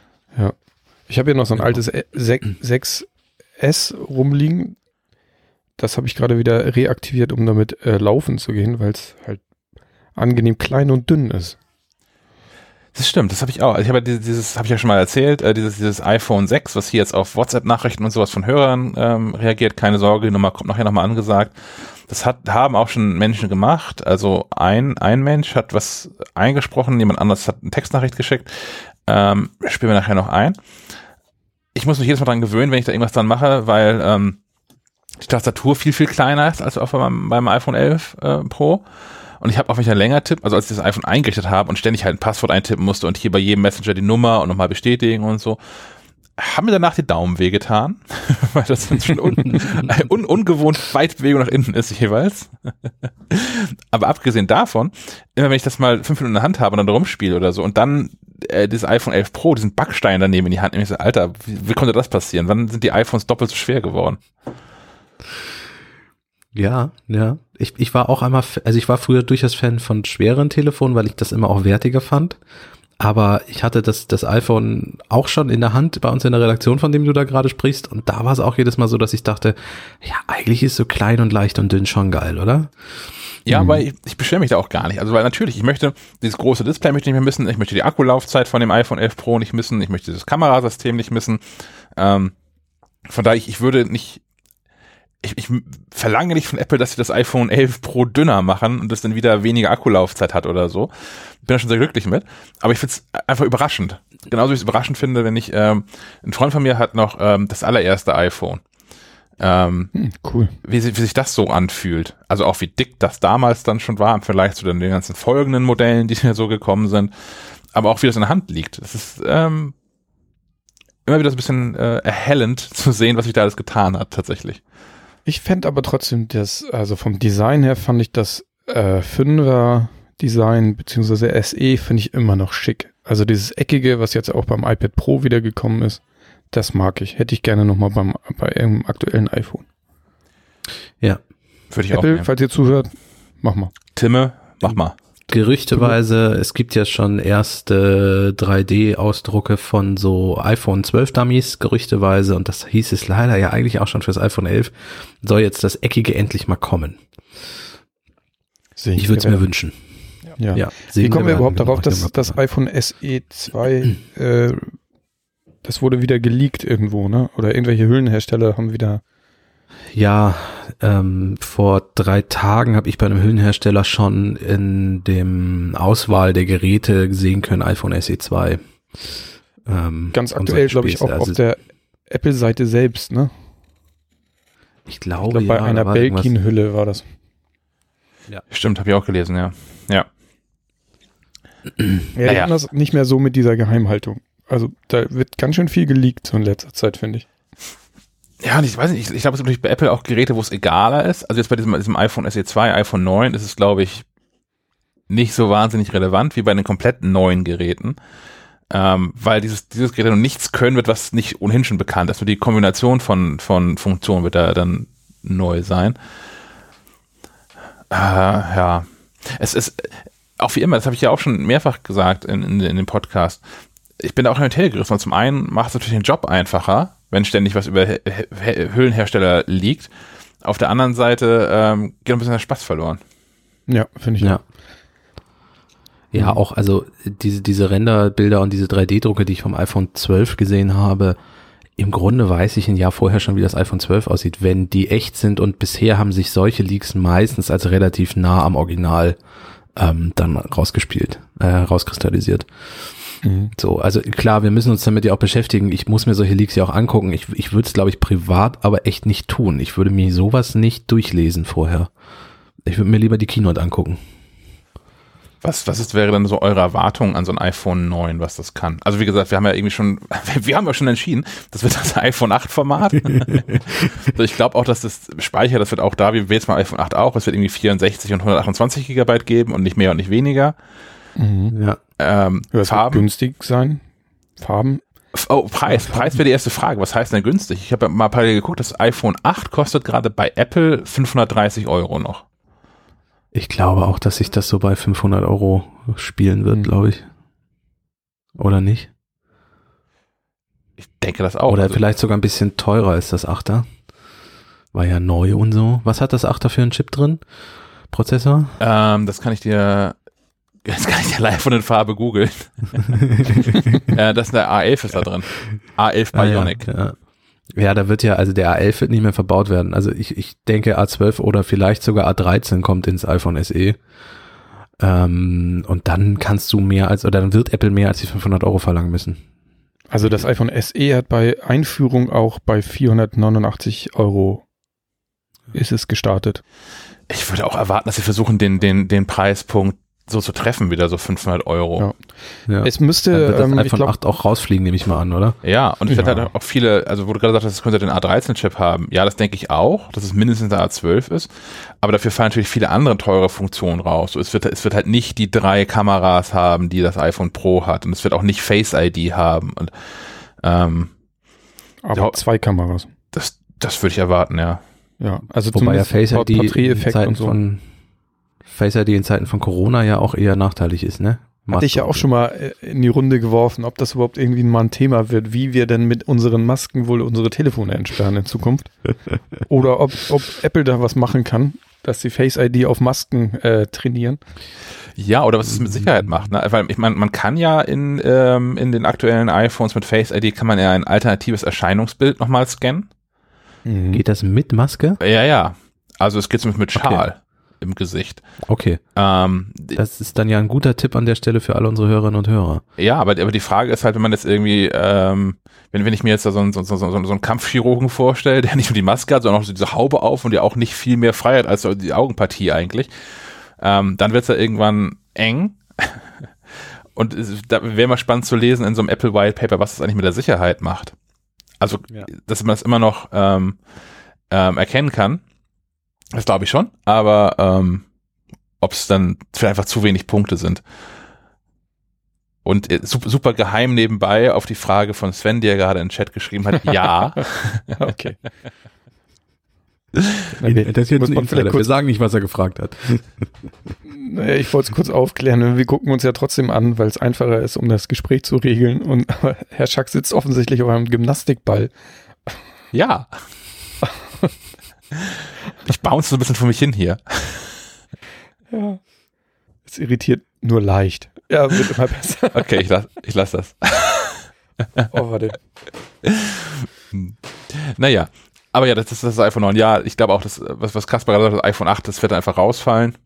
Ich habe hier noch so ein Ja. altes ä- sech- 6S rumliegen. Das habe ich gerade wieder reaktiviert, um damit äh, laufen zu gehen, weil es halt angenehm klein und dünn ist. Das stimmt, das habe ich auch. Also ich habe ja dieses, habe ich ja schon mal erzählt, äh, dieses, dieses iPhone 6, was hier jetzt auf WhatsApp-Nachrichten und sowas von Hörern ähm, reagiert, keine Sorge, die Nummer kommt nachher nochmal angesagt. Das hat, haben auch schon Menschen gemacht. Also ein, ein Mensch hat was eingesprochen, jemand anderes hat eine Textnachricht geschickt. Ähm, spielen wir nachher noch ein. Ich muss mich jedes Mal dran gewöhnen, wenn ich da irgendwas dran mache, weil ähm, die Tastatur viel, viel kleiner ist als auf meinem, beim iPhone 11 äh, Pro. Und ich habe auch, wenn ich dann länger tippe, also als ich das iPhone eingerichtet habe und ständig halt ein Passwort eintippen musste und hier bei jedem Messenger die Nummer und nochmal bestätigen und so, haben mir danach die Daumen wehgetan, weil das schon un, un, ungewohnt weit Bewegung nach innen ist jeweils. Aber abgesehen davon, immer wenn ich das mal fünf Minuten in der Hand habe und dann rumspiele oder so und dann äh, dieses iPhone 11 Pro, diesen Backstein daneben in die Hand nehme, ich so, Alter, wie, wie konnte das passieren? Wann sind die iPhones doppelt so schwer geworden? Ja, ja. Ich, ich war auch einmal, also ich war früher durchaus Fan von schweren Telefonen, weil ich das immer auch wertiger fand. Aber ich hatte das, das iPhone auch schon in der Hand bei uns in der Redaktion, von dem du da gerade sprichst. Und da war es auch jedes Mal so, dass ich dachte, ja, eigentlich ist so klein und leicht und dünn schon geil, oder? Ja, Mhm. aber ich, ich beschwere mich da auch gar nicht. Also weil natürlich, ich möchte dieses große Display möchte ich nicht mehr missen, ich möchte die Akkulaufzeit von dem iPhone 11 Pro nicht missen, ich möchte das Kamerasystem nicht missen. Ähm, von daher, ich, ich würde nicht, ich, ich verlange nicht von Apple, dass sie das iPhone 11 Pro dünner machen und das dann wieder weniger Akkulaufzeit hat oder so. Bin da schon sehr glücklich mit. Aber ich finde es einfach überraschend. Genauso wie ich es überraschend finde, wenn ich, ähm, ein Freund von mir hat noch ähm, das allererste iPhone. Ähm, Hm, cool. wie, wie sich das so anfühlt. Also auch wie dick das damals dann schon war im Vergleich zu den, den ganzen folgenden Modellen, die so gekommen sind. Aber auch wie das in der Hand liegt. Es ist ähm, immer wieder so ein bisschen äh, erhellend zu sehen, was sich da alles getan hat tatsächlich. Ich fände aber trotzdem das, also vom Design her fand ich das äh, 5er Design beziehungsweise SE finde ich immer noch schick. Also dieses eckige, was jetzt auch beim iPad Pro wiedergekommen ist, das mag ich. Hätte ich gerne nochmal beim bei irgendeinem aktuellen iPhone. Ja. Würde ich auch Apple, nehmen. falls ihr zuhört, mach mal. Timme, mach mal. Gerüchteweise, es gibt ja schon erste 3D-Ausdrucke von so iPhone 12 Dummies, gerüchteweise, und das hieß es leider ja eigentlich auch schon fürs iPhone 11, soll jetzt das Eckige endlich mal kommen. Sehen Ich würde es mir wünschen. Ja. Ja, Wie kommen wir überhaupt darauf, dass das iPhone SE 2, äh, das wurde wieder geleakt irgendwo, ne? Oder irgendwelche Hüllenhersteller haben wieder. Ja, ähm, vor drei Tagen habe ich bei einem Hüllenhersteller schon in dem Auswahl der Geräte sehen können, iPhone SE 2. Ähm, Ganz aktuell, glaube ich, auch Späße. auf Also, der Apple-Seite selbst, ne? Ich Ich glaube, glaube, bei ja, einer Belkin-Hülle war das. Stimmt, habe ich auch gelesen, ja. Ja. Ja, die Naja. haben das nicht mehr so mit dieser Geheimhaltung. Also da wird ganz schön viel geleakt so in letzter Zeit, finde ich. Ja, und ich weiß nicht, ich, ich glaube, es gibt natürlich bei Apple auch Geräte, wo es egaler ist. Also jetzt bei diesem, diesem iPhone SE 2, iPhone 9 ist es, glaube ich, nicht so wahnsinnig relevant wie bei den kompletten neuen Geräten. Ähm, weil dieses, dieses Gerät noch nichts können wird, was nicht ohnehin schon bekannt ist. Nur die Kombination von, von Funktionen wird da dann neu sein. Äh, ja. Es ist, auch wie immer, das habe ich ja auch schon mehrfach gesagt in, in, in dem Podcast. Ich bin da auch hin und her gegriffen. Und zum einen macht es natürlich den Job einfacher, wenn ständig was über H- H- Hüllenhersteller liegt. Auf der anderen Seite ähm, geht ein bisschen der Spaß verloren. Ja, finde ich. Ja. Ja, Mhm. auch, also diese, diese Renderbilder und diese 3D-Drucke, die ich vom iPhone 12 gesehen habe, im Grunde weiß ich ein Jahr vorher schon, wie das iPhone 12 aussieht, wenn die echt sind und bisher haben sich solche Leaks meistens als relativ nah am Original ähm, dann rausgespielt, äh, rauskristallisiert. Mhm. So, also klar, wir müssen uns damit ja auch beschäftigen. Ich muss mir solche Leaks ja auch angucken. Ich, ich würde es, glaube ich, privat aber echt nicht tun. Ich würde mir sowas nicht durchlesen vorher. Ich würde mir lieber die Keynote angucken. Was, was ist, wäre dann so eure Erwartung an so ein iPhone 9, was das kann? Also wie gesagt, wir haben ja irgendwie schon, wir haben ja schon entschieden, das wird das iPhone 8 Format. also ich glaube auch, dass das Speicher, das wird auch da, wie wir jetzt mal iPhone 8 auch, es wird irgendwie 64 und 128 Gigabyte geben und nicht mehr und nicht weniger. Mhm. Ja. Ähm, das Farben. günstig sein. Farben. Oh, Preis. Preis wäre die erste Frage. Was heißt denn günstig? Ich habe mal parallel geguckt, das iPhone 8 kostet gerade bei Apple 530 Euro noch. Ich glaube auch, dass sich das so bei 500 Euro spielen wird, mhm. glaube ich. Oder nicht? Ich denke das auch. Oder also vielleicht sogar ein bisschen teurer als das 8er. War ja neu und so. Was hat das 8er für einen Chip drin? Prozessor? Ähm, das kann ich dir, jetzt kann ich dir live von den Farbe googeln. äh, das ist der A11 ist da drin. A11 Bionic. Ah, ja, ja. Ja, da wird ja, also der A11 wird nicht mehr verbaut werden. Also ich, ich denke A12 oder vielleicht sogar A13 kommt ins iPhone SE. Ähm, und dann kannst du mehr als, oder dann wird Apple mehr als die 500 Euro verlangen müssen. Also das iPhone SE hat bei Einführung auch bei 489 Euro ist es gestartet. Ich würde auch erwarten, dass sie versuchen, den, den, den Preispunkt so zu treffen, wieder so 500 Euro. Ja. ja. Es müsste Dann wird das ähm, iPhone glaub, 8 auch rausfliegen, nehme ich mal an, oder? Ja, und ich ja. werde halt auch viele, also wo du gerade sagst, das könnte den A13-Chip haben. Ja, das denke ich auch, dass es mindestens der A12 ist. Aber dafür fallen natürlich viele andere teure Funktionen raus. So, es, wird, es wird halt nicht die drei Kameras haben, die das iPhone Pro hat. Und es wird auch nicht Face ID haben. Und, ähm, Aber zwei Kameras. Das, das würde ich erwarten, ja. Ja, also Wobei ja Face ID in Zeiten so. von Face ID in Zeiten von Corona ja auch eher nachteilig ist, ne? Hatte ich ja auch schon mal äh, in die Runde geworfen, ob das überhaupt irgendwie mal ein Thema wird, wie wir denn mit unseren Masken wohl unsere Telefone entsperren in Zukunft. Oder ob, ob Apple da was machen kann, dass sie Face ID auf Masken äh, trainieren. Ja, oder was es mit Sicherheit macht. Ne? Weil ich meine, man kann ja in, ähm, in den aktuellen iPhones mit Face ID kann man ja ein alternatives Erscheinungsbild nochmal scannen. Mhm. Geht das mit Maske? Ja, ja. Also es geht zumindest mit Schal. Okay im Gesicht. Okay. Ähm, das ist dann ja ein guter Tipp an der Stelle für alle unsere Hörerinnen und Hörer. Ja, aber, aber die Frage ist halt, wenn man jetzt irgendwie, ähm, wenn, wenn ich mir jetzt da so, einen, so, so, so, so einen Kampfchirurgen vorstelle, der nicht nur die Maske hat, sondern auch so diese Haube auf und ja auch nicht viel mehr Freiheit als die Augenpartie eigentlich, ähm, dann wird es ja irgendwann eng. und es, da wäre mal spannend zu lesen in so einem Apple White Paper, was das eigentlich mit der Sicherheit macht. Also, ja. dass man das immer noch ähm, ähm, erkennen kann. Das glaube ich schon, aber ähm, ob es dann vielleicht einfach zu wenig Punkte sind. Und äh, super, super geheim nebenbei auf die Frage von Sven, die er gerade in den Chat geschrieben hat, ja. okay. Okay. Das ist jetzt ein Insider. Wir sagen nicht, was er gefragt hat. Naja, ich wollte es kurz aufklären. Wir gucken uns ja trotzdem an, weil es einfacher ist, um das Gespräch zu regeln. Und Herr Schack sitzt offensichtlich auf einem Gymnastikball. Ja. Ich bounce so ein bisschen vor mich hin hier. Ja. Es irritiert nur leicht. Ja, wird immer besser. Okay, ich lass, ich lass das. Oh, warte. Naja, aber ja, das ist das iPhone 9. Ja, ich glaube auch, das, was, was Kasper gerade sagt, das iPhone 8, das wird einfach rausfallen.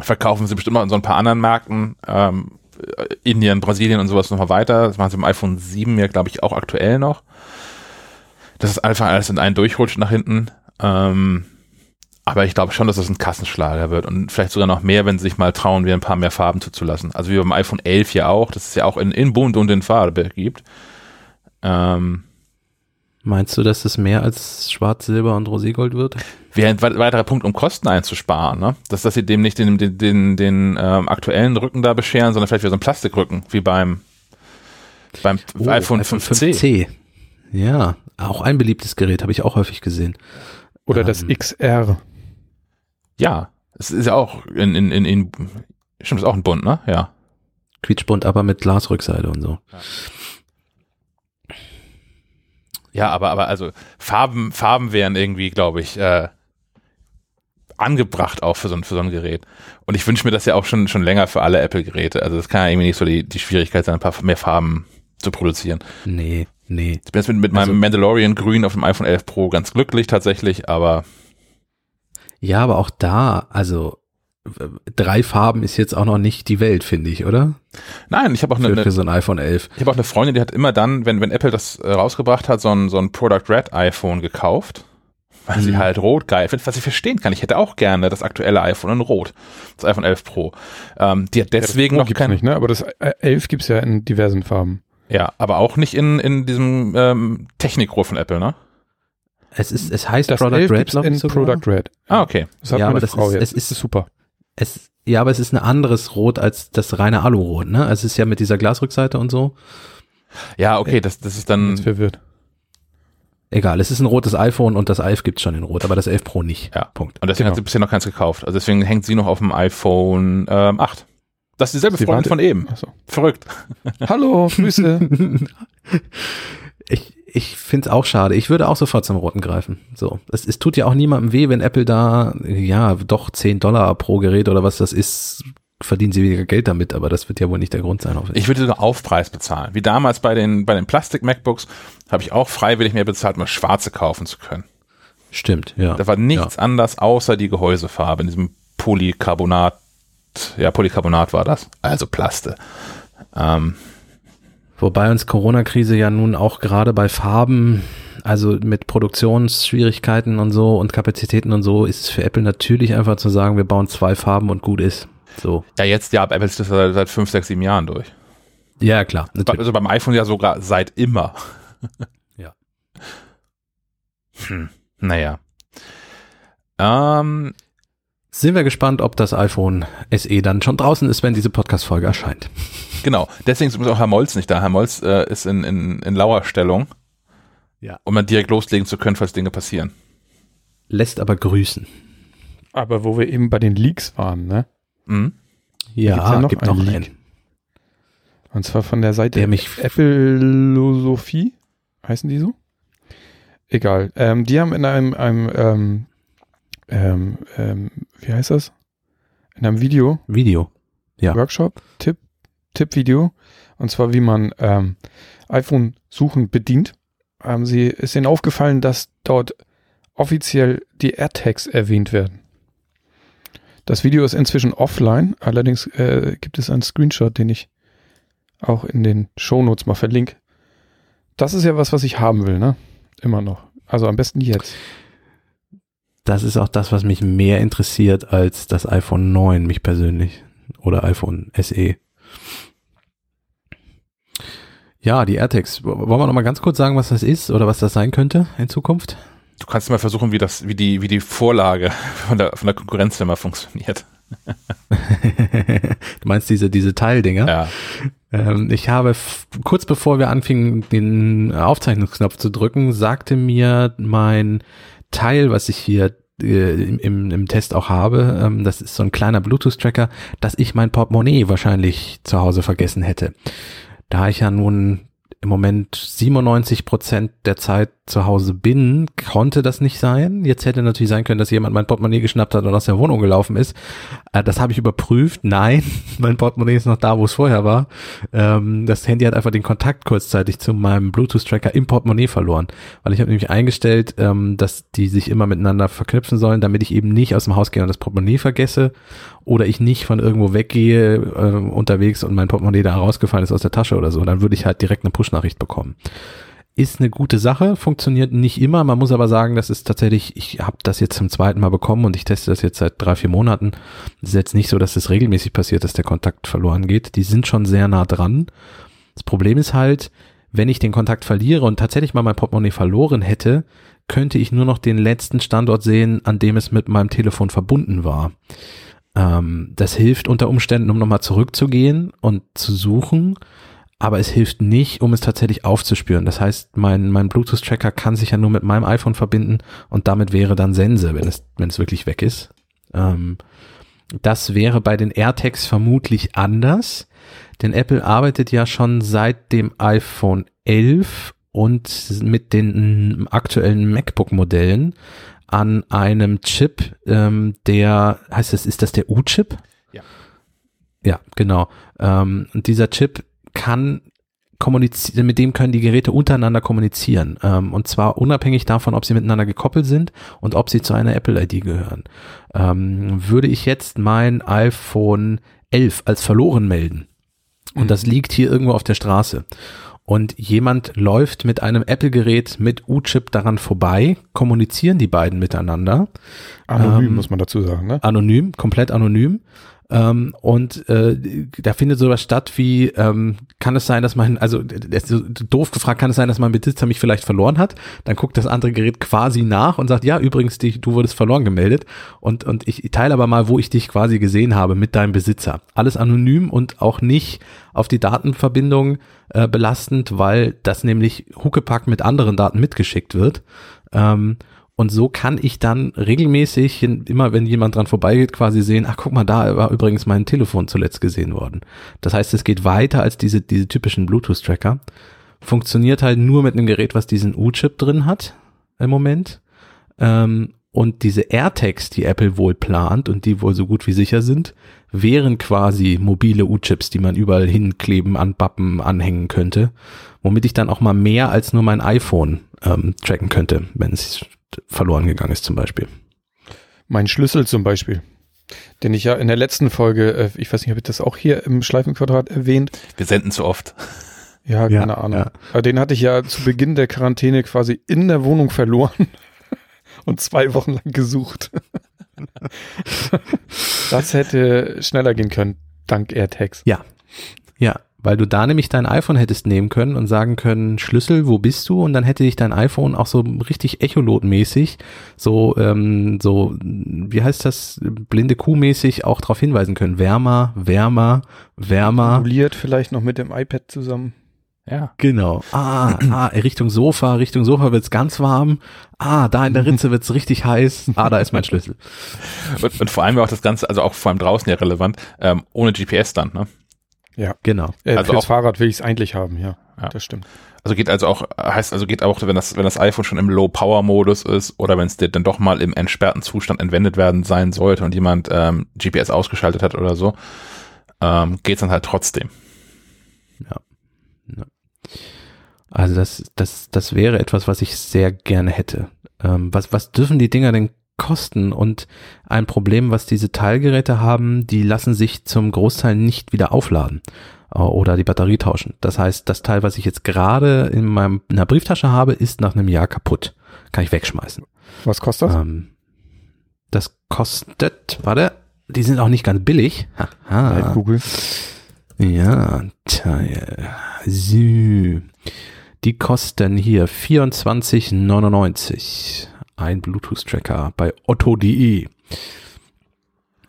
Verkaufen sie bestimmt noch in so ein paar anderen Märkten. Ähm, Indien, Brasilien und sowas nochmal weiter. Das machen sie im iPhone 7 ja, glaube ich, auch aktuell noch. Das ist einfach alles in einen durchrutscht nach hinten. Ähm, aber ich glaube schon, dass es ein Kassenschlager wird und vielleicht sogar noch mehr, wenn sie sich mal trauen, wieder ein paar mehr Farben zuzulassen. Also wie beim iPhone 11 ja auch, dass es ja auch in, in bunt und in Farbe gibt. Ähm, Meinst du, dass es mehr als Schwarz, Silber und Roségold wird? Wäre ein weiterer Punkt, um Kosten einzusparen, ne? Dass, dass sie dem nicht den, den, den, den ähm, aktuellen Rücken da bescheren, sondern vielleicht wieder so einen Plastikrücken, wie beim, beim oh, iPhone, iPhone 5C. 5C. Ja, auch ein beliebtes Gerät, habe ich auch häufig gesehen. Oder ähm, das XR. Ja, es ist ja auch in, in, in, in stimmt, ist auch ein Bund, ne? Ja. Quietschbunt, aber mit Glasrückseite und so. Ja. Ja, aber, aber also Farben, Farben wären irgendwie, glaube ich, äh, angebracht auch für so, ein, für so ein Gerät. Und ich wünsche mir das ja auch schon, schon länger für alle Apple-Geräte. Also das kann ja irgendwie nicht so die, die Schwierigkeit sein, ein paar mehr Farben zu produzieren. Nee, Nee. Ich bin jetzt mit, mit Also- meinem Mandalorian Grün auf dem iPhone 11 Pro ganz glücklich tatsächlich, aber Ja, aber auch da, also drei Farben ist jetzt auch noch nicht die Welt, finde ich, oder? nein, ich habe auch eine, Für, eine für so ein iPhone 11. ich habe auch eine Freundin, die hat immer dann, wenn wenn Apple das äh, rausgebracht hat, so ein so ein Product Red iPhone gekauft, weil sie Mhm. halt rot geil findet, was ich verstehen kann. Ich hätte auch gerne das aktuelle iPhone in rot, das iPhone 11 Pro. Ähm, die hat deswegen ja, noch gibt's kein nicht, ne? Aber das äh, 11 gibt's ja in diversen Farben. Ja, aber auch nicht in, in diesem ähm, Technikrot von Apple, ne? Es ist, es heißt Das Product 11 Red, glaube ich in sogar. Product Red. Ah, okay. Das hat Ja, meine aber das Frau ist- jetzt. es ist- super. Es, ja, aber es ist ein anderes Rot als das reine Alurot, ne? Es ist ja mit dieser Glasrückseite und so. Ja, okay, das, das ist dann, Jetzt verwirrt. Egal, es ist ein rotes iPhone und das 11 gibt's schon in Rot, aber das 11 Pro nicht. Ja. Punkt. und deswegen Genau. hat sie bisher noch keins gekauft. Also deswegen hängt sie noch auf dem iPhone ähm, 8. Das ist dieselbe Sie Freundin von eben. Achso. Verrückt. Hallo, Grüße. ich ich finde es auch schade. Ich würde auch sofort zum Roten greifen. So, es, es tut ja auch niemandem weh, wenn Apple da, ja, doch 10 Dollar pro Gerät oder was das ist, verdienen sie weniger Geld damit, aber das wird ja wohl nicht der Grund sein. Ich würde sogar Aufpreis bezahlen. Wie damals bei den, bei den Plastik-MacBooks habe ich auch freiwillig mehr bezahlt, um schwarze kaufen zu können. Stimmt, ja. Da war nichts anders außer die Gehäusefarbe in diesem Polycarbonat. Ja, Polycarbonat war das. Also Plaste. Ähm, Wobei uns Corona-Krise ja nun auch gerade bei Farben, also mit Produktionsschwierigkeiten und so und Kapazitäten und so, ist es für Apple natürlich einfach zu sagen, wir bauen zwei Farben und gut ist. So. ja, jetzt, ja, Apple ist das seit, seit fünf, sechs, sieben Jahren durch. Ja, klar. Natürlich. Also beim iPhone ja sogar seit immer. Ja. Hm, naja. Ähm, Sind wir gespannt, ob das iPhone SE dann schon draußen ist, wenn diese Podcast-Folge erscheint. genau. Deswegen ist übrigens auch Herr Molz nicht da. Herr Molz äh, ist in, in, in Lauerstellung. Ja. Um dann direkt loslegen zu können, falls Dinge passieren. Lässt aber grüßen. Aber wo wir eben bei den Leaks waren, ne? Mhm. Ja, ja noch gibt einen noch Leak. einen. Und zwar von der Seite Der mich Philosophie. Heißen die so? Egal. Ähm, die haben in einem, einem ähm, ähm, ähm, wie heißt das? In einem Video, Video. Ja. Workshop, Tipp, Tipp-Video. Und zwar, wie man ähm, iPhone-Suchen bedient. Haben sie, ist ihnen aufgefallen, dass dort offiziell die AirTags erwähnt werden. Das Video ist inzwischen offline, allerdings äh, gibt es einen Screenshot, den ich auch in den Shownotes mal verlinke. Das ist ja was, was ich haben will, ne? Immer noch. Also am besten jetzt. Das ist auch das, was mich mehr interessiert als das iPhone 9, mich persönlich. Oder iPhone SE. Ja, die AirTags. Wollen wir noch mal ganz kurz sagen, was das ist oder was das sein könnte in Zukunft? Du kannst mal versuchen, wie das, wie die, wie die Vorlage von der, von der Konkurrenzfirma funktioniert. du meinst diese, diese Teildinger? Ja. Ähm, ich habe kurz bevor wir anfingen, den Aufzeichnungsknopf zu drücken, sagte mir mein Teil, was ich hier äh, im, im, Test auch habe, ähm, das ist so ein kleiner Bluetooth-Tracker, dass ich mein Portemonnaie wahrscheinlich zu Hause vergessen hätte. Da ich ja nun im Moment 97 Prozent der Zeit zu Hause bin, konnte das nicht sein. Jetzt hätte natürlich sein können, dass jemand mein Portemonnaie geschnappt hat und aus der Wohnung gelaufen ist. Äh, das habe ich überprüft. Nein, mein Portemonnaie ist noch da, wo es vorher war. Ähm, das Handy hat einfach den Kontakt kurzzeitig zu meinem Bluetooth-Tracker im Portemonnaie verloren. Weil ich habe nämlich eingestellt, ähm, dass die sich immer miteinander verknüpfen sollen, damit ich eben nicht aus dem Haus gehe und das Portemonnaie vergesse oder ich nicht von irgendwo weggehe äh, unterwegs und mein Portemonnaie da rausgefallen ist aus der Tasche oder so. Dann würde ich halt direkt eine Push-Nachricht bekommen. Ist eine gute Sache, funktioniert nicht immer. Man muss aber sagen, das ist tatsächlich, ich habe das jetzt zum zweiten Mal bekommen und ich teste das jetzt seit drei, vier Monaten. Es ist jetzt nicht so, dass es regelmäßig passiert, dass der Kontakt verloren geht. Die sind schon sehr nah dran. Das Problem ist halt, wenn ich den Kontakt verliere und tatsächlich mal mein Portemonnaie verloren hätte, könnte ich nur noch den letzten Standort sehen, an dem es mit meinem Telefon verbunden war. Ähm, das hilft unter Umständen, um nochmal zurückzugehen und zu suchen, aber es hilft nicht, um es tatsächlich aufzuspüren. Das heißt, mein, mein Bluetooth-Tracker kann sich ja nur mit meinem iPhone verbinden und damit wäre dann Sense, wenn es, wenn es wirklich weg ist. Ähm, das wäre bei den AirTags vermutlich anders, denn Apple arbeitet ja schon seit dem iPhone 11 und mit den aktuellen MacBook-Modellen an einem Chip, ähm, der, heißt das, ist das der U-Chip? Ja. Ja, genau. Ähm, und dieser Chip kann kommunizieren, mit dem können die Geräte untereinander kommunizieren. Ähm, und zwar unabhängig davon, ob sie miteinander gekoppelt sind und ob sie zu einer Apple-ID gehören. Ähm, würde ich jetzt mein iPhone 11 als verloren melden und das liegt hier irgendwo auf der Straße und jemand läuft mit einem Apple-Gerät mit U-Chip daran vorbei, kommunizieren die beiden miteinander. Anonym ähm, muss man dazu sagen, ne? Anonym, komplett anonym. Ähm, und äh, da findet sowas statt wie, ähm, kann es sein, dass mein, also so doof gefragt, kann es sein, dass mein Besitzer mich vielleicht verloren hat? Dann guckt das andere Gerät quasi nach und sagt, ja, übrigens, die, du wurdest verloren gemeldet. Und, und ich teile aber mal, wo ich dich quasi gesehen habe mit deinem Besitzer. Alles anonym und auch nicht auf die Datenverbindung äh, belastend, weil das nämlich Huckepack mit anderen Daten mitgeschickt wird. Ähm, und so kann ich dann regelmäßig, immer wenn jemand dran vorbeigeht, quasi sehen, ach guck mal, da war übrigens mein Telefon zuletzt gesehen worden. Das heißt, es geht weiter als diese, diese typischen Bluetooth-Tracker. Funktioniert halt nur mit einem Gerät, was diesen U-Chip drin hat im Moment. Ähm, und diese AirTags, die Apple wohl plant und die wohl so gut wie sicher sind, wären quasi mobile U-Chips, die man überall hinkleben, anbappen, anhängen könnte, womit ich dann auch mal mehr als nur mein iPhone ähm, tracken könnte, wenn es verloren gegangen ist zum Beispiel. Mein Schlüssel zum Beispiel, den ich ja in der letzten Folge, äh, ich weiß nicht, ob ich das auch hier im Schleifenquadrat erwähnt. Wir senden zu oft. Ja, keine ja, Ahnung. Ja. Den hatte ich ja zu Beginn der Quarantäne quasi in der Wohnung verloren und zwei Wochen lang gesucht. das hätte schneller gehen können, dank AirTags. Ja, ja, weil du da nämlich dein iPhone hättest nehmen können und sagen können, Schlüssel, wo bist du? Und dann hätte dich dein iPhone auch so richtig Echolot-mäßig, so, ähm, so, wie heißt das, blinde Kuh-mäßig auch darauf hinweisen können. Wärmer, wärmer, wärmer. Moduliert vielleicht noch mit dem iPad zusammen. Ja. Genau. Ah, ah, Richtung Sofa, Richtung Sofa wird's ganz warm. Ah, da in der Ritze wird's richtig heiß. Ah, da ist mein Schlüssel. Und, und vor allem auch das Ganze, also auch vor allem draußen ja relevant, ähm, ohne GPS dann, ne? Ja, genau. Äh, also fürs auch, Fahrrad will ich es eigentlich haben, ja, ja. Das stimmt. Also geht also auch, heißt also geht auch, wenn das, wenn das iPhone schon im Low-Power-Modus ist oder wenn es dir dann doch mal im entsperrten Zustand entwendet werden sein sollte und jemand ähm, GPS ausgeschaltet hat oder so, ähm, geht es dann halt trotzdem. Ja. ja. Also das, das, das wäre etwas, was ich sehr gerne hätte. Ähm, was, was dürfen die Dinger denn kosten? Und ein Problem, was diese Teilgeräte haben, die lassen sich zum Großteil nicht wieder aufladen. Äh, oder die Batterie tauschen. Das heißt, das Teil, was ich jetzt gerade in meinem, in der Brieftasche habe, ist nach einem Jahr kaputt. Kann ich wegschmeißen. Was kostet das? Ähm, das kostet, warte, die sind auch nicht ganz billig. Haha. Google. Ja, Teil. So. Die kosten hier 24,99. Ein Bluetooth-Tracker bei otto.de.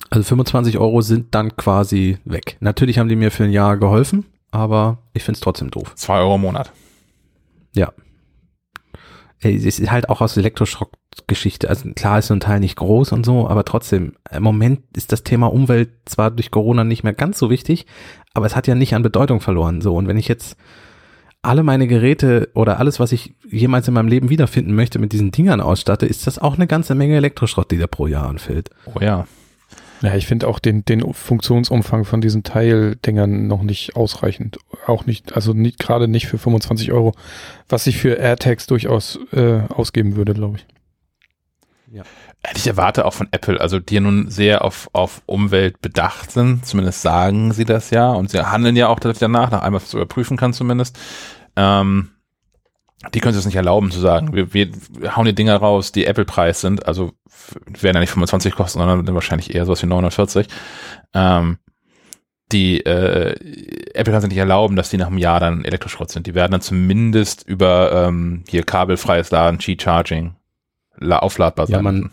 Also 25 Euro sind dann quasi weg. Natürlich haben die mir für ein Jahr geholfen, aber ich finde es trotzdem doof. Zwei Euro im Monat. Ja. Es ist halt auch aus Elektroschrottgeschichte. Also klar ist so ein Teil nicht groß und so, aber trotzdem, im Moment ist das Thema Umwelt zwar durch Corona nicht mehr ganz so wichtig, aber es hat ja nicht an Bedeutung verloren. So, und wenn ich jetzt alle meine Geräte oder alles, was ich jemals in meinem Leben wiederfinden möchte, mit diesen Dingern ausstatte, ist das auch eine ganze Menge Elektroschrott, die da pro Jahr anfällt. Oh ja. Ja, ich finde auch den, den Funktionsumfang von diesen Teildingern noch nicht ausreichend. Auch nicht, also nicht gerade nicht für 25 Euro, was ich für AirTags durchaus äh, ausgeben würde, glaube ich. Ja. Ich erwarte auch von Apple, also die nun sehr auf, auf Umwelt bedacht sind, zumindest sagen sie das ja und sie handeln ja auch danach, nach einmal zu überprüfen kann zumindest. Ähm, die können das nicht erlauben zu sagen, wir, wir hauen die Dinger raus, die Apple-Preis sind, also werden ja nicht 25 kosten, sondern wahrscheinlich eher sowas wie 940. Ähm, die äh, Apple kann sich nicht erlauben, dass die nach einem Jahr dann Elektroschrott sind. Die werden dann zumindest über ähm, hier kabelfreies Laden, Qi-Charging aufladbar sein. Ja, man,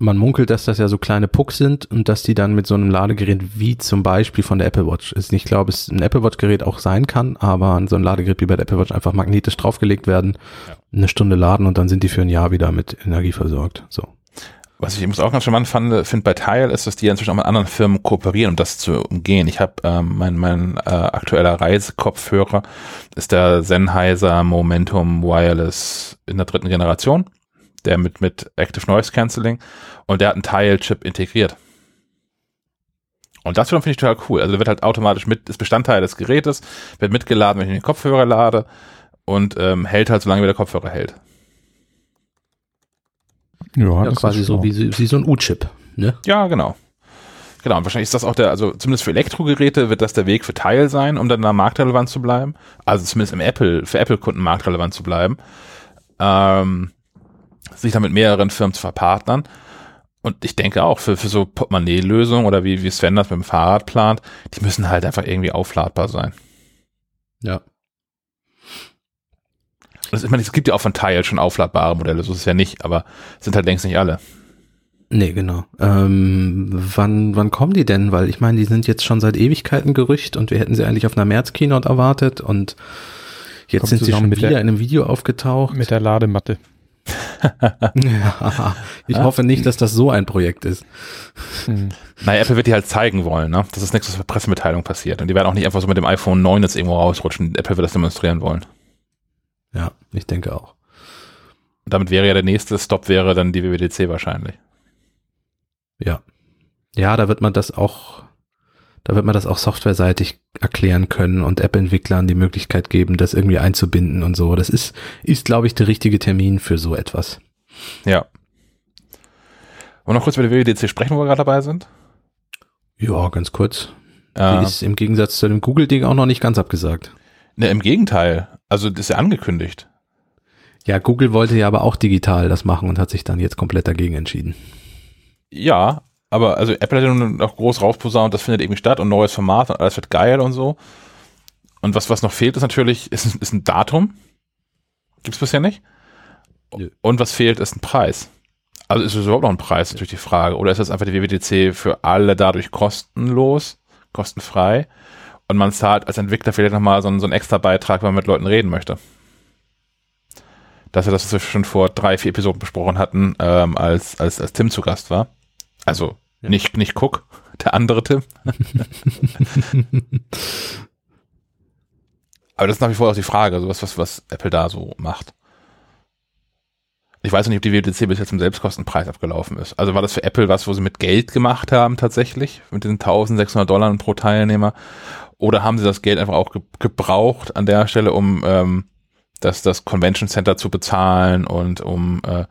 man munkelt, dass das ja so kleine Pucks sind und dass die dann mit so einem Ladegerät wie zum Beispiel von der Apple Watch ist. Ich glaube, es ein Apple Watch Gerät auch sein kann, aber an so ein Ladegerät wie bei der Apple Watch einfach magnetisch draufgelegt werden, ja. eine Stunde laden und dann sind die für ein Jahr wieder mit Energie versorgt. So. Was ich übrigens auch ganz charmant fand, finde bei Tile, ist, dass die inzwischen auch mit anderen Firmen kooperieren, um das zu umgehen. Ich habe ähm, mein, mein äh, aktueller Reisekopfhörer ist der Sennheiser Momentum Wireless in der dritten Generation der mit, mit Active Noise Cancelling und der hat einen Tile-Chip integriert. Und das finde ich total cool. Also wird halt automatisch mit, ist Bestandteil des Gerätes, wird mitgeladen, wenn ich den Kopfhörer lade und ähm, hält halt so lange, wie der Kopfhörer hält. Ja, ja quasi so wie, wie so ein U-Chip, ne? Ja, genau. Genau, und wahrscheinlich ist das auch der, also zumindest für Elektrogeräte wird das der Weg für Teil sein, um dann da marktrelevant zu bleiben. Also zumindest im Apple, für Apple-Kunden marktrelevant zu bleiben. Ähm, sich dann mit mehreren Firmen zu verpartnern. Und ich denke auch, für, für so Portemonnaie-Lösungen oder wie, wie Sven das mit dem Fahrrad plant, die müssen halt einfach irgendwie aufladbar sein. Ja. Das, ich meine, es gibt ja auch von Teil schon aufladbare Modelle, so ist es ja nicht, aber sind halt längst nicht alle. Nee, genau. Ähm, wann, wann kommen die denn? Weil ich meine, die sind jetzt schon seit Ewigkeiten Gerücht und wir hätten sie eigentlich auf einer März-Keynote erwartet und jetzt Kommt sind sie schon wieder der, in einem Video aufgetaucht. Mit der Ladematte. Ja, ich hoffe nicht, dass das so ein Projekt ist. Hm. Naja, Apple wird die halt zeigen wollen, ne? Das ist nichts, was für Pressemitteilung passiert. Und die werden auch nicht einfach so mit dem iPhone 9 jetzt irgendwo rausrutschen. Apple wird das demonstrieren wollen. Ja, ich denke auch. Und damit wäre ja der nächste Stop wäre dann die WWDC wahrscheinlich. Ja. Ja, da wird man das auch, da wird man das auch softwareseitig erklären können und App-Entwicklern die Möglichkeit geben, das irgendwie einzubinden und so. Das ist, ist, glaube ich, der richtige Termin für so etwas. Ja. Wir noch kurz über die WWDC sprechen, wo wir gerade dabei sind? Ja, ganz kurz. Äh, die ist im Gegensatz zu dem Google-Ding auch noch nicht ganz abgesagt. Ne, im Gegenteil. Also, das ist ja angekündigt. Ja, Google wollte ja aber auch digital das machen und hat sich dann jetzt komplett dagegen entschieden. Ja, aber also Apple hat ja nun noch groß rausposaunt, das findet irgendwie statt und neues Format und alles wird geil und so. Und was, was noch fehlt, ist natürlich, ist, ist ein Datum. Gibt's bisher nicht. Nö. Und was fehlt, ist ein Preis. Also ist es überhaupt noch ein Preis, natürlich die Frage. Oder ist das einfach die WWDC für alle dadurch kostenlos, kostenfrei? Und man zahlt als Entwickler vielleicht nochmal so, einen, so einen extra Beitrag, wenn man mit Leuten reden möchte. Das ist das, was wir schon vor drei, vier Episoden besprochen hatten, ähm, als, als, als Tim zu Gast war. Also ja. nicht, nicht Cook, der andere Tim. Aber das ist nach wie vor auch die Frage, also was, was, was Apple da so macht. Ich weiß nicht, ob die WWDC bis jetzt im Selbstkostenpreis abgelaufen ist. Also war das für Apple was, wo sie mit Geld gemacht haben tatsächlich, mit den 1600 Dollar pro Teilnehmer? Oder haben sie das Geld einfach auch ge gebraucht an der Stelle, um ähm, das, das Convention Center zu bezahlen und um äh,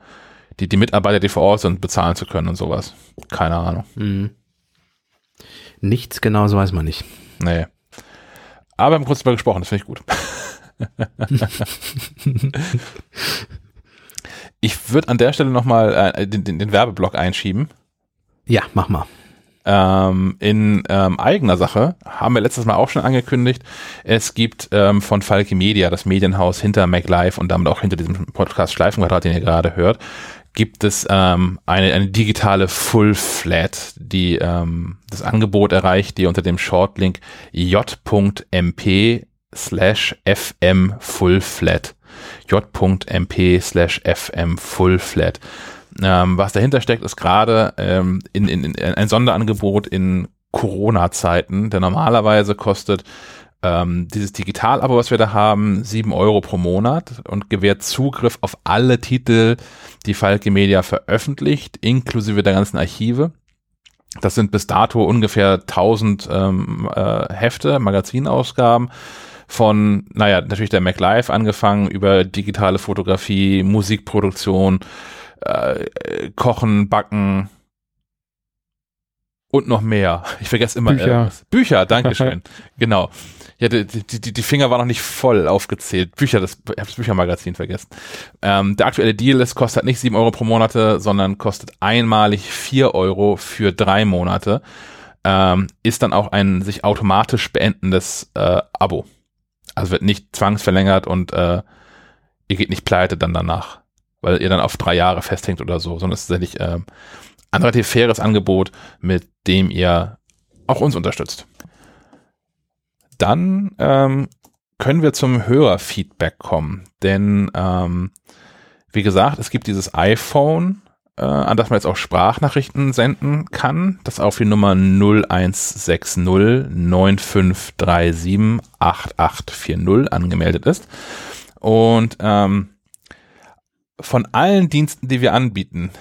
die, die Mitarbeiter, die vor Ort sind, bezahlen zu können und sowas. Keine Ahnung. Mhm. Nichts genaues weiß man nicht. Nee. Aber wir haben kurz darüber gesprochen, das finde ich gut. ich würde an der Stelle nochmal äh, den, den, den Werbeblock einschieben. Ja, mach mal. Ähm, in ähm, eigener Sache haben wir letztes Mal auch schon angekündigt, es gibt ähm, von Falke Media, das Medienhaus hinter MacLive und damit auch hinter diesem Podcast Schleifenquadrat, den ihr gerade hört, gibt es ähm, eine, eine digitale Full Flat, die ähm, das Angebot erreicht, die unter dem Shortlink j.mp slash fm full flat j.mp slash fm full flat ähm, was dahinter steckt, ist gerade ähm, in, in, in ein Sonderangebot in Corona-Zeiten, der normalerweise kostet ähm, dieses Digital-Abo, was wir da haben, sieben Euro pro Monat und gewährt Zugriff auf alle Titel, die Falke Media veröffentlicht, inklusive der ganzen Archive. Das sind bis dato ungefähr 1000 ähm, äh, Hefte, Magazinausgaben von, naja, natürlich der MacLive angefangen über digitale Fotografie, Musikproduktion, äh, Kochen, Backen und noch mehr. Ich vergesse immer Bücher. Äh, Bücher, Dankeschön. genau. Ja, die, die, die Finger waren noch nicht voll aufgezählt. Bücher, das, ich habe das Büchermagazin vergessen. Ähm, der aktuelle Deal ist, kostet nicht sieben Euro pro Monate, sondern kostet einmalig vier Euro für drei Monate. Ähm, ist dann auch ein sich automatisch beendendes äh, Abo. Also wird nicht zwangsverlängert und äh, ihr geht nicht pleite dann danach weil ihr dann auf drei Jahre festhängt oder so, sondern es ist tatsächlich ähm, ein relativ faires Angebot, mit dem ihr auch uns unterstützt. Dann ähm, können wir zum Hörerfeedback kommen, denn ähm, wie gesagt, es gibt dieses iPhone, äh, an das man jetzt auch Sprachnachrichten senden kann, das auf die Nummer 0160 9537 8840 angemeldet ist. Und ähm, von allen Diensten, die wir anbieten,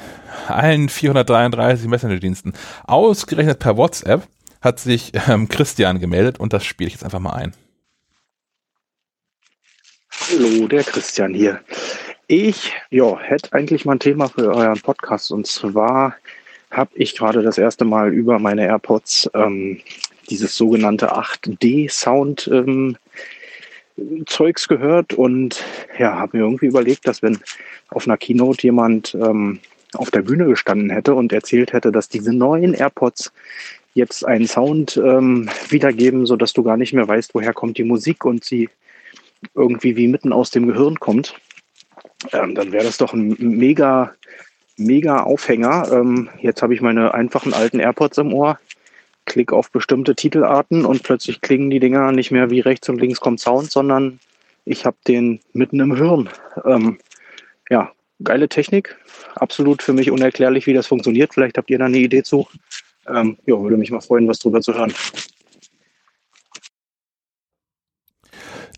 allen 433 Messenger-Diensten, ausgerechnet per WhatsApp, hat sich ähm, Christian gemeldet und das spiele ich jetzt einfach mal ein. Hallo, der Christian hier. Ich ja, hätte eigentlich mal ein Thema für euren Podcast und zwar habe ich gerade das erste Mal über meine AirPods ähm, dieses sogenannte 8D-Sound ähm, Zeugs gehört und ja, habe mir irgendwie überlegt, dass wenn auf einer Keynote jemand ähm, auf der Bühne gestanden hätte und erzählt hätte, dass diese neuen AirPods jetzt einen Sound ähm, wiedergeben, so dass du gar nicht mehr weißt, woher kommt die Musik und sie irgendwie wie mitten aus dem Gehirn kommt, ähm, dann wäre das doch ein mega, mega Aufhänger. Ähm, jetzt habe ich meine einfachen alten AirPods im Ohr, klick auf bestimmte Titelarten und plötzlich klingen die Dinger nicht mehr wie rechts und links kommt Sound, sondern ich habe den mitten im Hirn. Ähm, ja, geile Technik. Absolut für mich unerklärlich, wie das funktioniert. Vielleicht habt ihr da eine Idee zu. Ähm, ja, würde mich mal freuen, was drüber zu hören.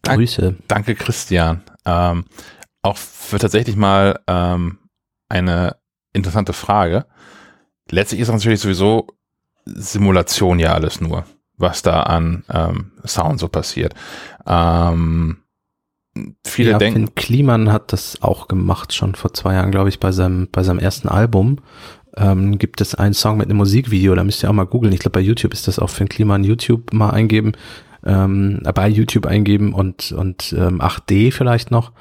Grüße. Danke, Christian. Ähm, auch für tatsächlich mal ähm, eine interessante Frage. Letztlich ist das natürlich sowieso Simulation ja alles nur, was da an ähm, Sound so passiert. Ähm, viele ja, denken. Finn Kliman hat das auch gemacht, schon vor zwei Jahren, glaube ich, bei seinem, bei seinem ersten Album. Ähm, gibt es einen Song mit einem Musikvideo, da müsst ihr auch mal googeln. Ich glaube, bei YouTube ist das auch Finn Kliman YouTube mal eingeben, ähm, bei YouTube eingeben und, und ähm, 8D vielleicht noch.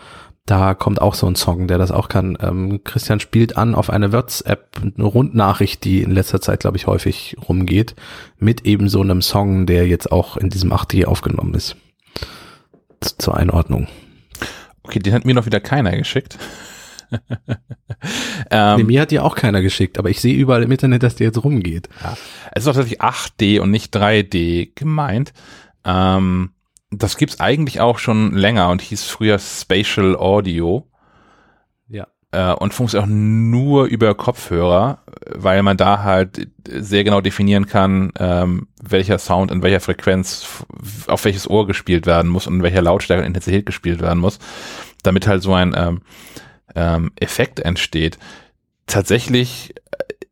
Da kommt auch so ein Song, der das auch kann. Ähm, Christian spielt an auf eine WhatsApp, eine Rundnachricht, die in letzter Zeit, glaube ich, häufig rumgeht, mit eben so einem Song, der jetzt auch in diesem 8D aufgenommen ist zur Einordnung. Okay, den hat mir noch wieder keiner geschickt. ähm, nee, mir hat ja auch keiner geschickt, aber ich sehe überall im Internet, dass der jetzt rumgeht. Ja. Es ist auch tatsächlich 8D und nicht 3D gemeint. Ähm, das gibt's eigentlich auch schon länger und hieß früher Spatial Audio äh, und funktioniert auch nur über Kopfhörer, weil man da halt sehr genau definieren kann, ähm, welcher Sound in welcher Frequenz auf welches Ohr gespielt werden muss und in welcher Lautstärke und Intensität gespielt werden muss, damit halt so ein ähm, ähm, Effekt entsteht. Tatsächlich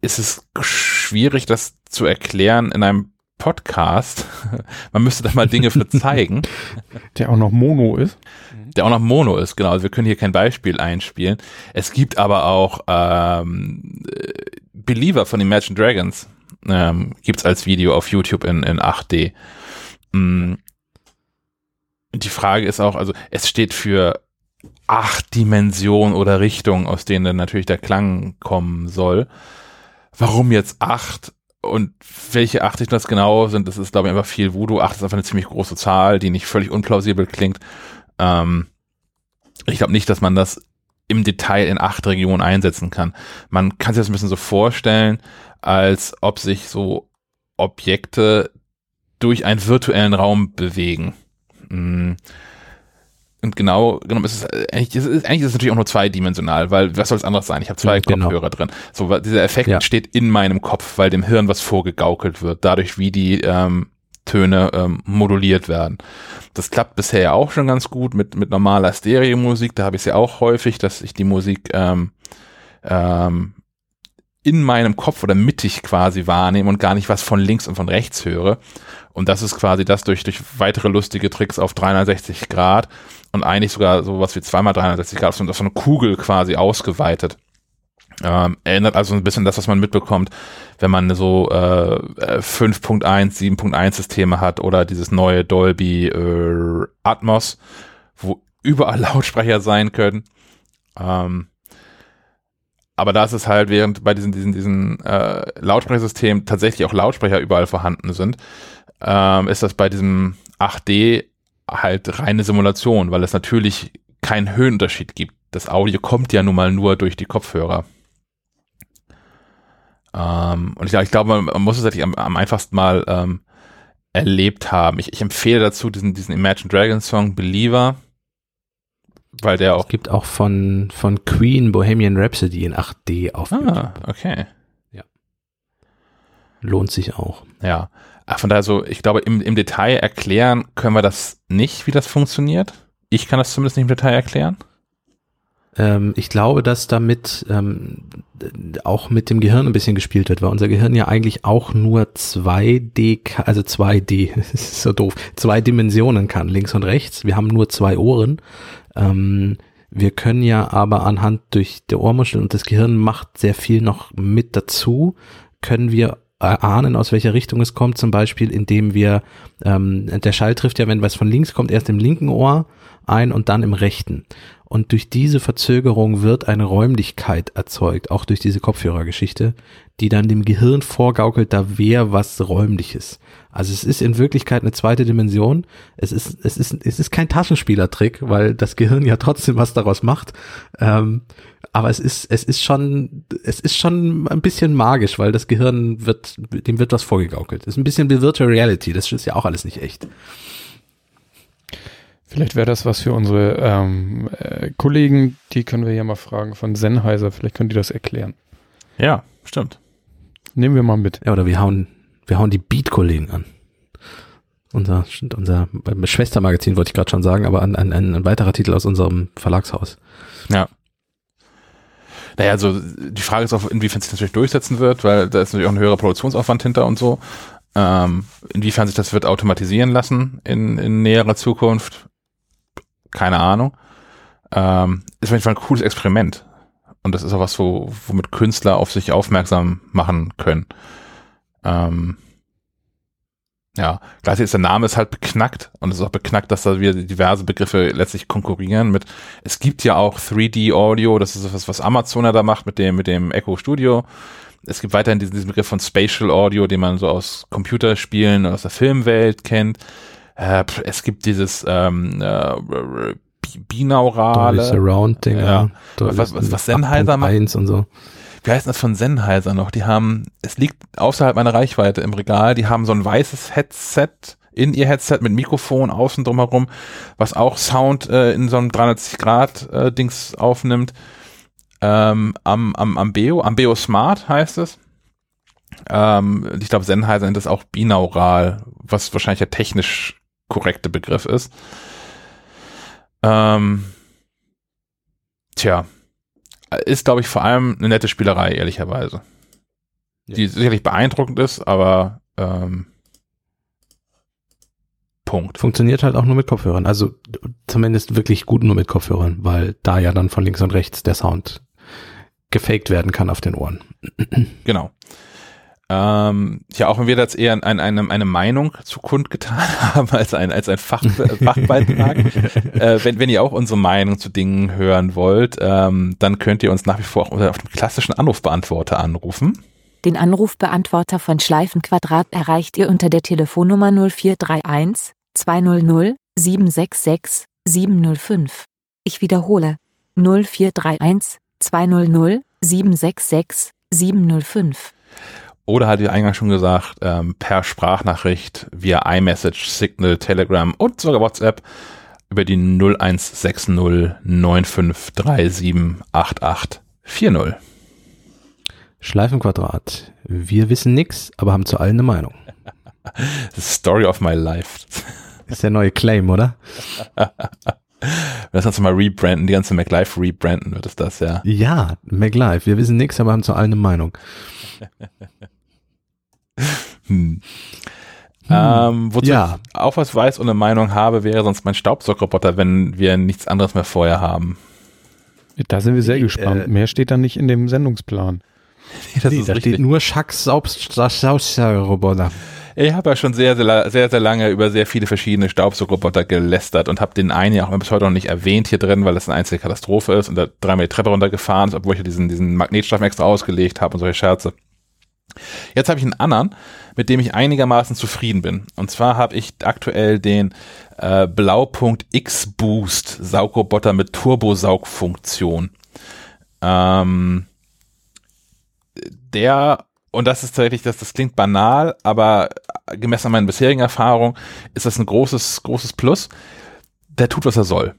ist es schwierig, das zu erklären in einem Podcast. Man müsste da mal Dinge für zeigen. Der auch noch Mono ist der auch noch Mono ist, genau. Also wir können hier kein Beispiel einspielen. Es gibt aber auch ähm, Believer von Imagine Dragons. Ähm, gibt es als Video auf YouTube in, in 8D. Mhm. Die Frage ist auch, also es steht für acht Dimensionen oder Richtungen, aus denen dann natürlich der Klang kommen soll. Warum jetzt acht? Und welche acht das genau sind, das ist, glaube ich, einfach viel Voodoo. Acht ist einfach eine ziemlich große Zahl, die nicht völlig unplausibel klingt. Ähm, ich glaube nicht, dass man das im Detail in acht Regionen einsetzen kann. Man kann sich das ein bisschen so vorstellen, als ob sich so Objekte durch einen virtuellen Raum bewegen. Mm. Und genau genommen ist es eigentlich, ist eigentlich ist es natürlich auch nur zweidimensional, weil was soll es anderes sein? Ich habe zwei genau. Kopfhörer drin. So, dieser Effekt ja. steht in meinem Kopf, weil dem Hirn was vorgegaukelt wird, dadurch wie die ähm, Töne ähm, moduliert werden. Das klappt bisher ja auch schon ganz gut mit, mit normaler Stereo-Musik. Da habe ich es ja auch häufig, dass ich die Musik ähm, ähm, in meinem Kopf oder mittig quasi wahrnehme und gar nicht was von links und von rechts höre. Und das ist quasi das durch, durch weitere lustige Tricks auf 360 Grad und eigentlich sogar sowas wie zweimal 360 Grad so eine Kugel quasi ausgeweitet. Ähm, erinnert also ein bisschen das, was man mitbekommt, wenn man so äh, 5.1, 7.1 Systeme hat oder dieses neue Dolby äh, Atmos, wo überall Lautsprecher sein können. Ähm, aber da ist es halt, während bei diesen, diesen, diesen äh, Lautsprechersystemen tatsächlich auch Lautsprecher überall vorhanden sind, ähm, ist das bei diesem 8D halt reine Simulation, weil es natürlich keinen Höhenunterschied gibt. Das Audio kommt ja nun mal nur durch die Kopfhörer. Ähm, und ich, ich glaube, man, muss es natürlich am, am einfachsten mal ähm, erlebt haben. Ich, ich empfehle dazu diesen, diesen Imagine Dragons Song Believer, weil der auch. Es gibt auch von, von Queen Bohemian Rhapsody in 8D auf ah, YouTube. okay. Ja. Lohnt sich auch. Ja. Ach, von daher so, ich glaube, im, im Detail erklären können wir das nicht, wie das funktioniert. Ich kann das zumindest nicht im Detail erklären. Ähm, ich glaube, dass damit ähm, auch mit dem Gehirn ein bisschen gespielt wird, weil unser Gehirn ja eigentlich auch nur 2D, also 2D, das ist so doof, zwei Dimensionen kann, links und rechts. Wir haben nur zwei Ohren. Ähm, wir können ja aber anhand durch der Ohrmuschel und das Gehirn macht sehr viel noch mit dazu, können wir erahnen, aus welcher Richtung es kommt, zum Beispiel, indem wir, ähm, der Schall trifft ja, wenn was von links kommt, erst im linken Ohr ein und dann im rechten. Und durch diese Verzögerung wird eine Räumlichkeit erzeugt, auch durch diese Kopfhörergeschichte, die dann dem Gehirn vorgaukelt, da wäre was Räumliches. Also es ist in Wirklichkeit eine zweite Dimension. Es ist, es ist, es ist kein Taschenspielertrick, weil das Gehirn ja trotzdem was daraus macht. Ähm, aber es ist, es ist schon, es ist schon ein bisschen magisch, weil das Gehirn wird, dem wird was vorgegaukelt. Es ist ein bisschen wie Virtual Reality. Das ist ja auch alles nicht echt. Vielleicht wäre das was für unsere ähm, äh, Kollegen, die können wir ja mal fragen von Sennheiser, vielleicht können die das erklären. Ja, stimmt. Nehmen wir mal mit. Ja, oder wir hauen, wir hauen die Beat-Kollegen an. Unser, unser Schwestermagazin wollte ich gerade schon sagen, aber ein, ein, ein weiterer Titel aus unserem Verlagshaus. Ja. Naja, also die Frage ist auch, inwiefern sich das natürlich durchsetzen wird, weil da ist natürlich auch ein höherer Produktionsaufwand hinter und so. Ähm, inwiefern sich das wird automatisieren lassen in, in näherer Zukunft, keine Ahnung. Ähm, ist auf jeden Fall ein cooles Experiment. Und das ist auch was, wo, womit Künstler auf sich aufmerksam machen können. Ähm, ja, gleichzeitig ist der Name ist halt beknackt und es ist auch beknackt, dass da wieder diverse Begriffe letztlich konkurrieren mit, es gibt ja auch 3D Audio, das ist was, was Amazon da macht mit dem, mit dem Echo Studio. Es gibt weiterhin diesen, diesen Begriff von Spatial Audio, den man so aus Computerspielen, aus der Filmwelt kennt. Äh, es gibt dieses ähm, äh, binaurale. Surround Ding, ja. Was, was, was Sennheiser macht. und so. Wie heißt das von Sennheiser noch? Die haben, es liegt außerhalb meiner Reichweite im Regal, die haben so ein weißes Headset in ihr Headset mit Mikrofon außen drumherum, was auch Sound äh, in so einem 360 Grad äh, Dings aufnimmt. Ähm, am, am, am Beo, am Beo Smart heißt es. Ähm, ich glaube, Sennheiser nennt das auch binaural, was wahrscheinlich der technisch korrekte Begriff ist. Ähm, tja, ist, glaube ich, vor allem eine nette Spielerei, ehrlicherweise. Ja. Die sicherlich beeindruckend ist, aber ähm, Punkt. Funktioniert halt auch nur mit Kopfhörern. Also zumindest wirklich gut nur mit Kopfhörern, weil da ja dann von links und rechts der Sound gefaked werden kann auf den Ohren. Genau. Ähm, ja, auch wenn wir jetzt eher ein, eine, eine Meinung zu kundgetan haben als ein, als ein Fach, Fachbeitrag. äh, wenn, wenn ihr auch unsere Meinung zu Dingen hören wollt, ähm, dann könnt ihr uns nach wie vor auch auf dem klassischen Anrufbeantworter anrufen. Den Anrufbeantworter von Schleifenquadrat erreicht ihr unter der Telefonnummer 0431 200 766 705. Ich wiederhole 0431 200 766 705. Oder halt wie eingangs schon gesagt, ähm, per Sprachnachricht via iMessage, Signal, Telegram und sogar WhatsApp über die 0160 95378840. Schleifenquadrat. Wir wissen nix, aber haben zu allen eine Meinung. The story of my life. Ist der neue Claim, oder? Das kannst du mal rebranden, die ganze MacLife rebranden wird es das, ja. Ja, MacLife. Wir wissen nix, aber haben zu allen eine Meinung. hm. Hm. Ähm, wozu ja. ich auch was weiß und eine Meinung habe, wäre sonst mein Staubsaugerroboter, wenn wir nichts anderes mehr vorher haben. Da sind wir sehr gespannt. Äh, Mehr steht da nicht in dem Sendungsplan. das nee, da richtig. steht nur Schacks Staubsaugerroboter. Ich habe ja schon sehr, sehr, sehr, sehr lange über sehr viele verschiedene Staubsaugerroboter gelästert und habe den einen ja auch bis heute noch nicht erwähnt hier drin, weil das eine einzige Katastrophe ist und da dreimal die Treppe runtergefahren ist, obwohl ich ja diesen, diesen Magnetstoff extra ausgelegt habe und solche Scherze. Jetzt habe ich einen anderen, mit dem ich einigermaßen zufrieden bin. Und zwar habe ich aktuell den äh, Blaupunkt X Boost Saugroboter mit Turbosaugfunktion. Ähm, der, und das ist tatsächlich, das, das klingt banal, aber gemessen an meinen bisherigen Erfahrungen ist das ein großes, großes Plus. Der tut, was er soll.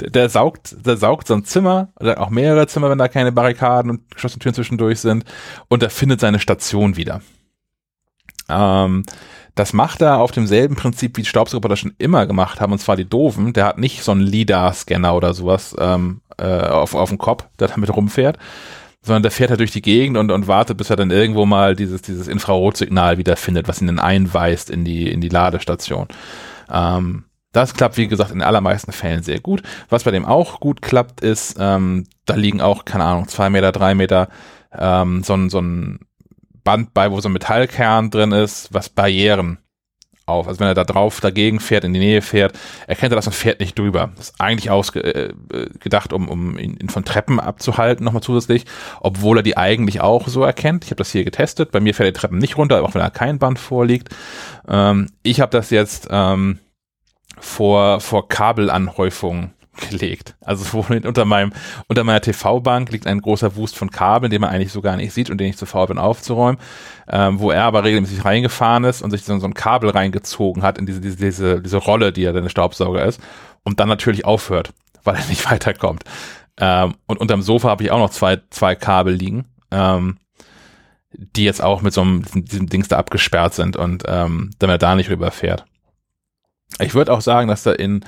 Der, saugt, der saugt so ein Zimmer oder auch mehrere Zimmer, wenn da keine Barrikaden und geschlossene Türen zwischendurch sind und er findet seine Station wieder. Ähm, das macht er auf demselben Prinzip, wie die Staubsaugerroboter schon immer gemacht haben, und zwar die doofen. Der hat nicht so einen LIDAR-Scanner oder sowas ähm, äh, auf, auf dem Kopf, der damit rumfährt, sondern der fährt halt durch die Gegend und, und wartet, bis er dann irgendwo mal dieses, dieses Infrarotsignal wiederfindet, was ihn dann einweist in die, in die Ladestation. Ähm, das klappt, wie gesagt, in allermeisten Fällen sehr gut. Was bei dem auch gut klappt, ist, ähm, da liegen auch, keine Ahnung, zwei Meter, drei Meter, ähm, so ein, so ein Band bei, wo so ein Metallkern drin ist, was Barrieren auf. Also wenn er da drauf dagegen fährt, in die Nähe fährt, erkennt er das und fährt nicht drüber. Das ist eigentlich ausgedacht, äh, um, um ihn, von Treppen abzuhalten, nochmal zusätzlich, obwohl er die eigentlich auch so erkennt. Ich habe das hier getestet. Bei mir fährt die Treppen nicht runter, auch wenn da kein Band vorliegt. Ähm, ich habe das jetzt ähm, vor, vor Kabelanhäufungen gelegt. Also unter meinem, unter meiner TV-Bank liegt ein großer Wust von Kabeln, den man eigentlich so gar nicht sieht und den ich zu faul bin aufzuräumen, ähm, wo er aber regelmäßig reingefahren ist und sich so, so ein Kabel reingezogen hat in diese, diese, diese, diese Rolle, die ja der Staubsauger ist und dann natürlich aufhört, weil er nicht weiterkommt. Ähm, und unterm Sofa habe ich auch noch zwei, zwei Kabel liegen, ähm, die jetzt auch mit so einem, diesem, diesem Dings da abgesperrt sind und ähm, damit er da nicht rüberfährt. Ich würde auch sagen, dass da in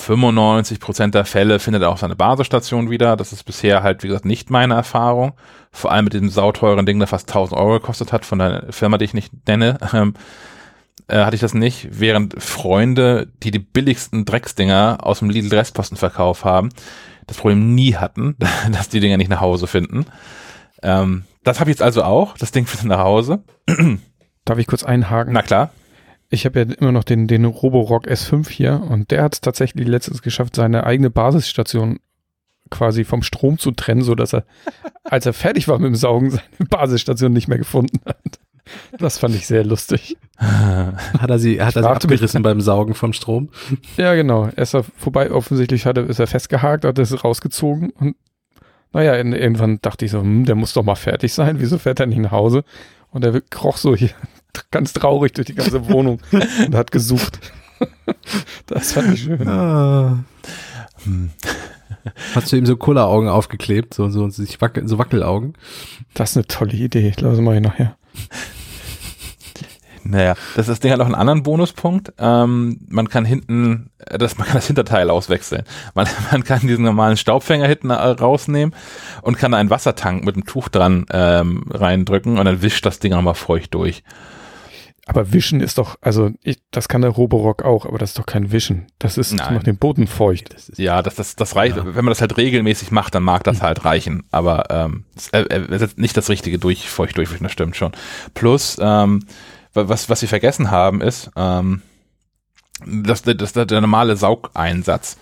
95 Prozent der Fälle findet er auch seine Basisstation wieder. Das ist bisher halt, wie gesagt, nicht meine Erfahrung. Vor allem mit diesem sauteuren Ding, das fast 1000 Euro gekostet hat, von der Firma, die ich nicht nenne, ähm, äh, hatte ich das nicht. Während Freunde, die die billigsten Drecksdinger aus dem Lidl-Restpostenverkauf haben, das Problem nie hatten, dass die Dinger nicht nach Hause finden. Ähm, das habe ich jetzt also auch. Das Ding findet nach Hause. Darf ich kurz einhaken? Na klar. Ich habe ja immer noch den, den Roborock S5 hier und der hat es tatsächlich letztens geschafft, seine eigene Basisstation quasi vom Strom zu trennen, so dass er, als er fertig war mit dem Saugen, seine Basisstation nicht mehr gefunden hat. Das fand ich sehr lustig. Hat er sie, hat er sie abgerissen beim Saugen vom Strom? Ja, genau. Er ist er vorbei, offensichtlich hat er, ist er festgehakt, hat es rausgezogen und naja, irgendwann dachte ich so, hm, der muss doch mal fertig sein, wieso fährt er nicht nach Hause? Und er kroch so hier ganz traurig durch die ganze Wohnung und hat gesucht. das fand ich schön. Ah. Hm. Hast du ihm so Kulleraugen aufgeklebt, so, so, sich wackel, so Wackelaugen? Das ist eine tolle Idee. Lass mal hier nachher. Naja, das, das Ding hat noch einen anderen Bonuspunkt. Ähm, man kann hinten, das, man kann das Hinterteil auswechseln. Man, man kann diesen normalen Staubfänger hinten rausnehmen und kann da einen Wassertank mit einem Tuch dran ähm, reindrücken und dann wischt das Ding nochmal feucht durch. Aber Wischen ist doch, also ich, das kann der Roborock auch, aber das ist doch kein Wischen. Das ist Nein. noch den Boden feucht. Das ja, das, das, das reicht. Ja. Wenn man das halt regelmäßig macht, dann mag das hm. halt reichen. Aber ähm, es äh, äh, ist nicht das richtige durch, feucht durchwischen, das stimmt schon. Plus, ähm, was, was sie vergessen haben, ist, ähm, das, das, das der normale Saugeinsatz.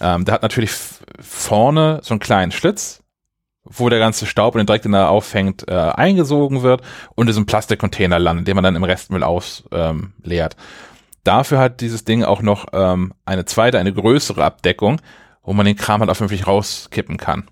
Ähm, der hat natürlich vorne so einen kleinen Schlitz, wo der ganze Staub und den Dreck, den er auffängt, äh, eingesogen wird und in so einem Plastikcontainer landet, den man dann im Restmüll ausleert. Ähm, Dafür hat dieses Ding auch noch ähm, eine zweite, eine größere Abdeckung, wo man den Kram halt auch vernünftig rauskippen kann.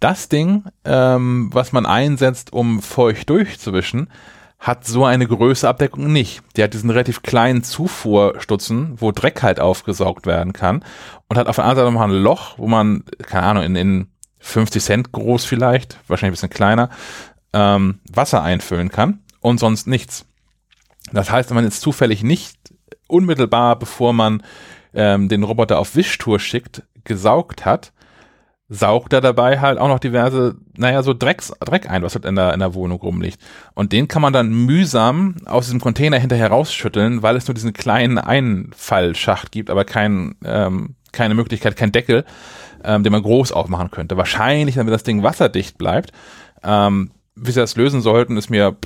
Das Ding, ähm, was man einsetzt, um feucht durchzuwischen, hat so eine Größe Abdeckung nicht. Der hat diesen relativ kleinen Zufuhrstutzen, wo Dreck halt aufgesaugt werden kann und hat auf der anderen Seite nochmal ein Loch, wo man, keine Ahnung, in, in 50 Cent groß vielleicht, wahrscheinlich ein bisschen kleiner, ähm, Wasser einfüllen kann und sonst nichts. Das heißt, wenn man jetzt zufällig nicht unmittelbar, bevor man ähm, den Roboter auf Wischtour schickt, gesaugt hat, saugt er dabei halt auch noch diverse, naja, so Drecks, Dreck ein, was halt in der, in der Wohnung rumliegt. Und den kann man dann mühsam aus diesem Container hinterher rausschütteln, weil es nur diesen kleinen Einfallschacht gibt, aber kein, ähm, keine Möglichkeit, kein Deckel, ähm, den man groß aufmachen könnte. Wahrscheinlich, damit das Ding wasserdicht bleibt. Ähm, wie sie das lösen sollten, ist mir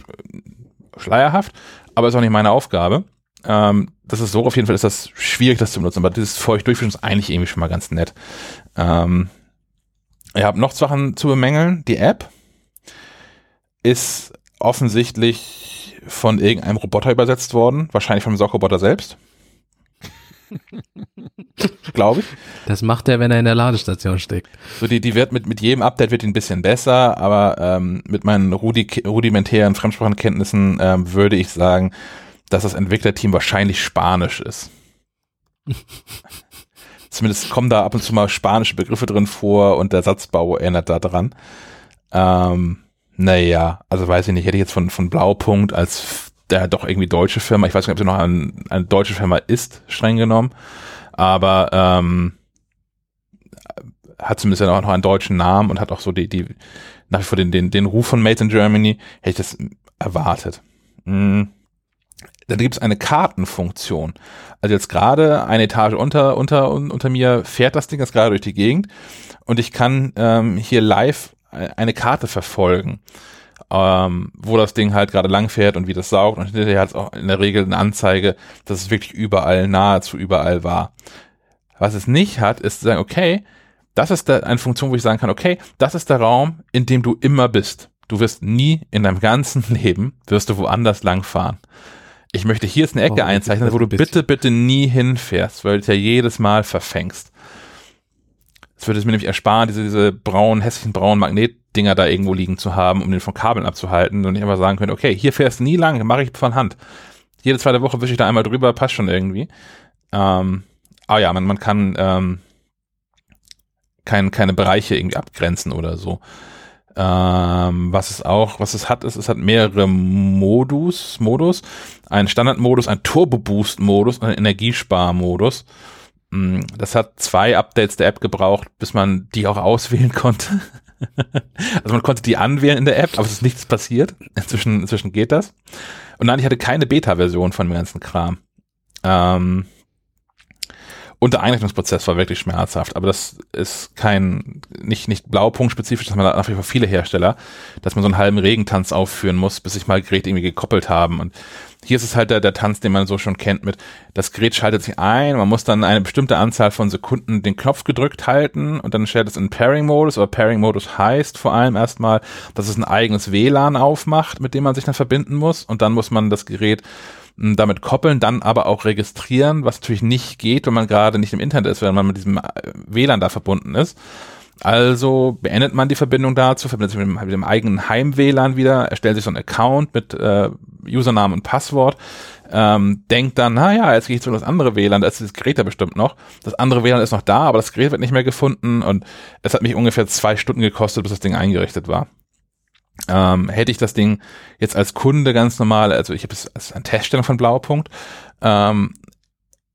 schleierhaft, aber ist auch nicht meine Aufgabe. Ähm, das ist so, auf jeden Fall ist das schwierig, das zu benutzen, aber dieses feucht ist eigentlich irgendwie schon mal ganz nett. Ähm, ich habe noch Sachen zu bemängeln. Die App ist offensichtlich von irgendeinem Roboter übersetzt worden, wahrscheinlich vom Sockroboter selbst. Glaube ich. Das macht er, wenn er in der Ladestation steckt. So, die, die wird mit, mit jedem Update wird die ein bisschen besser, aber ähm, mit meinen rudi rudimentären Fremdsprachenkenntnissen ähm, würde ich sagen, dass das Entwicklerteam wahrscheinlich Spanisch ist. Zumindest kommen da ab und zu mal spanische Begriffe drin vor und der Satzbau erinnert da dran. Ähm, naja, also weiß ich nicht, hätte ich jetzt von, von Blaupunkt als der doch irgendwie deutsche Firma, ich weiß nicht, ob sie noch ein, eine deutsche Firma ist, streng genommen, aber ähm, hat zumindest auch noch einen deutschen Namen und hat auch so die, die nach wie vor den, den, den Ruf von Made in Germany, hätte ich das erwartet. Mhm. Dann gibt es eine Kartenfunktion. Also jetzt gerade eine Etage unter, unter, unter mir fährt das Ding jetzt gerade durch die Gegend und ich kann ähm, hier live eine Karte verfolgen, ähm, wo das Ding halt gerade lang fährt und wie das saugt und hinterher hat es auch in der Regel eine Anzeige, dass es wirklich überall, nahezu überall war. Was es nicht hat, ist zu sagen, okay, das ist da eine Funktion, wo ich sagen kann, okay, das ist der Raum, in dem du immer bist. Du wirst nie in deinem ganzen Leben, wirst du woanders langfahren. Ich möchte hier ist eine Ecke oh, einzeichnen, wo du bitte, bitte nie hinfährst, weil du ja jedes Mal verfängst. Es würde es mir nämlich ersparen, diese, diese braunen, hässlichen braunen Magnetdinger da irgendwo liegen zu haben, um den von Kabeln abzuhalten und ich einfach sagen könnte, okay, hier fährst du nie lang, mache ich von Hand. Jede zweite Woche wische ich da einmal drüber, passt schon irgendwie. Ähm, ah ja, man, man kann ähm, kein, keine Bereiche irgendwie abgrenzen oder so. Ähm, was es auch, was es hat, ist, es hat mehrere Modus, Modus, einen Standardmodus, einen Turbo-Boost-Modus und einen Energiesparmodus. Mm, das hat zwei Updates der App gebraucht, bis man die auch auswählen konnte. also man konnte die anwählen in der App, aber es ist nichts passiert. Inzwischen, inzwischen geht das. Und nein, ich hatte keine Beta-Version von dem ganzen Kram. Ähm, und der Einrichtungsprozess war wirklich schmerzhaft, aber das ist kein, nicht, nicht Blaupunkt-spezifisch, dass man da nach wie vor viele Hersteller, dass man so einen halben Regentanz aufführen muss, bis sich mal Geräte irgendwie gekoppelt haben. Und hier ist es halt der, der Tanz, den man so schon kennt mit, das Gerät schaltet sich ein, man muss dann eine bestimmte Anzahl von Sekunden den Knopf gedrückt halten und dann stellt es in Pairing-Modus, aber Pairing-Modus heißt vor allem erstmal, dass es ein eigenes WLAN aufmacht, mit dem man sich dann verbinden muss und dann muss man das Gerät damit koppeln, dann aber auch registrieren, was natürlich nicht geht, wenn man gerade nicht im Internet ist, wenn man mit diesem äh, WLAN da verbunden ist. Also beendet man die Verbindung dazu, verbindet sich mit dem, mit dem eigenen Heim-WLAN wieder, erstellt sich so einen Account mit äh, Username und Passwort, ähm, denkt dann, naja, jetzt gehe ich zu das andere WLAN, da ist das Gerät ja bestimmt noch. Das andere WLAN ist noch da, aber das Gerät wird nicht mehr gefunden und es hat mich ungefähr zwei Stunden gekostet, bis das Ding eingerichtet war. Ähm, hätte ich das Ding jetzt als Kunde ganz normal, also ich habe es als eine Teststellung von Blaupunkt, ähm,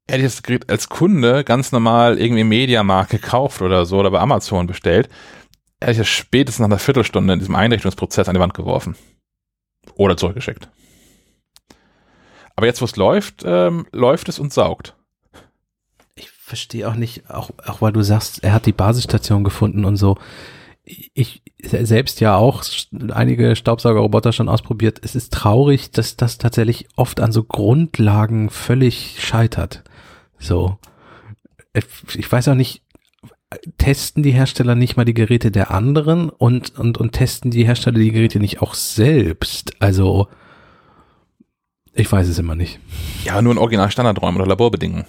hätte ich das Gerät als Kunde ganz normal irgendwie Mediamarkt gekauft oder so oder bei Amazon bestellt, hätte ich es spätestens nach einer Viertelstunde in diesem Einrichtungsprozess an die Wand geworfen. Oder zurückgeschickt. Aber jetzt, wo es läuft, ähm, läuft es und saugt. Ich verstehe auch nicht, auch, auch weil du sagst, er hat die Basisstation gefunden und so ich selbst ja auch einige Staubsaugerroboter schon ausprobiert. Es ist traurig, dass das tatsächlich oft an so Grundlagen völlig scheitert. So. Ich weiß auch nicht, testen die Hersteller nicht mal die Geräte der anderen und, und, und testen die Hersteller die Geräte nicht auch selbst? Also, ich weiß es immer nicht. Ja, nur in original Standardräumen oder Laborbedingungen.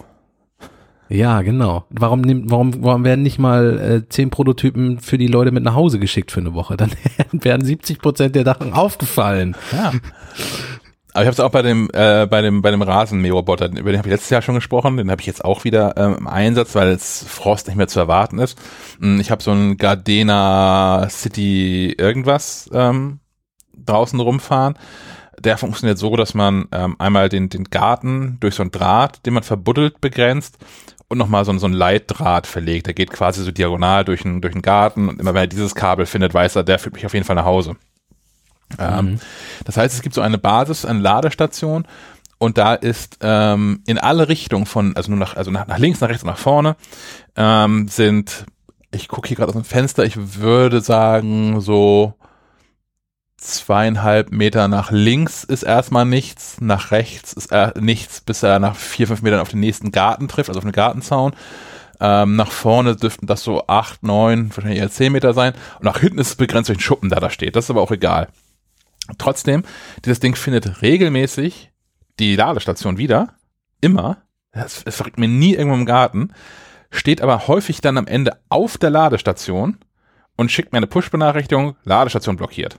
Ja, genau. Warum, nimmt, warum, warum werden nicht mal äh, zehn Prototypen für die Leute mit nach Hause geschickt für eine Woche? Dann werden 70 Prozent der Sachen aufgefallen. Ja. Aber ich habe es auch bei dem äh, bei dem bei dem Rasenmäherroboter, über den habe ich letztes Jahr schon gesprochen, den habe ich jetzt auch wieder ähm, im Einsatz, weil es Frost nicht mehr zu erwarten ist. Hm, ich habe so ein Gardena City irgendwas ähm, draußen rumfahren. Der funktioniert so, dass man ähm, einmal den den Garten durch so ein Draht, den man verbuddelt, begrenzt und nochmal so, so ein Leitdraht verlegt. Der geht quasi so diagonal durch den, durch den Garten und immer wenn er dieses Kabel findet, weiß er, der führt mich auf jeden Fall nach Hause. Ähm, mhm. das heißt, es gibt so eine Basis, eine Ladestation und da ist ähm, in alle Richtungen von, also nur nach, also nach, nach links, nach rechts und nach vorne, ähm, sind, ich gucke hier gerade aus dem Fenster, ich würde sagen, so zweieinhalb Meter nach links ist erstmal nichts, nach rechts ist nichts, bis er nach vier, fünf Metern auf den nächsten Garten trifft, also auf den Gartenzaun. Ähm, nach vorne dürften das so acht, neun, wahrscheinlich eher zehn Meter sein. Und nach hinten ist es begrenzt durch den Schuppen, der da steht. Das ist aber auch egal. Trotzdem, dieses Ding findet regelmäßig die Ladestation wieder. Immer. Es, es verrückt mir nie irgendwo im Garten. Steht aber häufig dann am Ende auf der Ladestation und schickt mir eine Push-Benachrichtigung, Ladestation blockiert.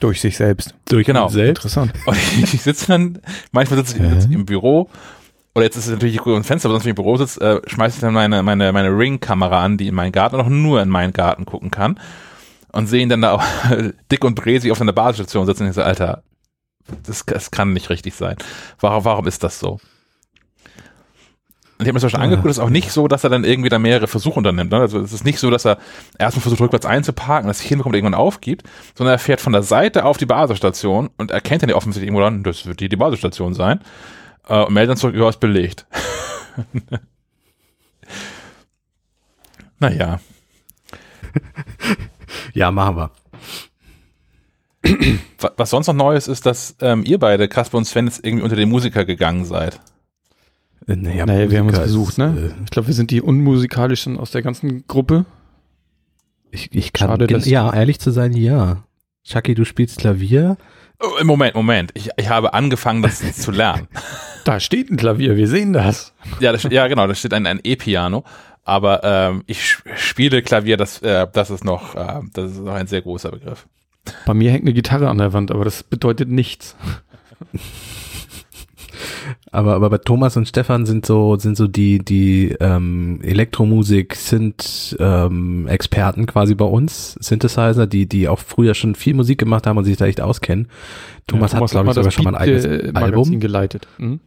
Durch sich selbst. Durch genau. selbst. Interessant. Und ich, ich sitze dann, manchmal sitze ich sitze im Büro oder jetzt ist es natürlich ein Fenster, aber sonst, wenn ich im Büro sitze, äh, schmeiße ich dann meine, meine, meine Ring-Kamera an, die in meinen Garten noch nur in meinen Garten gucken kann und sehen dann da auch dick und bresig auf seiner Basisstation sitzen und ich so, Alter, Das, das kann nicht richtig sein. Warum, warum ist das so? Und ich habe mir das schon angeguckt, es ist auch nicht so, dass er dann irgendwie da mehrere Versuche unternimmt. Ne? Also es ist nicht so, dass er erstmal versucht, rückwärts einzuparken, das hinbekommt, irgendwann aufgibt, sondern er fährt von der Seite auf die Basisstation und erkennt dann ja offensichtlich irgendwo dann, das wird die, die Basisstation sein, äh, und meldet dann zurück, ja, ist belegt. naja. Ja, machen wir. Was sonst noch Neues ist, dass ähm, ihr beide, Kasper und Sven, jetzt irgendwie unter den Musiker gegangen seid. Äh, Naja, naja, wir haben uns gesucht, ne? Ich glaube, wir sind die unmusikalischen aus der ganzen Gruppe. Äh, ich, ich kann, Schade, dass- ja, ehrlich zu sein, ja. Chucky, du spielst Klavier. Oh, Moment, Moment. Ich, ich habe angefangen, das zu lernen. Da steht ein Klavier, wir sehen das. Ja, das, ja genau, da steht ein, ein E-Piano. Aber ähm, ich spiele Klavier, das, äh, das ist noch, äh, das ist noch ein sehr großer Begriff. Bei mir hängt eine Gitarre an der Wand, aber das bedeutet nichts. Aber, aber bei Thomas und Stefan sind so, sind so die, die ähm, Elektromusik sind ähm, Experten quasi bei uns, Synthesizer, die, die auch früher schon viel Musik gemacht haben und sich da echt auskennen. Thomas, Ja, hat, glaube ich, sogar schon mal ein eigenes äh, Album. geleitet. Mhm.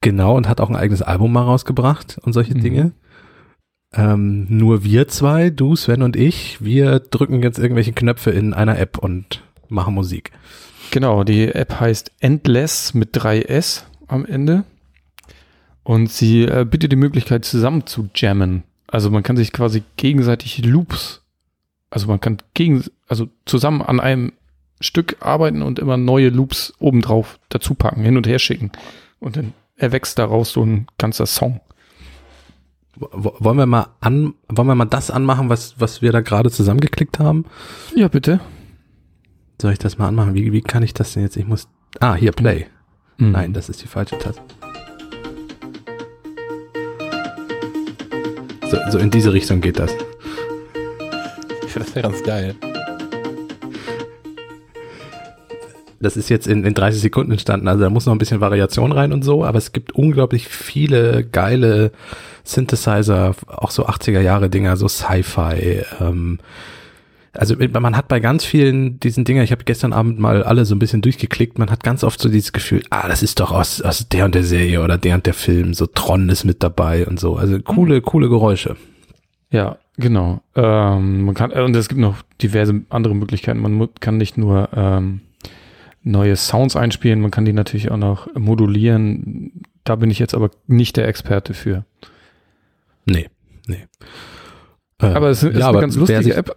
Genau, und hat auch ein eigenes Album mal rausgebracht und solche Mhm. Dinge. Ähm, nur wir zwei, du, Sven und ich, wir drücken jetzt irgendwelche Knöpfe in einer App und machen Musik. Genau, die App heißt Endless mit 3S am Ende. Und sie äh, bietet die Möglichkeit, zusammen zu jammen. Also man kann sich quasi gegenseitig Loops, also man kann gegen, also zusammen an einem Stück arbeiten und immer neue Loops obendrauf dazu packen, hin und her schicken. Und dann erwächst daraus so ein ganzer Song. Wollen wir mal an, wollen wir mal das anmachen, was, was wir da gerade zusammengeklickt haben? Ja, bitte. Soll ich das mal anmachen? Wie, wie kann ich das denn jetzt? Ich muss, ah, hier, Play. Mhm. Nein, das ist die falsche Taste. So, so in diese Richtung geht das. Ich finde das ja ganz geil. Das ist jetzt in, in 30 Sekunden entstanden, also da muss noch ein bisschen Variation rein und so, aber es gibt unglaublich viele geile Synthesizer, auch so 80er Jahre Dinger, so Sci-Fi. Ähm, also man hat bei ganz vielen diesen Dinger, ich habe gestern Abend mal alle so ein bisschen durchgeklickt, man hat ganz oft so dieses Gefühl, ah, das ist doch aus, aus der und der Serie oder der und der Film, so Tron ist mit dabei und so. Also coole, coole Geräusche. Ja, genau. Ähm, man kann, äh, und es gibt noch diverse andere Möglichkeiten. Man kann nicht nur ähm, neue Sounds einspielen, man kann die natürlich auch noch modulieren. Da bin ich jetzt aber nicht der Experte für. Nee, nee. Äh, Aber es ist ja, eine ganz lustige App.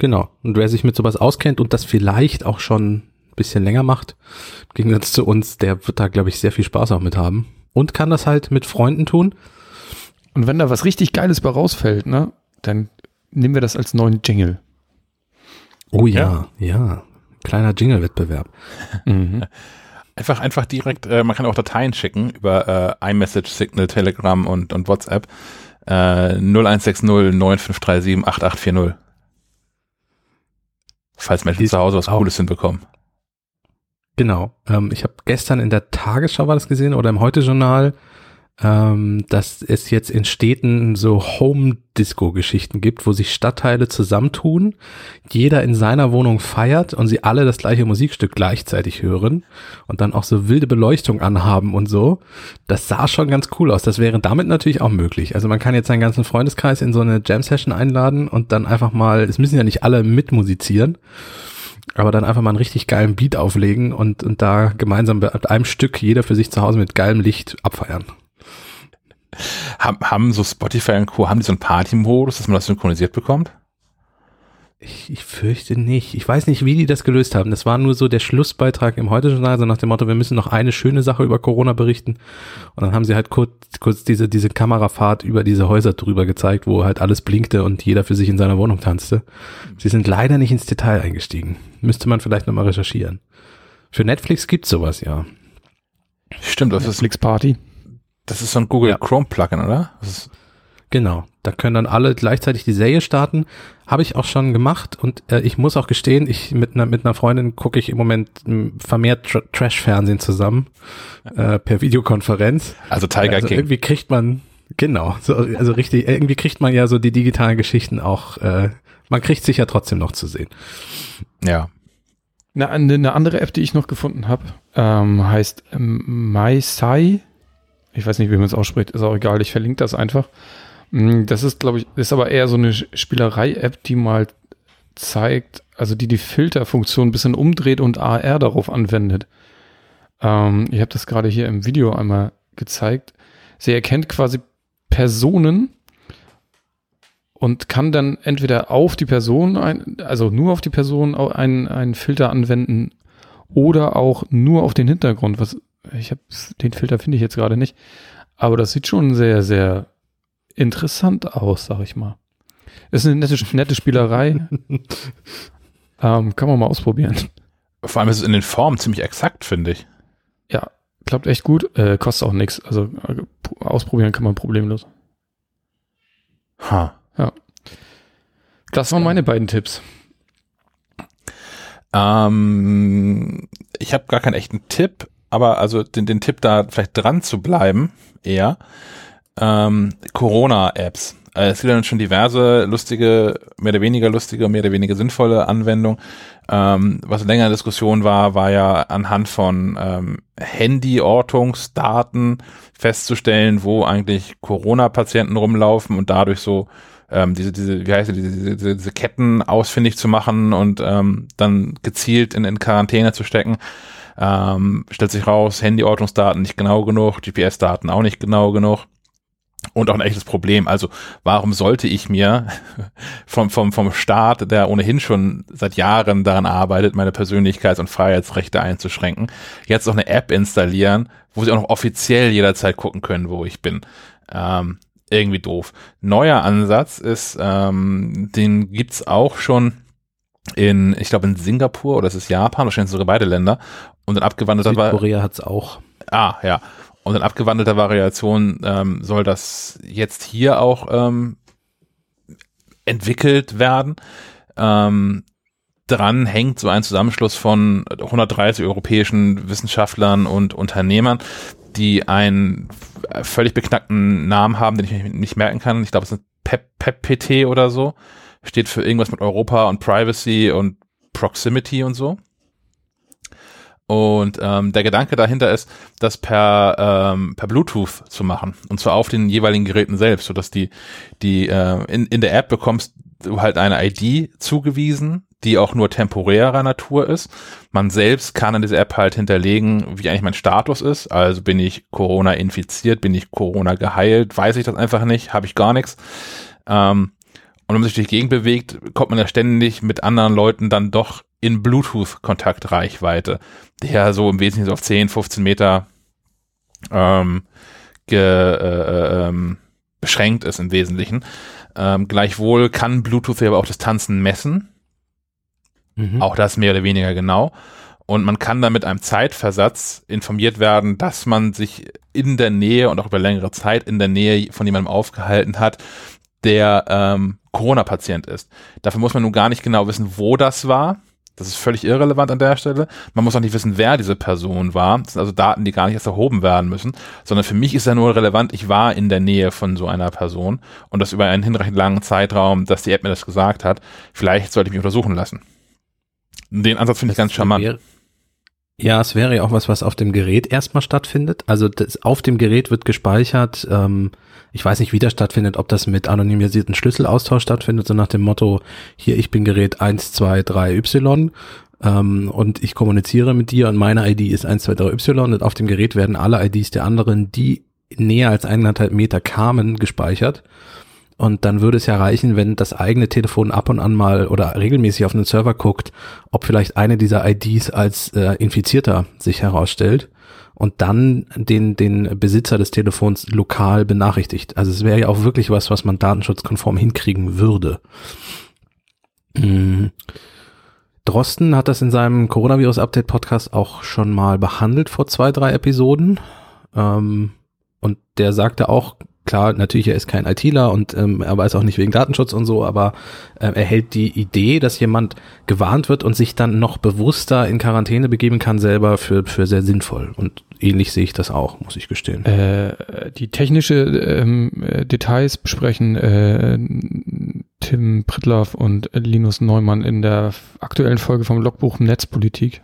Genau. Und wer sich mit sowas auskennt und das vielleicht auch schon ein bisschen länger macht, im Gegensatz zu uns, der wird da, glaube ich, sehr viel Spaß auch mit haben. Und kann das halt mit Freunden tun. Und wenn da was richtig Geiles bei rausfällt, ne, dann nehmen wir das als neuen Jingle. Oh ja, ja. Kleiner Jingle-Wettbewerb. Mhm. Einfach, einfach direkt, äh, man kann auch Dateien schicken über äh, iMessage, Signal, Telegram und, und WhatsApp. Äh, 0160 9537 8840. Falls Menschen zu Hause was Cooles hinbekommen. Genau. Ähm, ich habe gestern in der Tagesschau war das gesehen oder im Heute-Journal, ähm, dass es jetzt in Städten so Home-Disco-Geschichten gibt, wo sich Stadtteile zusammentun, jeder in seiner Wohnung feiert und sie alle das gleiche Musikstück gleichzeitig hören und dann auch so wilde Beleuchtung anhaben und so. Das sah schon ganz cool aus. Das wäre damit natürlich auch möglich. Also man kann jetzt seinen ganzen Freundeskreis in so eine Jam-Session einladen und dann einfach mal, es müssen ja nicht alle mitmusizieren, aber dann einfach mal einen richtig geilen Beat auflegen und, und da gemeinsam mit einem Stück jeder für sich zu Hause mit geilem Licht abfeiern. Haben, haben so Spotify und Co., haben die so einen Party-Modus, dass man das synchronisiert bekommt? Ich, ich fürchte nicht. Ich weiß nicht, wie die das gelöst haben. Das war nur so der Schlussbeitrag im Heute-Journal, so nach dem Motto, wir müssen noch eine schöne Sache über Corona berichten. Und dann haben sie halt kurz, kurz diese, diese Kamerafahrt über diese Häuser drüber gezeigt, wo halt alles blinkte und jeder für sich in seiner Wohnung tanzte. Sie sind leider nicht ins Detail eingestiegen. Müsste man vielleicht nochmal recherchieren. Für Netflix gibt's sowas, ja. Stimmt, das ist, Netflix Party. Das ist so ein Google Ja. Chrome Plugin, oder? Das ist, Genau, da können dann alle gleichzeitig die Serie starten. Habe ich auch schon gemacht und äh, ich muss auch gestehen, ich mit einer mit einer Freundin gucke ich im Moment vermehrt Tr Trash-Fernsehen zusammen äh, per Videokonferenz. also Tiger also King. irgendwie kriegt man genau, so, also richtig, irgendwie kriegt man ja so die digitalen Geschichten auch. Äh, man kriegt sich ja trotzdem noch zu sehen. Ja. Eine, eine andere App, die ich noch gefunden habe, ähm, heißt ähm, MySci. Ich weiß nicht, wie man es ausspricht, ist auch egal, ich verlinke das einfach. Mm, das ist, glaube ich, ist aber eher so eine Spielerei-App, die mal zeigt, also die die Filterfunktion ein bisschen umdreht und AR darauf anwendet. Ähm, ich habe das gerade hier im Video einmal gezeigt. Sie erkennt quasi Personen und kann dann entweder auf die Person, ein, also nur auf die Person einen, einen Filter anwenden oder auch nur auf den Hintergrund. Was ich habe den Filter finde ich jetzt gerade nicht, aber das sieht schon sehr sehr interessant aus, sag ich mal. Ist eine nette, nette Spielerei. ähm, kann man mal ausprobieren. Vor allem ist es in den Formen ziemlich exakt, finde ich. Ja, klappt echt gut. Äh, kostet auch nichts. Also äh, ausprobieren kann man problemlos. Ha. Ja. Das waren meine beiden Tipps. Ähm, ich habe gar keinen echten Tipp, aber also den, den Tipp da vielleicht dran zu bleiben, eher. Ähm, Corona-Apps. Äh, es gibt dann schon diverse lustige, mehr oder weniger lustige, mehr oder weniger sinnvolle Anwendungen. Ähm, was länger in Diskussion war, war ja anhand von ähm, Handy-Ortungsdaten festzustellen, wo eigentlich Corona-Patienten rumlaufen und dadurch so ähm, diese, diese, wie heißt die, diese, diese, diese Ketten ausfindig zu machen und ähm, dann gezielt in, in Quarantäne zu stecken. Ähm, stellt sich raus, Handy-Ortungsdaten nicht genau genug, GPS-Daten auch nicht genau genug und auch ein echtes Problem. Also warum sollte ich mir vom, vom, vom Staat, der ohnehin schon seit Jahren daran arbeitet, meine Persönlichkeits- und Freiheitsrechte einzuschränken, jetzt noch eine App installieren, wo sie auch noch offiziell jederzeit gucken können, wo ich bin. Ähm, irgendwie doof. Neuer Ansatz ist, ähm, den gibt's auch schon in, ich glaube in Singapur oder es ist Japan, wahrscheinlich sogar beide Länder. Und dann abgewandelter Südkorea hat's auch. Ah, ja. Und in abgewandelter Variation ähm, soll das jetzt hier auch ähm, entwickelt werden. Ähm, dran hängt so ein Zusammenschluss von 130 europäischen Wissenschaftlern und Unternehmern, die einen völlig beknackten Namen haben, den ich nicht merken kann. Ich glaube, es ist PEP, PEPPT oder so. Steht für irgendwas mit Europa und Privacy und Proximity und so. Und ähm, der Gedanke dahinter ist, das per, ähm, per Bluetooth zu machen. Und zwar auf den jeweiligen Geräten selbst, sodass die, die äh, in, in der App bekommst du halt eine ID zugewiesen, die auch nur temporärer Natur ist. Man selbst kann in dieser App halt hinterlegen, wie eigentlich mein Status ist. Also bin ich Corona infiziert, bin ich Corona geheilt, weiß ich das einfach nicht, habe ich gar nichts. Ähm, und wenn man sich durch die Gegend bewegt, kommt man ja ständig mit anderen Leuten dann doch in Bluetooth-Kontaktreichweite, der so im Wesentlichen so auf 10, 15 Meter ähm, ge, äh, ähm, beschränkt ist im Wesentlichen. Ähm, gleichwohl kann Bluetooth aber auch Distanzen messen. Mhm. Auch das mehr oder weniger genau. Und man kann dann mit einem Zeitversatz informiert werden, dass man sich in der Nähe und auch über längere Zeit in der Nähe von jemandem aufgehalten hat, der ähm, Corona-Patient ist. Dafür muss man nun gar nicht genau wissen, wo das war. Das ist völlig irrelevant an der Stelle. Man muss auch nicht wissen, wer diese Person war. Das sind also Daten, die gar nicht erst erhoben werden müssen, sondern für mich ist ja nur relevant, ich war in der Nähe von so einer Person und das über einen hinreichend langen Zeitraum, dass die App mir das gesagt hat. Vielleicht sollte ich mich untersuchen lassen. Den Ansatz finde ich ganz charmant. Ja, es wäre ja auch was, was auf dem Gerät erstmal stattfindet. Also das, auf dem Gerät wird gespeichert, ähm, ich weiß nicht, wie das stattfindet, ob das mit anonymisierten Schlüsselaustausch stattfindet, so nach dem Motto, hier, ich bin Gerät 1, 2, 3, Y ähm, und ich kommuniziere mit dir und meine ID ist 1, 2, 3, Y und auf dem Gerät werden alle IDs der anderen, die näher als eineinhalb Meter kamen, gespeichert. Und dann würde es ja reichen, wenn das eigene Telefon ab und an mal oder regelmäßig auf einen Server guckt, ob vielleicht eine dieser IDs als äh, Infizierter sich herausstellt und dann den, den Besitzer des Telefons lokal benachrichtigt. Also es wäre ja auch wirklich was, was man datenschutzkonform hinkriegen würde. Mhm. Drosten hat das in seinem Coronavirus-Update-Podcast auch schon mal behandelt vor zwei, drei Episoden. Ähm, und der sagte auch klar, natürlich, er ist kein ITler und ähm, er weiß auch nicht wegen Datenschutz und so, aber äh, er hält die Idee, dass jemand gewarnt wird und sich dann noch bewusster in Quarantäne begeben kann, selber für, für sehr sinnvoll. Und ähnlich sehe ich das auch, muss ich gestehen. Äh, die technische ähm, Details besprechen äh, Tim Pritloff und Linus Neumann in der aktuellen Folge vom Logbuch Netzpolitik.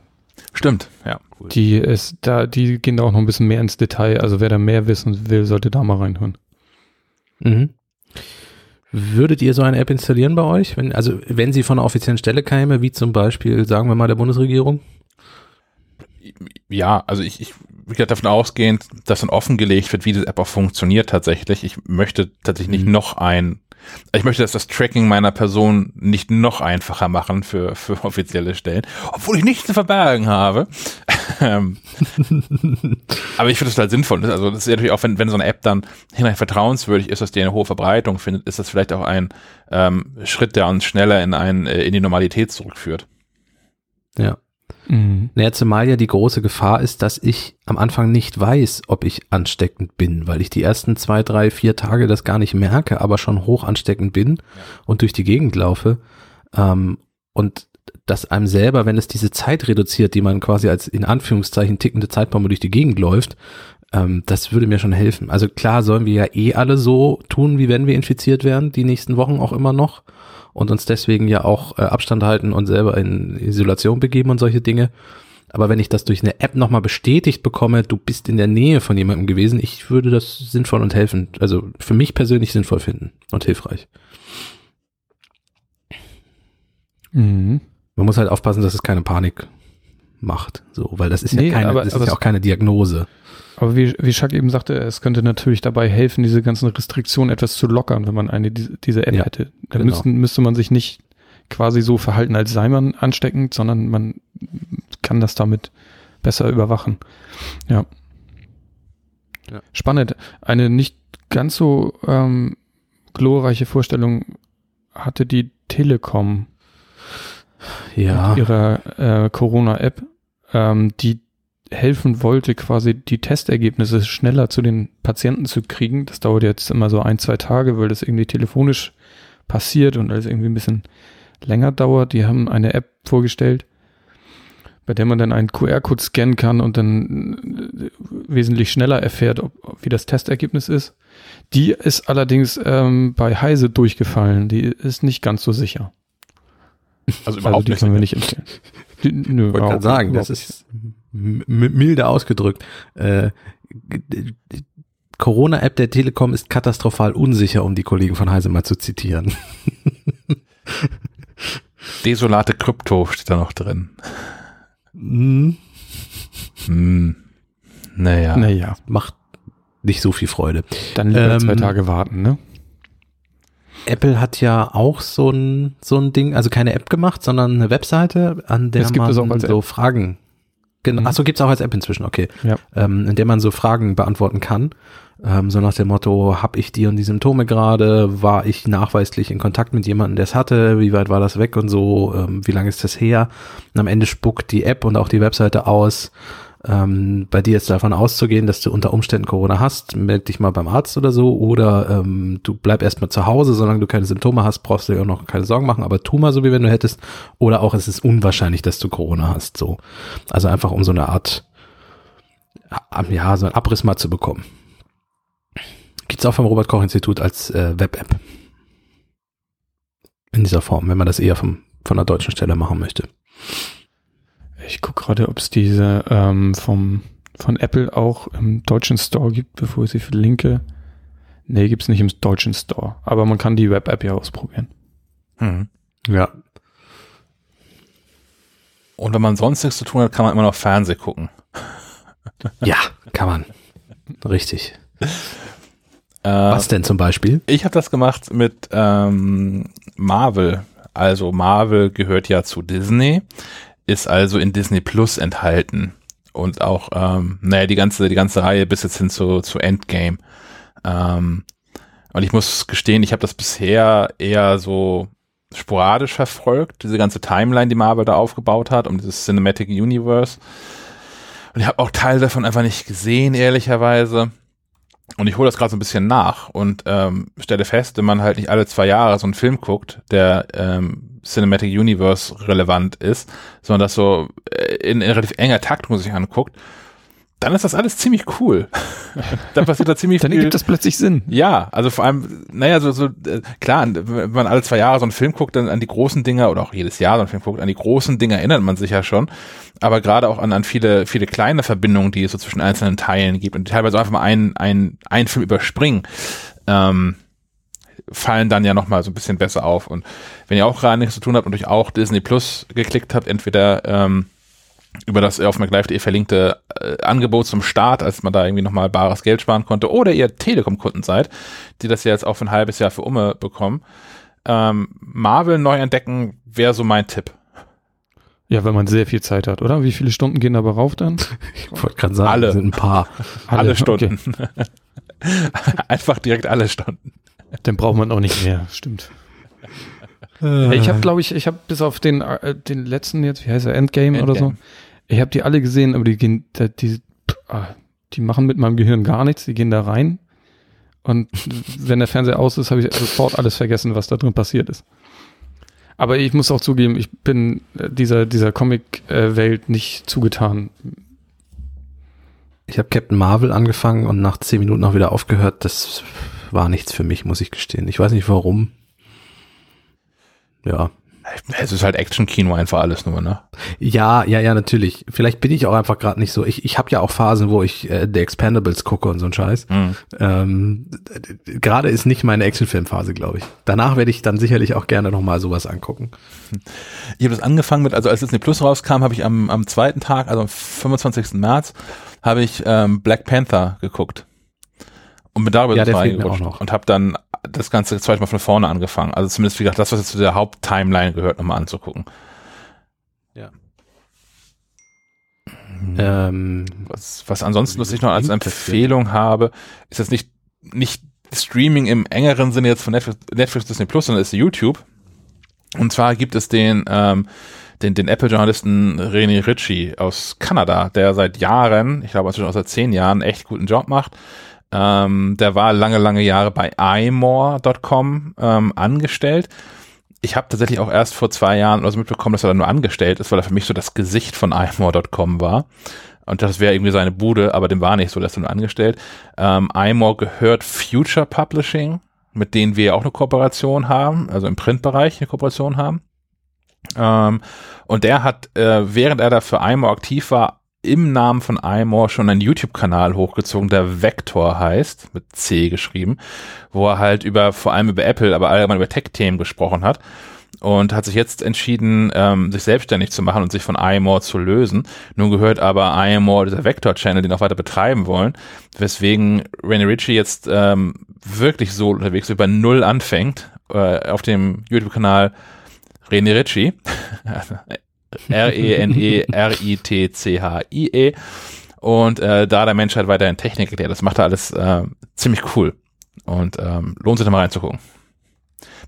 Stimmt, ja. Cool. Die ist da, die gehen da auch noch ein bisschen mehr ins Detail. Also wer da mehr wissen will, sollte da mal reinhören. Mhm. Würdet ihr so eine App installieren bei euch? Wenn, also wenn sie von einer offiziellen Stelle käme, wie zum Beispiel, sagen wir mal, der Bundesregierung? Ja, also ich, ich ich davon ausgehend, dass dann offengelegt wird, wie diese App auch funktioniert tatsächlich. Ich möchte tatsächlich nicht mhm. noch ein ich möchte, dass das Tracking meiner Person nicht noch einfacher machen für, für offizielle Stellen, obwohl ich nichts zu verbergen habe. Ähm, aber ich finde das halt sinnvoll. Also das ist natürlich auch, wenn, wenn so eine App dann hinterher vertrauenswürdig ist, dass die eine hohe Verbreitung findet, ist das vielleicht auch ein ähm, Schritt, der uns schneller in, ein, äh, in die Normalität zurückführt. Ja. Mhm. Naja, zumal ja die große Gefahr ist, dass ich am Anfang nicht weiß, ob ich ansteckend bin, weil ich die ersten zwei, drei, vier Tage das gar nicht merke, aber schon hoch ansteckend bin ja. und durch die Gegend laufe. Ähm, und dass einem selber, wenn es diese Zeit reduziert, die man quasi als in Anführungszeichen tickende Zeitbombe durch die Gegend läuft, ähm, das würde mir schon helfen. Also klar sollen wir ja eh alle so tun, wie wenn wir infiziert wären, die nächsten Wochen auch immer noch und uns deswegen ja auch äh, Abstand halten und selber in Isolation begeben und solche Dinge. Aber wenn ich das durch eine App nochmal bestätigt bekomme, du bist in der Nähe von jemandem gewesen, ich würde das sinnvoll und helfend, also für mich persönlich sinnvoll finden und hilfreich. Mhm. Man muss halt aufpassen, dass es keine Panik macht, so, weil das ist nee, ja keine, aber, das ist ja auch keine Diagnose. Aber wie, wie Schack eben sagte, es könnte natürlich dabei helfen, diese ganzen Restriktionen etwas zu lockern, wenn man eine diese, App ja, hätte. Da genau. müssten, müsste man sich nicht quasi so verhalten, als sei man ansteckend, sondern man kann das damit besser überwachen. Ja. ja. Spannend. Eine nicht ganz so ähm, glorreiche Vorstellung hatte die Telekom ja. mit ihrer äh, Corona-App, ähm, die helfen wollte, quasi die Testergebnisse schneller zu den Patienten zu kriegen. Das dauert jetzt immer so ein, zwei Tage, weil das irgendwie telefonisch passiert und alles irgendwie ein bisschen länger dauert. Die haben eine App vorgestellt, bei der man dann einen QR-Code scannen kann und dann äh, wesentlich schneller erfährt, ob, wie das Testergebnis ist. Die ist allerdings ähm, bei Heise durchgefallen. Die ist nicht ganz so sicher. Also überhaupt also die nicht. können wir nicht empfehlen. Die, nö, Wollte gerade sagen, das ist milde ausgedrückt. Äh, Corona-App der Telekom ist katastrophal unsicher, um die Kollegen von Heise mal zu zitieren. Desolate Krypto steht da noch drin. Hm. Hm. Naja. Naja. Macht nicht so viel Freude. Dann lieber ähm, zwei Tage warten, ne? Apple hat ja auch so ein, so ein Ding, also keine App gemacht, sondern eine Webseite, an der man so App. Fragen Genau. Mhm. Achso, gibt es auch als App inzwischen, okay. Ja. Ähm, in der man so Fragen beantworten kann. Ähm, so nach dem Motto, habe ich die und die Symptome gerade? War ich nachweislich in Kontakt mit jemandem, der es hatte? Wie weit war das weg und so? Ähm, wie lange ist das her? Und am Ende spuckt die App und auch die Webseite aus, ähm, bei dir jetzt davon auszugehen, dass du unter Umständen Corona hast, melde dich mal beim Arzt oder so, oder ähm, du bleib erstmal zu Hause, solange du keine Symptome hast, brauchst du dir auch noch keine Sorgen machen, aber tu mal so, wie wenn du hättest, oder auch es ist unwahrscheinlich, dass du Corona hast, so. Also einfach um so eine Art, ja, so ein Abriss mal zu bekommen. Gibt's auch vom Robert-Koch-Institut als äh, Web-App. In dieser Form, wenn man das eher vom, von der deutschen Stelle machen möchte. Ich gucke gerade, ob es diese ähm, vom, von Apple auch im deutschen Store gibt, bevor ich sie verlinke. Nee, gibt es nicht im deutschen Store. Aber man kann die Web-App ja ausprobieren. Mhm. Ja. Und wenn man sonst nichts zu tun hat, kann man immer noch Fernseh gucken. ja, kann man. Richtig. Äh, Was denn zum Beispiel? Ich habe das gemacht mit ähm, Marvel. Also Marvel gehört ja zu Disney ist also in Disney Plus enthalten. Und auch, ähm, naja, die ganze, die ganze Reihe bis jetzt hin zu, zu Endgame. Ähm, und ich muss gestehen, ich habe das bisher eher so sporadisch verfolgt, diese ganze Timeline, die Marvel da aufgebaut hat, um dieses Cinematic Universe. Und ich habe auch Teile davon einfach nicht gesehen, ehrlicherweise. Und ich hole das gerade so ein bisschen nach und ähm, stelle fest, wenn man halt nicht alle zwei Jahre so einen Film guckt, der ähm, Cinematic Universe relevant ist, sondern das so äh, in, in relativ enger Taktung sich anguckt, dann ist das alles ziemlich cool. dann passiert da ziemlich Dann viel. ergibt das plötzlich Sinn. Ja, also vor allem, naja, so, so äh, klar, wenn man alle zwei Jahre so einen Film guckt, dann an die großen Dinger oder auch jedes Jahr so einen Film guckt, an die großen Dinge erinnert man sich ja schon, aber gerade auch an, an viele, viele kleine Verbindungen, die es so zwischen einzelnen Teilen gibt und teilweise einfach mal einen, einen, einen Film überspringen, ähm, fallen dann ja nochmal so ein bisschen besser auf. Und wenn ihr auch gerade nichts zu tun habt und euch auch Disney Plus geklickt habt, entweder ähm, über das auf MacLive.de verlinkte äh, Angebot zum Start, als man da irgendwie nochmal bares Geld sparen konnte, oder ihr Telekom-Kunden seid, die das ja jetzt auch für ein halbes Jahr für Umme bekommen. Ähm, Marvel neu entdecken wäre so mein Tipp. Ja, wenn man sehr viel Zeit hat, oder? Wie viele Stunden gehen dabei rauf dann? Ich wollte gerade sagen, Alle. sind ein paar. Alle, Alle, Stunden. Einfach direkt alle Stunden. Dann braucht man auch nicht mehr, stimmt. Ich habe, glaube ich, ich habe bis auf den, äh, den letzten jetzt, wie heißt er, Endgame, oder so, Endgame. ich habe die alle gesehen, aber die gehen, die, ah, die machen mit meinem Gehirn gar nichts, die gehen da rein und wenn der Fernseher aus ist, habe ich sofort alles vergessen, was da drin passiert ist. Aber ich muss auch zugeben, ich bin äh, dieser, dieser Comic-Welt nicht zugetan. Ich habe Captain Marvel angefangen und nach zehn Minuten auch wieder aufgehört. Das war nichts für mich, muss ich gestehen. Ich weiß nicht warum. Ja. Es ist halt Action-Kino einfach alles nur, ne? Ja, ja, ja, natürlich. Vielleicht bin ich auch einfach gerade nicht so. Ich, ich habe ja auch Phasen, wo ich äh, The Expendables gucke und so ein Scheiß. Mhm. Ähm, gerade ist nicht meine Actionfilmphase, glaube ich. Danach werde ich dann sicherlich auch gerne nochmal sowas angucken. Ich habe das angefangen mit, also als Disney Plus rauskam, habe ich am, am zweiten Tag, also am 25. März, habe ich ähm, Black Panther geguckt. Und bin darüber Ja, so reingerutscht und habe dann das Ganze zweite Mal von vorne angefangen. Also zumindest wie gesagt, das, was jetzt zu der Haupttimeline gehört, nochmal anzugucken. Ähm, Was, was ansonsten, was ich noch als Empfehlung habe, ist jetzt nicht, nicht Streaming im engeren Sinne jetzt von Netflix, Netflix Disney Plus, sondern ist YouTube. Und zwar gibt es den, ähm, den, den Apple-Journalisten René Ritchie aus Kanada, der seit Jahren, ich glaube inzwischen auch seit zehn Jahren, echt guten Job macht. Ähm, der war lange, lange Jahre bei imore.com ähm, angestellt. Ich habe tatsächlich auch erst vor zwei Jahren oder so mitbekommen, dass er da nur angestellt ist, weil er für mich so das Gesicht von imore.com war. Und das wäre irgendwie seine Bude, aber dem war nicht so, der ist nur angestellt. Ähm, iMore gehört Future Publishing, mit denen wir auch eine Kooperation haben, also im Printbereich eine Kooperation haben. Ähm, und der hat, äh, während er da für iMore aktiv war, im Namen von iMore schon einen YouTube-Kanal hochgezogen, der Vector heißt, mit C geschrieben, wo er halt über, vor allem über Apple, aber allgemein über Tech-Themen gesprochen hat und hat sich jetzt entschieden, ähm, sich selbstständig zu machen und sich von iMore zu lösen. Nun gehört aber iMore dieser Vector-Channel, den auch weiter betreiben wollen, weswegen René Ritchie jetzt ähm, wirklich so unterwegs über Null anfängt, äh, auf dem YouTube-Kanal René Ritchie, E R-E-N-E-R-I-T-C-H-I-E und äh, da der Mensch halt weiterhin Technik erklärt, das macht er alles äh, ziemlich cool und ähm, lohnt sich da mal reinzugucken.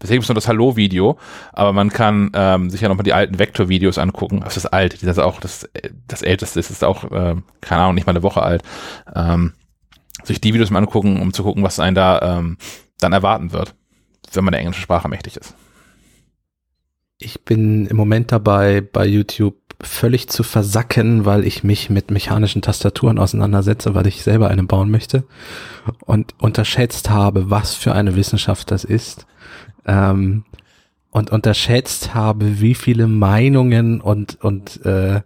Gibt es nur das Hallo-Video, aber man kann ähm, sich ja nochmal die alten Vector-Videos angucken. Das ist alt, das ist auch das, das älteste, das ist auch, äh, keine Ahnung, nicht mal eine Woche alt. Ähm, sich die Videos mal angucken, um zu gucken, was einen da ähm, dann erwarten wird, wenn man der englischen Sprache mächtig ist. Ich bin im Moment dabei, bei YouTube völlig zu versacken, weil ich mich mit mechanischen Tastaturen auseinandersetze, weil ich selber eine bauen möchte und unterschätzt habe, was für eine Wissenschaft das ist. Ähm, und unterschätzt habe, wie viele Meinungen und, und äh,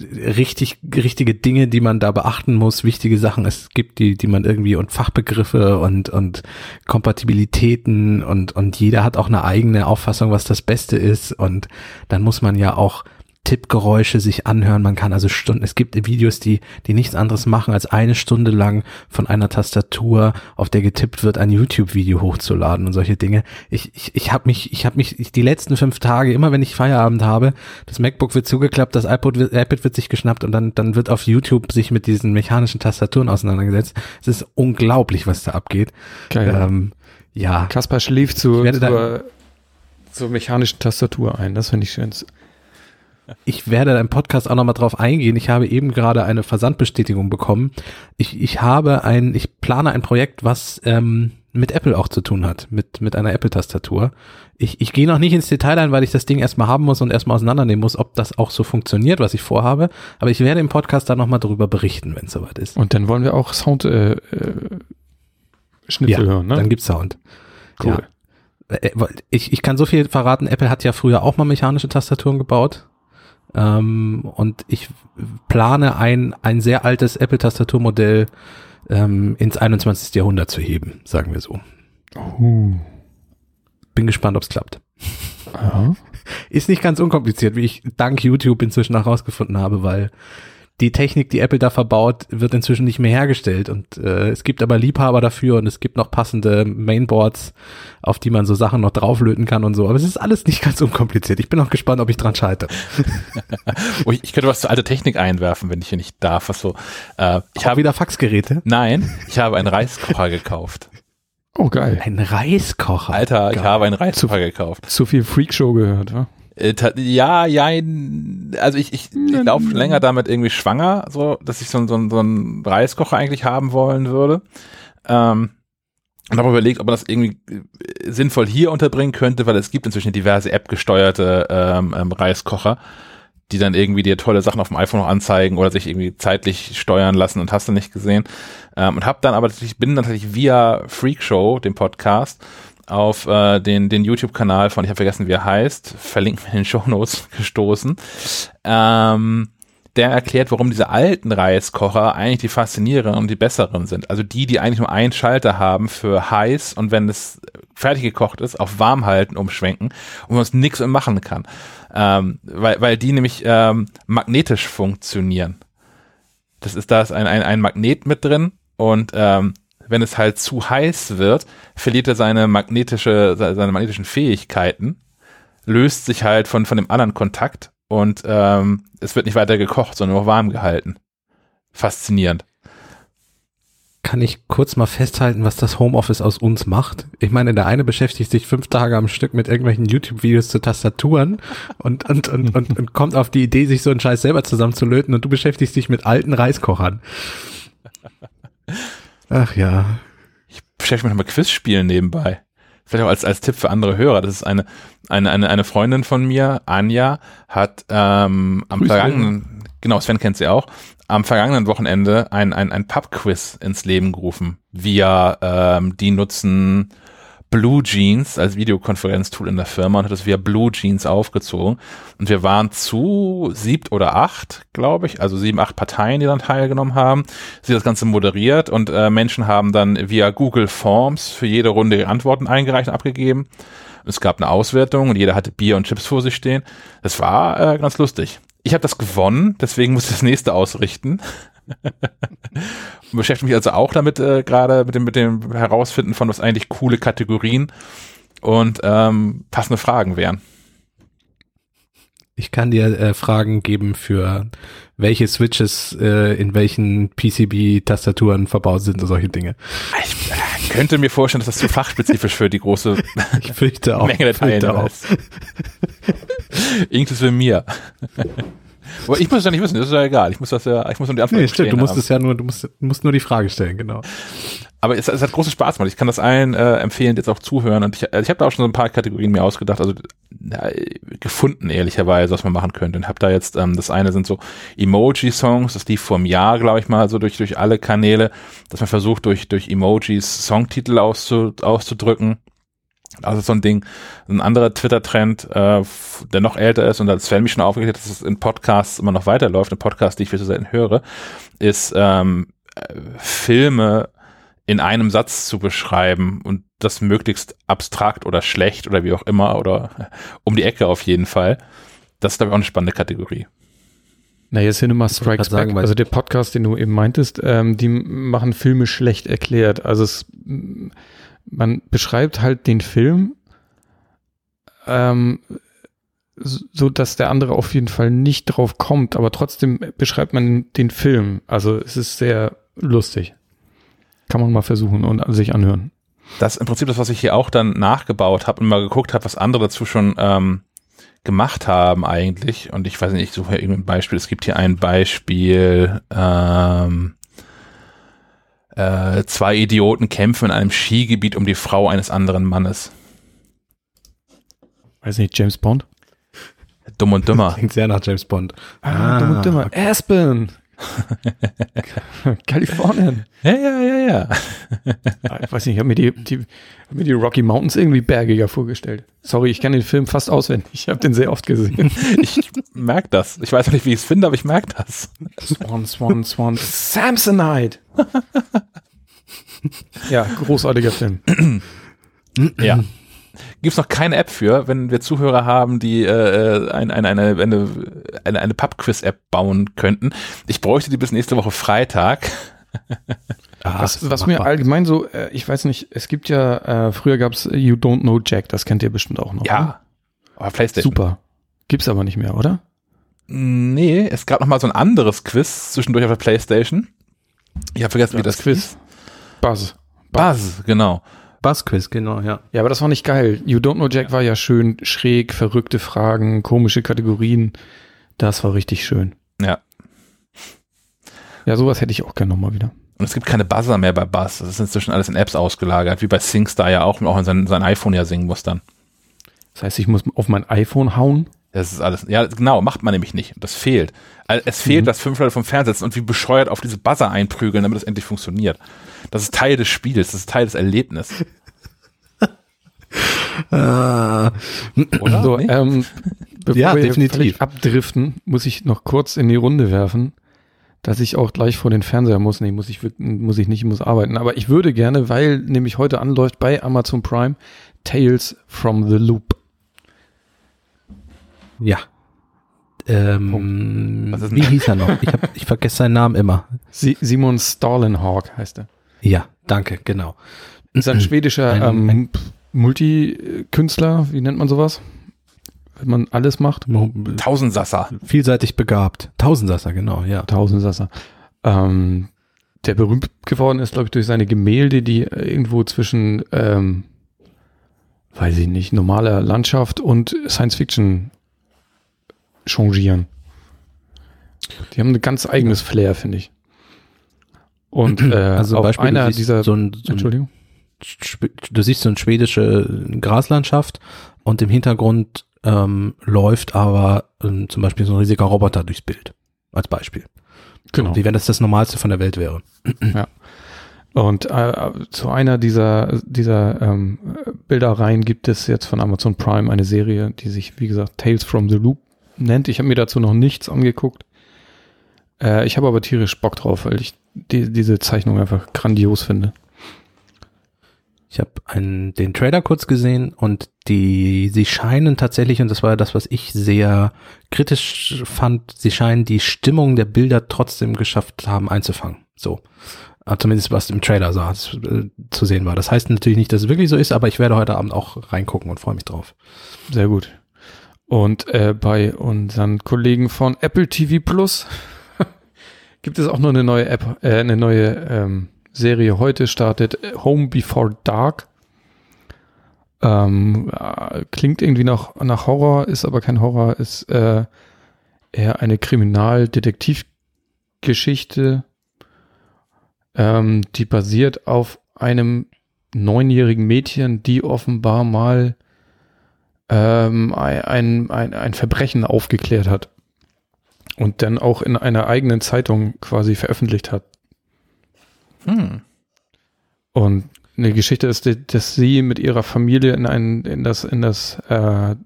richtig, richtige Dinge, die man da beachten muss, wichtige Sachen. Es gibt, die, die man irgendwie und Fachbegriffe und, und Kompatibilitäten und, und jeder hat auch eine eigene Auffassung, was das Beste ist. Und dann muss man ja auch Tippgeräusche sich anhören. Man kann also Stunden, es gibt Videos, die, die nichts anderes machen, als eine Stunde lang von einer Tastatur, auf der getippt wird, ein YouTube-Video hochzuladen und solche Dinge. Ich, ich, ich habe mich, ich habe mich ich, die letzten fünf Tage, immer wenn ich Feierabend habe, das MacBook wird zugeklappt, das iPod wird, iPad wird sich geschnappt und dann, dann wird auf YouTube sich mit diesen mechanischen Tastaturen auseinandergesetzt. Es ist unglaublich, was da abgeht. Geil. Ähm, ja. Kaspar schläft zu, zur, zur mechanischen Tastatur ein. Das finde ich schön. Ich werde im Podcast auch nochmal drauf eingehen. Ich habe eben gerade eine Versandbestätigung bekommen. Ich, ich habe ein, ich plane ein Projekt, was ähm, mit Apple auch zu tun hat, mit, mit einer Apple-Tastatur. Ich, ich gehe noch nicht ins Detail ein, weil ich das Ding erstmal haben muss und erstmal auseinandernehmen muss, ob das auch so funktioniert, was ich vorhabe. Aber ich werde im Podcast da nochmal darüber berichten, wenn es soweit ist. Und dann wollen wir auch Sound äh, äh, Schnitzel ja, hören, ne? Dann gibt's Sound. Cool. Ja. Äh, Ich, ich kann so viel verraten, Apple hat ja früher auch mal mechanische Tastaturen gebaut. Ähm, und ich plane ein, ein sehr altes Apple-Tastaturmodell ähm, ins 21. Jahrhundert zu heben, sagen wir so. Uh. Bin gespannt, ob's klappt. Ja. Ist nicht ganz unkompliziert, wie ich dank YouTube inzwischen auch rausgefunden habe, weil die Technik, die Apple da verbaut, wird inzwischen nicht mehr hergestellt und äh, es gibt aber Liebhaber dafür und es gibt noch passende Mainboards, auf die man so Sachen noch drauflöten kann und so. Aber es ist alles nicht ganz unkompliziert. Ich bin auch gespannt, ob ich dran scheitere. Oh, ich, ich könnte was zur alte Technik einwerfen, wenn ich hier nicht darf. Was so, äh, ich Ich habe wieder Faxgeräte. nein, ich habe einen Reiskocher gekauft. Oh, geil. Ein Reiskocher. Alter, ich Geil. habe einen Reiskocher gekauft. Zu viel Freakshow gehört, wa? Äh, ja, ja, also ich, ich, ich laufe schon länger damit irgendwie schwanger, so, dass ich so, so, so einen Reiskocher eigentlich haben wollen würde. Ähm, und habe überlegt, ob man das irgendwie äh, sinnvoll hier unterbringen könnte, weil es gibt inzwischen diverse App-gesteuerte ähm, ähm, Reiskocher, die dann irgendwie dir tolle Sachen auf dem iPhone noch anzeigen oder sich irgendwie zeitlich steuern lassen und hast du nicht gesehen. Ähm, und habe dann aber natürlich, bin natürlich via Freakshow, dem Podcast, auf äh, den, den YouTube-Kanal von, ich habe vergessen, wie er heißt, verlinkt mir in den Shownotes gestoßen. Ähm, der erklärt, warum diese alten Reiskocher eigentlich die faszinierenden und die besseren sind. Also die, die eigentlich nur einen Schalter haben für heiß und wenn es fertig gekocht ist, auf warm halten umschwenken und man nichts mehr machen kann. Ähm, weil, weil die nämlich ähm, magnetisch funktionieren. Das ist, da ist ein, ein, ein Magnet mit drin und ähm, wenn es halt zu heiß wird, verliert er seine magnetische, seine magnetischen Fähigkeiten, löst sich halt von, von dem anderen Kontakt und ähm, es wird nicht weiter gekocht, sondern nur warm gehalten. Faszinierend. Kann ich kurz mal festhalten, was das Homeoffice aus uns macht? Ich meine, der eine beschäftigt sich fünf Tage am Stück mit irgendwelchen YouTube-Videos zu Tastaturen und, und, und, und, und kommt auf die Idee, sich so einen Scheiß selber zusammenzulöten und du beschäftigst dich mit alten Reiskochern. Ach ja. Ich beschäftige mich noch mit Quizspielen nebenbei. Vielleicht auch als, als Tipp für andere Hörer. Das ist eine, eine, eine, eine Freundin von mir, Anja, hat ähm, am vergangenen, genau, Sven kennt sie auch, am vergangenen Wochenende ein, ein, ein Pub-Quiz ins Leben gerufen. Wir, ähm, die nutzen Blue Jeans als Videokonferenztool in der Firma und hat das via Blue Jeans aufgezogen. Und wir waren zu siebt oder acht, glaube ich, also sieben, acht Parteien, die dann teilgenommen haben. Sie das Ganze moderiert und äh, Menschen haben dann via Google Forms für jede Runde ihre Antworten eingereicht und abgegeben. Es gab eine Auswertung und jeder hatte Bier und Chips vor sich stehen. Das war äh, ganz lustig. Ich habe das gewonnen, deswegen muss ich das nächste ausrichten. und beschäftige mich also auch damit äh, gerade mit dem, mit dem Herausfinden von was eigentlich coole Kategorien und ähm, passende Fragen wären. Ich kann dir äh, Fragen geben für welche Switches äh, in welchen PCB-Tastaturen verbaut sind und solche Dinge. Ich äh, könnte mir vorstellen, dass das zu fachspezifisch für die große Ich fürchte auch. Menge der Teilnehmer ist. Inklusive mir. Aber ich muss es ja nicht wissen, das ist ja egal. Ich muss das ja, ich muss nur die Antwort Nee, stimmt, du musst haben. es ja nur, du musst, musst nur die Frage stellen, genau. Aber es, es hat großen Spaß gemacht. Ich kann das allen äh, empfehlen, jetzt auch zuhören. Und ich, also ich habe da auch schon so ein paar Kategorien mir ausgedacht, also ja, gefunden ehrlicherweise, was man machen könnte. Und habe da jetzt, ähm, das eine sind so Emoji-Songs, das lief vor einem Jahr, glaube ich mal, so durch durch alle Kanäle, dass man versucht, durch durch Emojis Songtitel auszu, auszudrücken. Also so ein Ding, ein anderer Twitter-Trend, äh, der noch älter ist und als Sven mich schon aufgeklärt hat, dass es in Podcasts immer noch weiterläuft, in Podcasts, die ich viel zu selten höre, ist ähm, äh, Filme in einem Satz zu beschreiben und das möglichst abstrakt oder schlecht oder wie auch immer oder äh, um die Ecke auf jeden Fall. Das ist, glaube ich, auch eine spannende Kategorie. Naja, Cinema Strikes sagen, Back, also der Podcast, den du eben meintest, ähm, die machen Filme schlecht erklärt. Also es, man beschreibt halt den Film, ähm, so dass der andere auf jeden Fall nicht drauf kommt, aber trotzdem beschreibt man den Film. Also es ist sehr lustig. Kann man mal versuchen und sich anhören. Das ist im Prinzip das, was ich hier auch dann nachgebaut habe und mal geguckt habe, was andere dazu schon ähm, gemacht haben eigentlich. Und ich weiß nicht, ich suche hier irgendein Beispiel. Es gibt hier ein Beispiel, ähm, Äh, zwei Idioten kämpfen in einem Skigebiet um die Frau eines anderen Mannes. Weiß nicht, James Bond? Dumm und dümmer. Klingt sehr nach James Bond. Ah, dumm und dümmer. Aspen. Kalifornien. Ja, ja, ja, ja. Ah, Ich weiß nicht, ich habe mir, die, die, hab mir die Rocky Mountains irgendwie bergiger vorgestellt. Sorry, ich kenne den Film fast auswendig. Ich habe den sehr oft gesehen. Ich merke das. Ich weiß noch nicht, wie ich es finde, aber ich merke das. Swan, Swan, Swan. Samsonite. ja, großartiger Film. Ja. Gibt es noch keine App für, wenn wir Zuhörer haben, die äh, ein, eine, eine, eine, eine, eine Pub-Quiz-App bauen könnten. Ich bräuchte die bis nächste Woche Freitag. Ah, Was, was mir allgemein so, äh, ich weiß nicht, es gibt ja, äh, früher gab's You Don't Know Jack, das kennt ihr bestimmt auch noch. Ja. Aber PlayStation. Super. Gibt's aber nicht mehr, oder? Nee, es gab noch mal so ein anderes Quiz zwischendurch auf der PlayStation. Ich habe vergessen, wie das Quiz. Buzz. Buzz, genau. Buzzquiz, genau, ja. Ja, aber das war nicht geil. You Don't Know Jack war ja schön schräg, verrückte Fragen, komische Kategorien. Das war richtig schön. Ja. Ja, sowas hätte ich auch gerne nochmal wieder. Und es gibt keine Buzzer mehr bei Buzz. Das ist inzwischen alles in Apps ausgelagert, wie bei SingStar ja auch, auch in sein, sein iPhone ja singen muss dann. Das heißt, ich muss auf mein iPhone hauen. Das ist alles, ja, genau, macht man nämlich nicht. Das fehlt. Es fehlt, dass fünf Leute vom Fernseher sitzen und wie bescheuert auf diese Buzzer einprügeln, damit das endlich funktioniert. Das ist Teil des Spiels, das ist Teil des Erlebnisses. Ah, Oder? So, Nee? ähm, bevor Ja, wir definitiv. abdriften, muss ich noch kurz in die Runde werfen, dass ich auch gleich vor den Fernseher muss. Nee, muss ich, muss ich nicht, ich muss arbeiten. Aber ich würde gerne, weil nämlich heute anläuft bei Amazon Prime Tales from the Loop. Ja. Ähm, wie hieß er noch? Ich, hab, ich vergesse seinen Namen immer. Si Simon Stalenhawk heißt er. Ja, danke, genau. Ist ein schwedischer Ein- ähm, Multikünstler, wie nennt man sowas? Wenn man alles macht. Tausendsasser. Vielseitig begabt. Tausendsasser, genau, ja. Tausendsasser. Ähm, der berühmt geworden ist, glaube ich, durch seine Gemälde, die irgendwo zwischen, ähm, weiß ich nicht, normaler Landschaft und Science Fiction changieren. Die haben ein ganz eigenes Flair, finde ich. Und äh, Also auf Beispiel, einer dieser, so ein, so Entschuldigung, du siehst so eine schwedische Graslandschaft und im Hintergrund ähm, läuft aber ähm, zum Beispiel so ein riesiger Roboter durchs Bild. Als Beispiel. genau. Wie wenn das das Normalste von der Welt wäre. Und äh, zu einer dieser, dieser ähm, Bilderreihen gibt es jetzt von Amazon Prime eine Serie, die sich, wie gesagt, Tales from the Loop nennt. Ich habe mir dazu noch nichts angeguckt. Äh, ich habe aber tierisch Bock drauf, weil ich die, diese Zeichnung einfach grandios finde. Ich habe den Trailer kurz gesehen und die sie scheinen tatsächlich und das war das was ich sehr kritisch fand, sie scheinen die Stimmung der Bilder trotzdem geschafft haben einzufangen. So. Aber Zumindest was im Trailer sah, äh, zu sehen war. Das heißt natürlich nicht, dass es wirklich so ist, aber ich werde heute Abend auch reingucken und freue mich drauf. Sehr gut. Und äh, bei unseren Kollegen von Apple TV Plus gibt es auch noch eine neue App, äh, eine neue ähm, Serie. Heute startet äh, Home Before Dark. Ähm, äh, klingt irgendwie nach, nach Horror, ist aber kein Horror, ist äh, eher eine Kriminaldetektivgeschichte, ähm, die basiert auf einem neunjährigen Mädchen, die offenbar mal ähm, ein, ein, ein Verbrechen aufgeklärt hat und dann auch in einer eigenen Zeitung quasi veröffentlicht hat. Hm. Und eine Geschichte ist, dass sie mit ihrer Familie in ein, in das, in das, äh,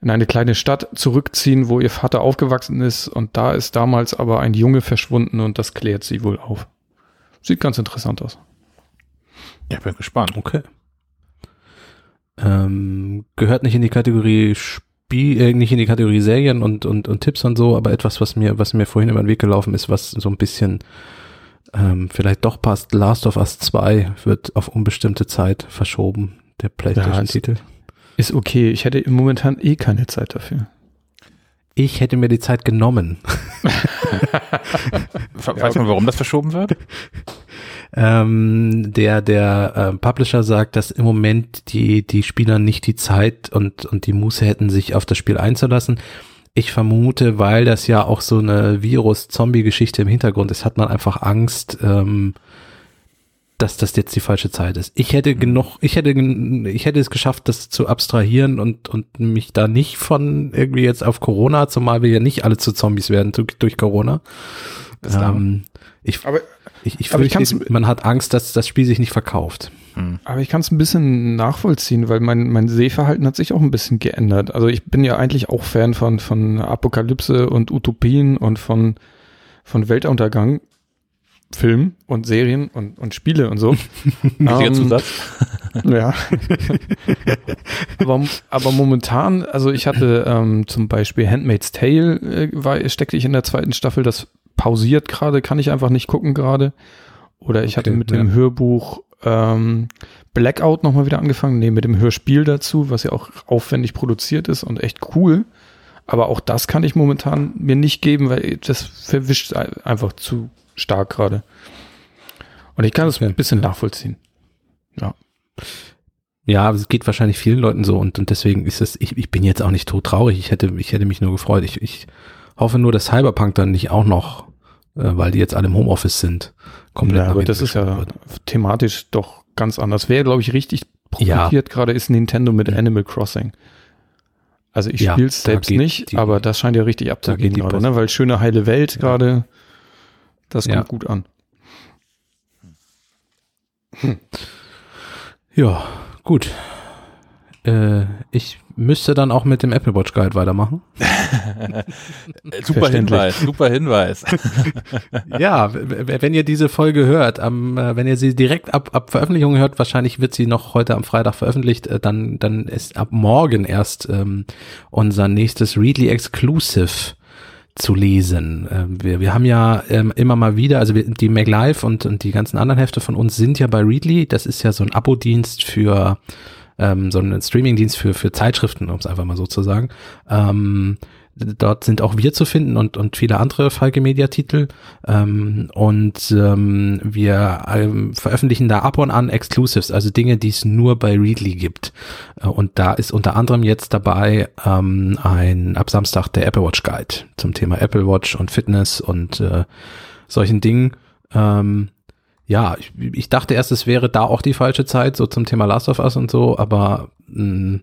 in eine kleine Stadt zurückziehen, wo ihr Vater aufgewachsen ist und da ist damals aber ein Junge verschwunden und das klärt sie wohl auf. Sieht ganz interessant aus. Ja, bin gespannt. Okay. Ähm, gehört nicht in die Kategorie Spiel, äh, nicht in die Kategorie Serien und, und, und Tipps und so, aber etwas, was mir, was mir vorhin über den Weg gelaufen ist, was so ein bisschen ähm, vielleicht doch passt. Last of Us 2 wird auf unbestimmte Zeit verschoben, der PlayStation-Titel. Ist okay. Ich hätte momentan eh keine Zeit dafür. Ich hätte mir die Zeit genommen. We- Weiß man, warum das verschoben wird? Ähm, der der äh, Publisher sagt, dass im Moment die die Spieler nicht die Zeit und und die Muße hätten, sich auf das Spiel einzulassen. Ich vermute, weil das ja auch so eine Virus-Zombie-Geschichte im Hintergrund ist, hat man einfach Angst, ähm, dass das jetzt die falsche Zeit ist. Ich hätte genug, ich hätte, ich hätte es geschafft, das zu abstrahieren und, und mich da nicht von irgendwie jetzt auf Corona, zumal wir ja nicht alle zu Zombies werden durch, durch Corona. Ähm, ich, Aber, ich, ich aber ich fürchte, man hat Angst, dass das Spiel sich nicht verkauft. aber ich kann es ein bisschen nachvollziehen, weil mein, mein Sehverhalten hat sich auch ein bisschen geändert. Also ich bin ja eigentlich auch Fan von, von Apokalypse und Utopien und von, von Weltuntergang. Filmen und Serien und, und Spiele und so. Wichtiger Ähm, Zusatz. Ja. aber, aber momentan, also ich hatte ähm, zum Beispiel Handmaid's Tale, äh, war, steckte ich in der zweiten Staffel, das pausiert gerade, kann ich einfach nicht gucken gerade. Oder ich hatte Okay, mit ja. dem Hörbuch ähm, Blackout nochmal wieder angefangen, nee, mit dem Hörspiel dazu, was ja auch aufwendig produziert ist und echt cool. Aber auch das kann ich momentan mir nicht geben, weil das verwischt ein- einfach zu stark gerade. Und ich kann es Okay. ein bisschen nachvollziehen. Ja, es geht wahrscheinlich vielen Leuten so und, und deswegen ist es, ich, ich bin jetzt auch nicht tot traurig. Ich hätte, ich hätte mich nur gefreut. Ich, ich hoffe nur, dass Cyberpunk dann nicht auch noch, äh, weil die jetzt alle im Homeoffice sind, komplett Ja, aber das ist ja wird. thematisch doch ganz anders. Wer, glaube ich, richtig Ja. profitiert gerade ist Nintendo mit Animal Crossing. Also ich Ja, spiele es selbst nicht, die- aber das scheint ja richtig abzugehen gerade, ne? weil schöne heile Welt Ja. gerade, das Ja. kommt gut an. Ja, gut. Äh, ich müsste dann auch mit dem Apple Watch Guide weitermachen. super. Hinweis, super Hinweis. ja, wenn ihr diese Folge hört, am, äh, wenn ihr sie direkt ab, ab Veröffentlichung hört, wahrscheinlich wird sie noch heute am Freitag veröffentlicht, äh, dann, dann ist ab morgen erst ähm, unser nächstes Readly Exclusive zu lesen. Ähm, wir, wir haben ja ähm, immer mal wieder, also wir, die MacLive und, und die ganzen anderen Hefte von uns sind ja bei Readly. Das ist ja so ein Abo-Dienst für ähm, so ein Streaming-Dienst für, für Zeitschriften, um es einfach mal so zu sagen. Ähm, dort sind auch wir zu finden und, und viele andere Falke Media Titel. Ähm, und ähm, wir ähm, veröffentlichen da ab und an Exclusives, also Dinge, die es nur bei Readly gibt. Äh, und da ist unter anderem jetzt dabei ähm, ein ab Samstag der Apple Watch Guide zum Thema Apple Watch und Fitness und äh, solchen Dingen. Ähm, ja, ich, ich dachte erst, es wäre da auch die falsche Zeit, so zum Thema Last of Us und so, aber mh,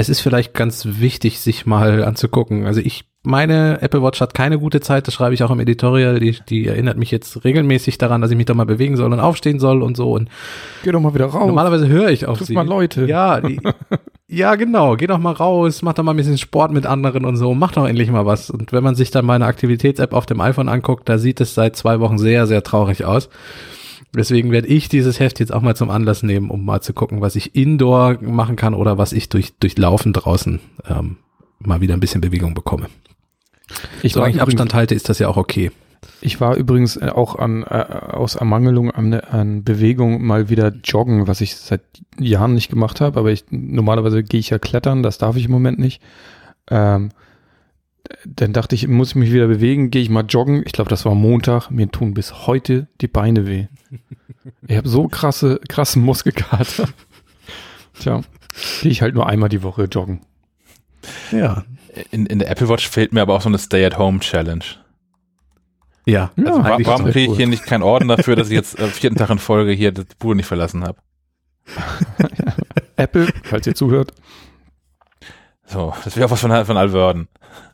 es ist vielleicht ganz wichtig, sich mal anzugucken. Also ich meine, Apple Watch hat keine gute Zeit, das schreibe ich auch im Editorial, die, die erinnert mich jetzt regelmäßig daran, dass ich mich doch mal bewegen soll und aufstehen soll und so. Und Geh doch mal wieder raus. normalerweise höre ich auf Triff sie. mal Leute. Ja, die, ja, genau. Geh doch mal raus, mach doch mal ein bisschen Sport mit anderen und so, mach doch endlich mal was. Und wenn man sich dann meine Aktivitäts-App auf dem iPhone anguckt, da sieht es seit zwei Wochen sehr, sehr traurig aus. Deswegen werde ich dieses Heft jetzt auch mal zum Anlass nehmen, um mal zu gucken, was ich indoor machen kann oder was ich durch, durch Laufen draußen ähm, mal wieder ein bisschen Bewegung bekomme. ich, Solange ich Abstand halte, ist das ja auch okay. ich war übrigens äh, auch an, äh, aus Ermangelung an, an Bewegung mal wieder joggen, was ich seit Jahren nicht gemacht habe, aber ich normalerweise gehe ich ja klettern, das darf ich im Moment nicht. Ähm, dann dachte ich, muss ich mich wieder bewegen, gehe ich mal joggen. Ich glaube, das war Montag. Mir tun bis heute die Beine weh. Ich habe so krasse, krassen Muskelkater. Tja, gehe ich halt nur einmal die Woche joggen. Ja. In, in der Apple Watch fehlt mir aber auch so eine Stay-at-Home-Challenge. Ja. Ja, Also eigentlich warum das kriege ich hier nicht keinen Orden dafür, dass ich jetzt äh, vierten Tag in Folge hier die Bude nicht verlassen habe? Apple, falls ihr zuhört. So, das wäre auch was von, von Alverden.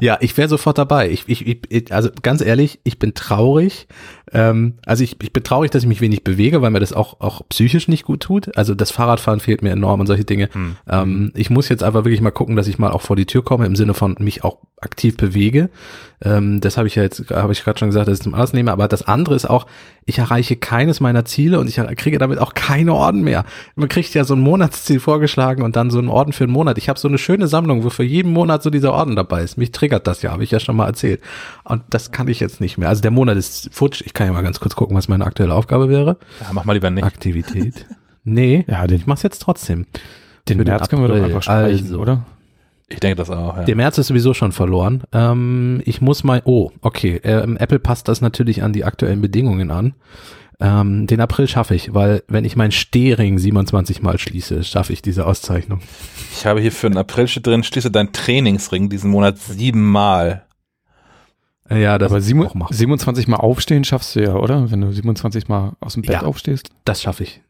Ja, ich wäre sofort dabei. Ich, ich, ich, also ganz ehrlich, ich bin traurig. Ähm, also ich, ich bin traurig, dass ich mich wenig bewege, weil mir das auch, auch psychisch nicht gut tut. Also das Fahrradfahren fehlt mir enorm und solche Dinge. Hm. Ähm, ich muss jetzt einfach wirklich mal gucken, dass ich mal auch vor die Tür komme, im Sinne von mich auch aktiv bewege. Ähm, das habe ich ja jetzt, habe ich gerade schon gesagt, dass ich zum Arzt nehme. Aber das andere ist auch, ich erreiche keines meiner Ziele und ich kriege damit auch keine Orden mehr. Man kriegt ja so ein Monatsziel vorgeschlagen und dann so einen Orden für einen Monat. Ich habe so eine schöne Sammlung, wo für jeden Monat so dieser Orden dabei ist. Mich triggert das ja, habe ich ja schon mal erzählt. Und das kann ich jetzt nicht mehr. Also der Monat ist futsch. Ich kann ja mal ganz kurz gucken, was meine aktuelle Aufgabe wäre. Ja, mach mal lieber nicht. Aktivität. Nee, Ja, den, ich mach's jetzt trotzdem. den Für den März können wir doch einfach streichen, Also. oder? Ich denke das auch, ja. Der März ist sowieso schon verloren. Ähm, ich muss mal, oh, okay, ähm, Apple passt das natürlich an die aktuellen Bedingungen an. Ähm, den April schaffe ich, weil wenn ich mein Stehring 27 Mal schließe, schaffe ich diese Auszeichnung. Ich habe hier für den April steht drin, schließe dein Trainingsring diesen Monat siebenmal. Ja, das Aber ist sieben, auch machbar. 27 Mal aufstehen schaffst du ja, oder? Wenn du 27 Mal aus dem Bett Ja. aufstehst. Das schaffe ich.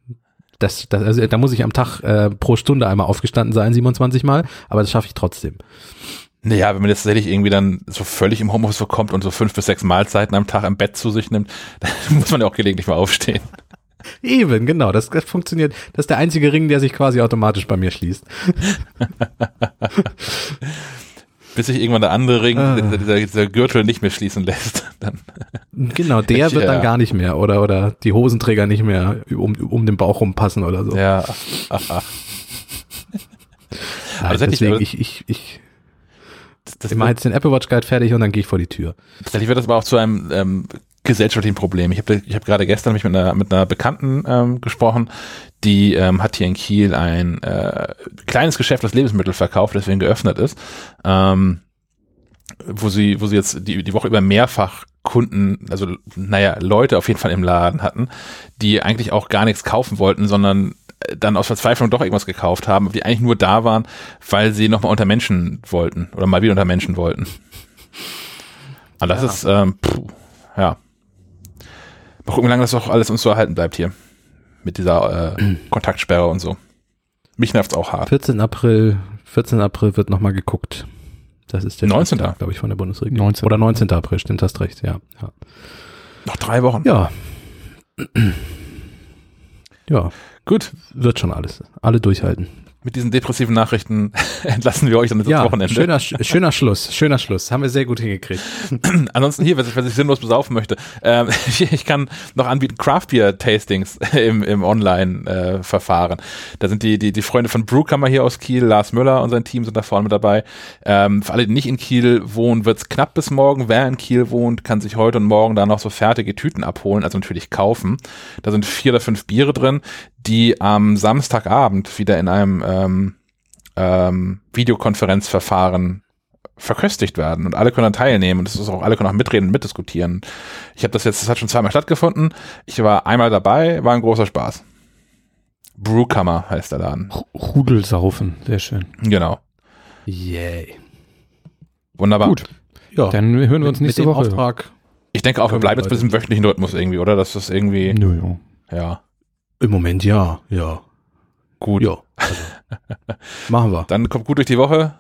Das, das, also da muss ich am Tag äh, pro Stunde einmal aufgestanden sein, 27 Mal, aber das schaffe ich trotzdem. Naja, wenn man jetzt tatsächlich irgendwie dann so völlig im Homeoffice vorkommt und so fünf bis sechs Mahlzeiten am Tag im Bett zu sich nimmt, dann muss man ja auch gelegentlich mal aufstehen. Eben, genau, das, das funktioniert. Das ist der einzige Ring, der sich quasi automatisch bei mir schließt. Bis sich irgendwann der andere Ring, Ah. dieser, dieser, Gürtel nicht mehr schließen lässt. Dann, Genau, der wird Ja. dann gar nicht mehr oder oder die Hosenträger nicht mehr um, um den Bauch rumpassen oder so. ja, ach, ach. Nein, ich- deswegen, aber- ich, ich, ich, ich mache jetzt den Apple Watch Guide fertig und dann gehe ich vor die Tür. Tatsächlich wird das aber auch zu einem ähm, gesellschaftlichen Problem. Ich habe ich hab gerade gestern mich mit einer, mit einer Bekannten ähm, gesprochen, die ähm, hat hier in Kiel ein äh, kleines Geschäft, das Lebensmittel verkauft, deswegen geöffnet ist, ähm, wo sie, wo sie jetzt die, die Woche über mehrfach Kunden, also naja, Leute auf jeden Fall im Laden hatten, die eigentlich auch gar nichts kaufen wollten, sondern dann aus Verzweiflung doch irgendwas gekauft haben, die eigentlich nur da waren, weil sie nochmal unter Menschen wollten oder mal wieder unter Menschen wollten. Und das Ja. ist, ähm, puh, ja. Mal gucken, wie lange das auch alles uns so erhalten bleibt hier. Mit dieser äh, Kontaktsperre und so. Mich nervt's auch hart. 14. April, 14. April wird nochmal geguckt. Das ist der 19., glaube ich, von der Bundesregierung. 19. Oder 19. April, stimmt, hast recht, ja. Ja. Noch drei Wochen. Ja. ja, Gut, wird schon alles. Alle durchhalten. mit diesen depressiven Nachrichten entlassen wir euch dann ins Ja, Wochenende. schöner, schöner Schluss, schöner Schluss. Haben wir sehr gut hingekriegt. Ansonsten hier, was ich, was ich sinnlos besaufen möchte, ähm, ich, ich kann noch anbieten Craft Beer Tastings im, im Online-Verfahren. da sind die, die, die Freunde von Brewkammer hier aus Kiel, Lars Müller und sein Team sind da vorne mit dabei. Ähm, für alle, die nicht in Kiel wohnen, wird's knapp bis morgen. Wer in Kiel wohnt, kann sich heute und morgen da noch so fertige Tüten abholen, also natürlich kaufen. Da sind vier oder fünf Biere drin, die am Samstagabend wieder in einem ähm, ähm, Videokonferenzverfahren verköstigt werden und alle können dann teilnehmen und das ist auch, alle können auch mitreden und mitdiskutieren. Ich habe das jetzt, das hat schon zweimal stattgefunden. Ich war einmal dabei, war ein großer Spaß. Brewkammer heißt der Laden. Rudelsaufen, sehr schön. Genau. Yay. Wunderbar. Gut, Ja, dann hören wir mit, uns mit nächste dem Woche. Auftrag. Ich denke auch, wir bleiben jetzt mit diesem wöchentlichen Rhythmus irgendwie, oder? Das ist irgendwie, Nö, jo. ja, Im Moment ja, ja. gut. Ja. Also, machen wir. Dann kommt gut durch die Woche.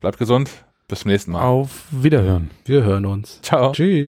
Bleibt gesund. Bis zum nächsten Mal. Auf Wiederhören. Wir hören uns. Ciao. Tschüss.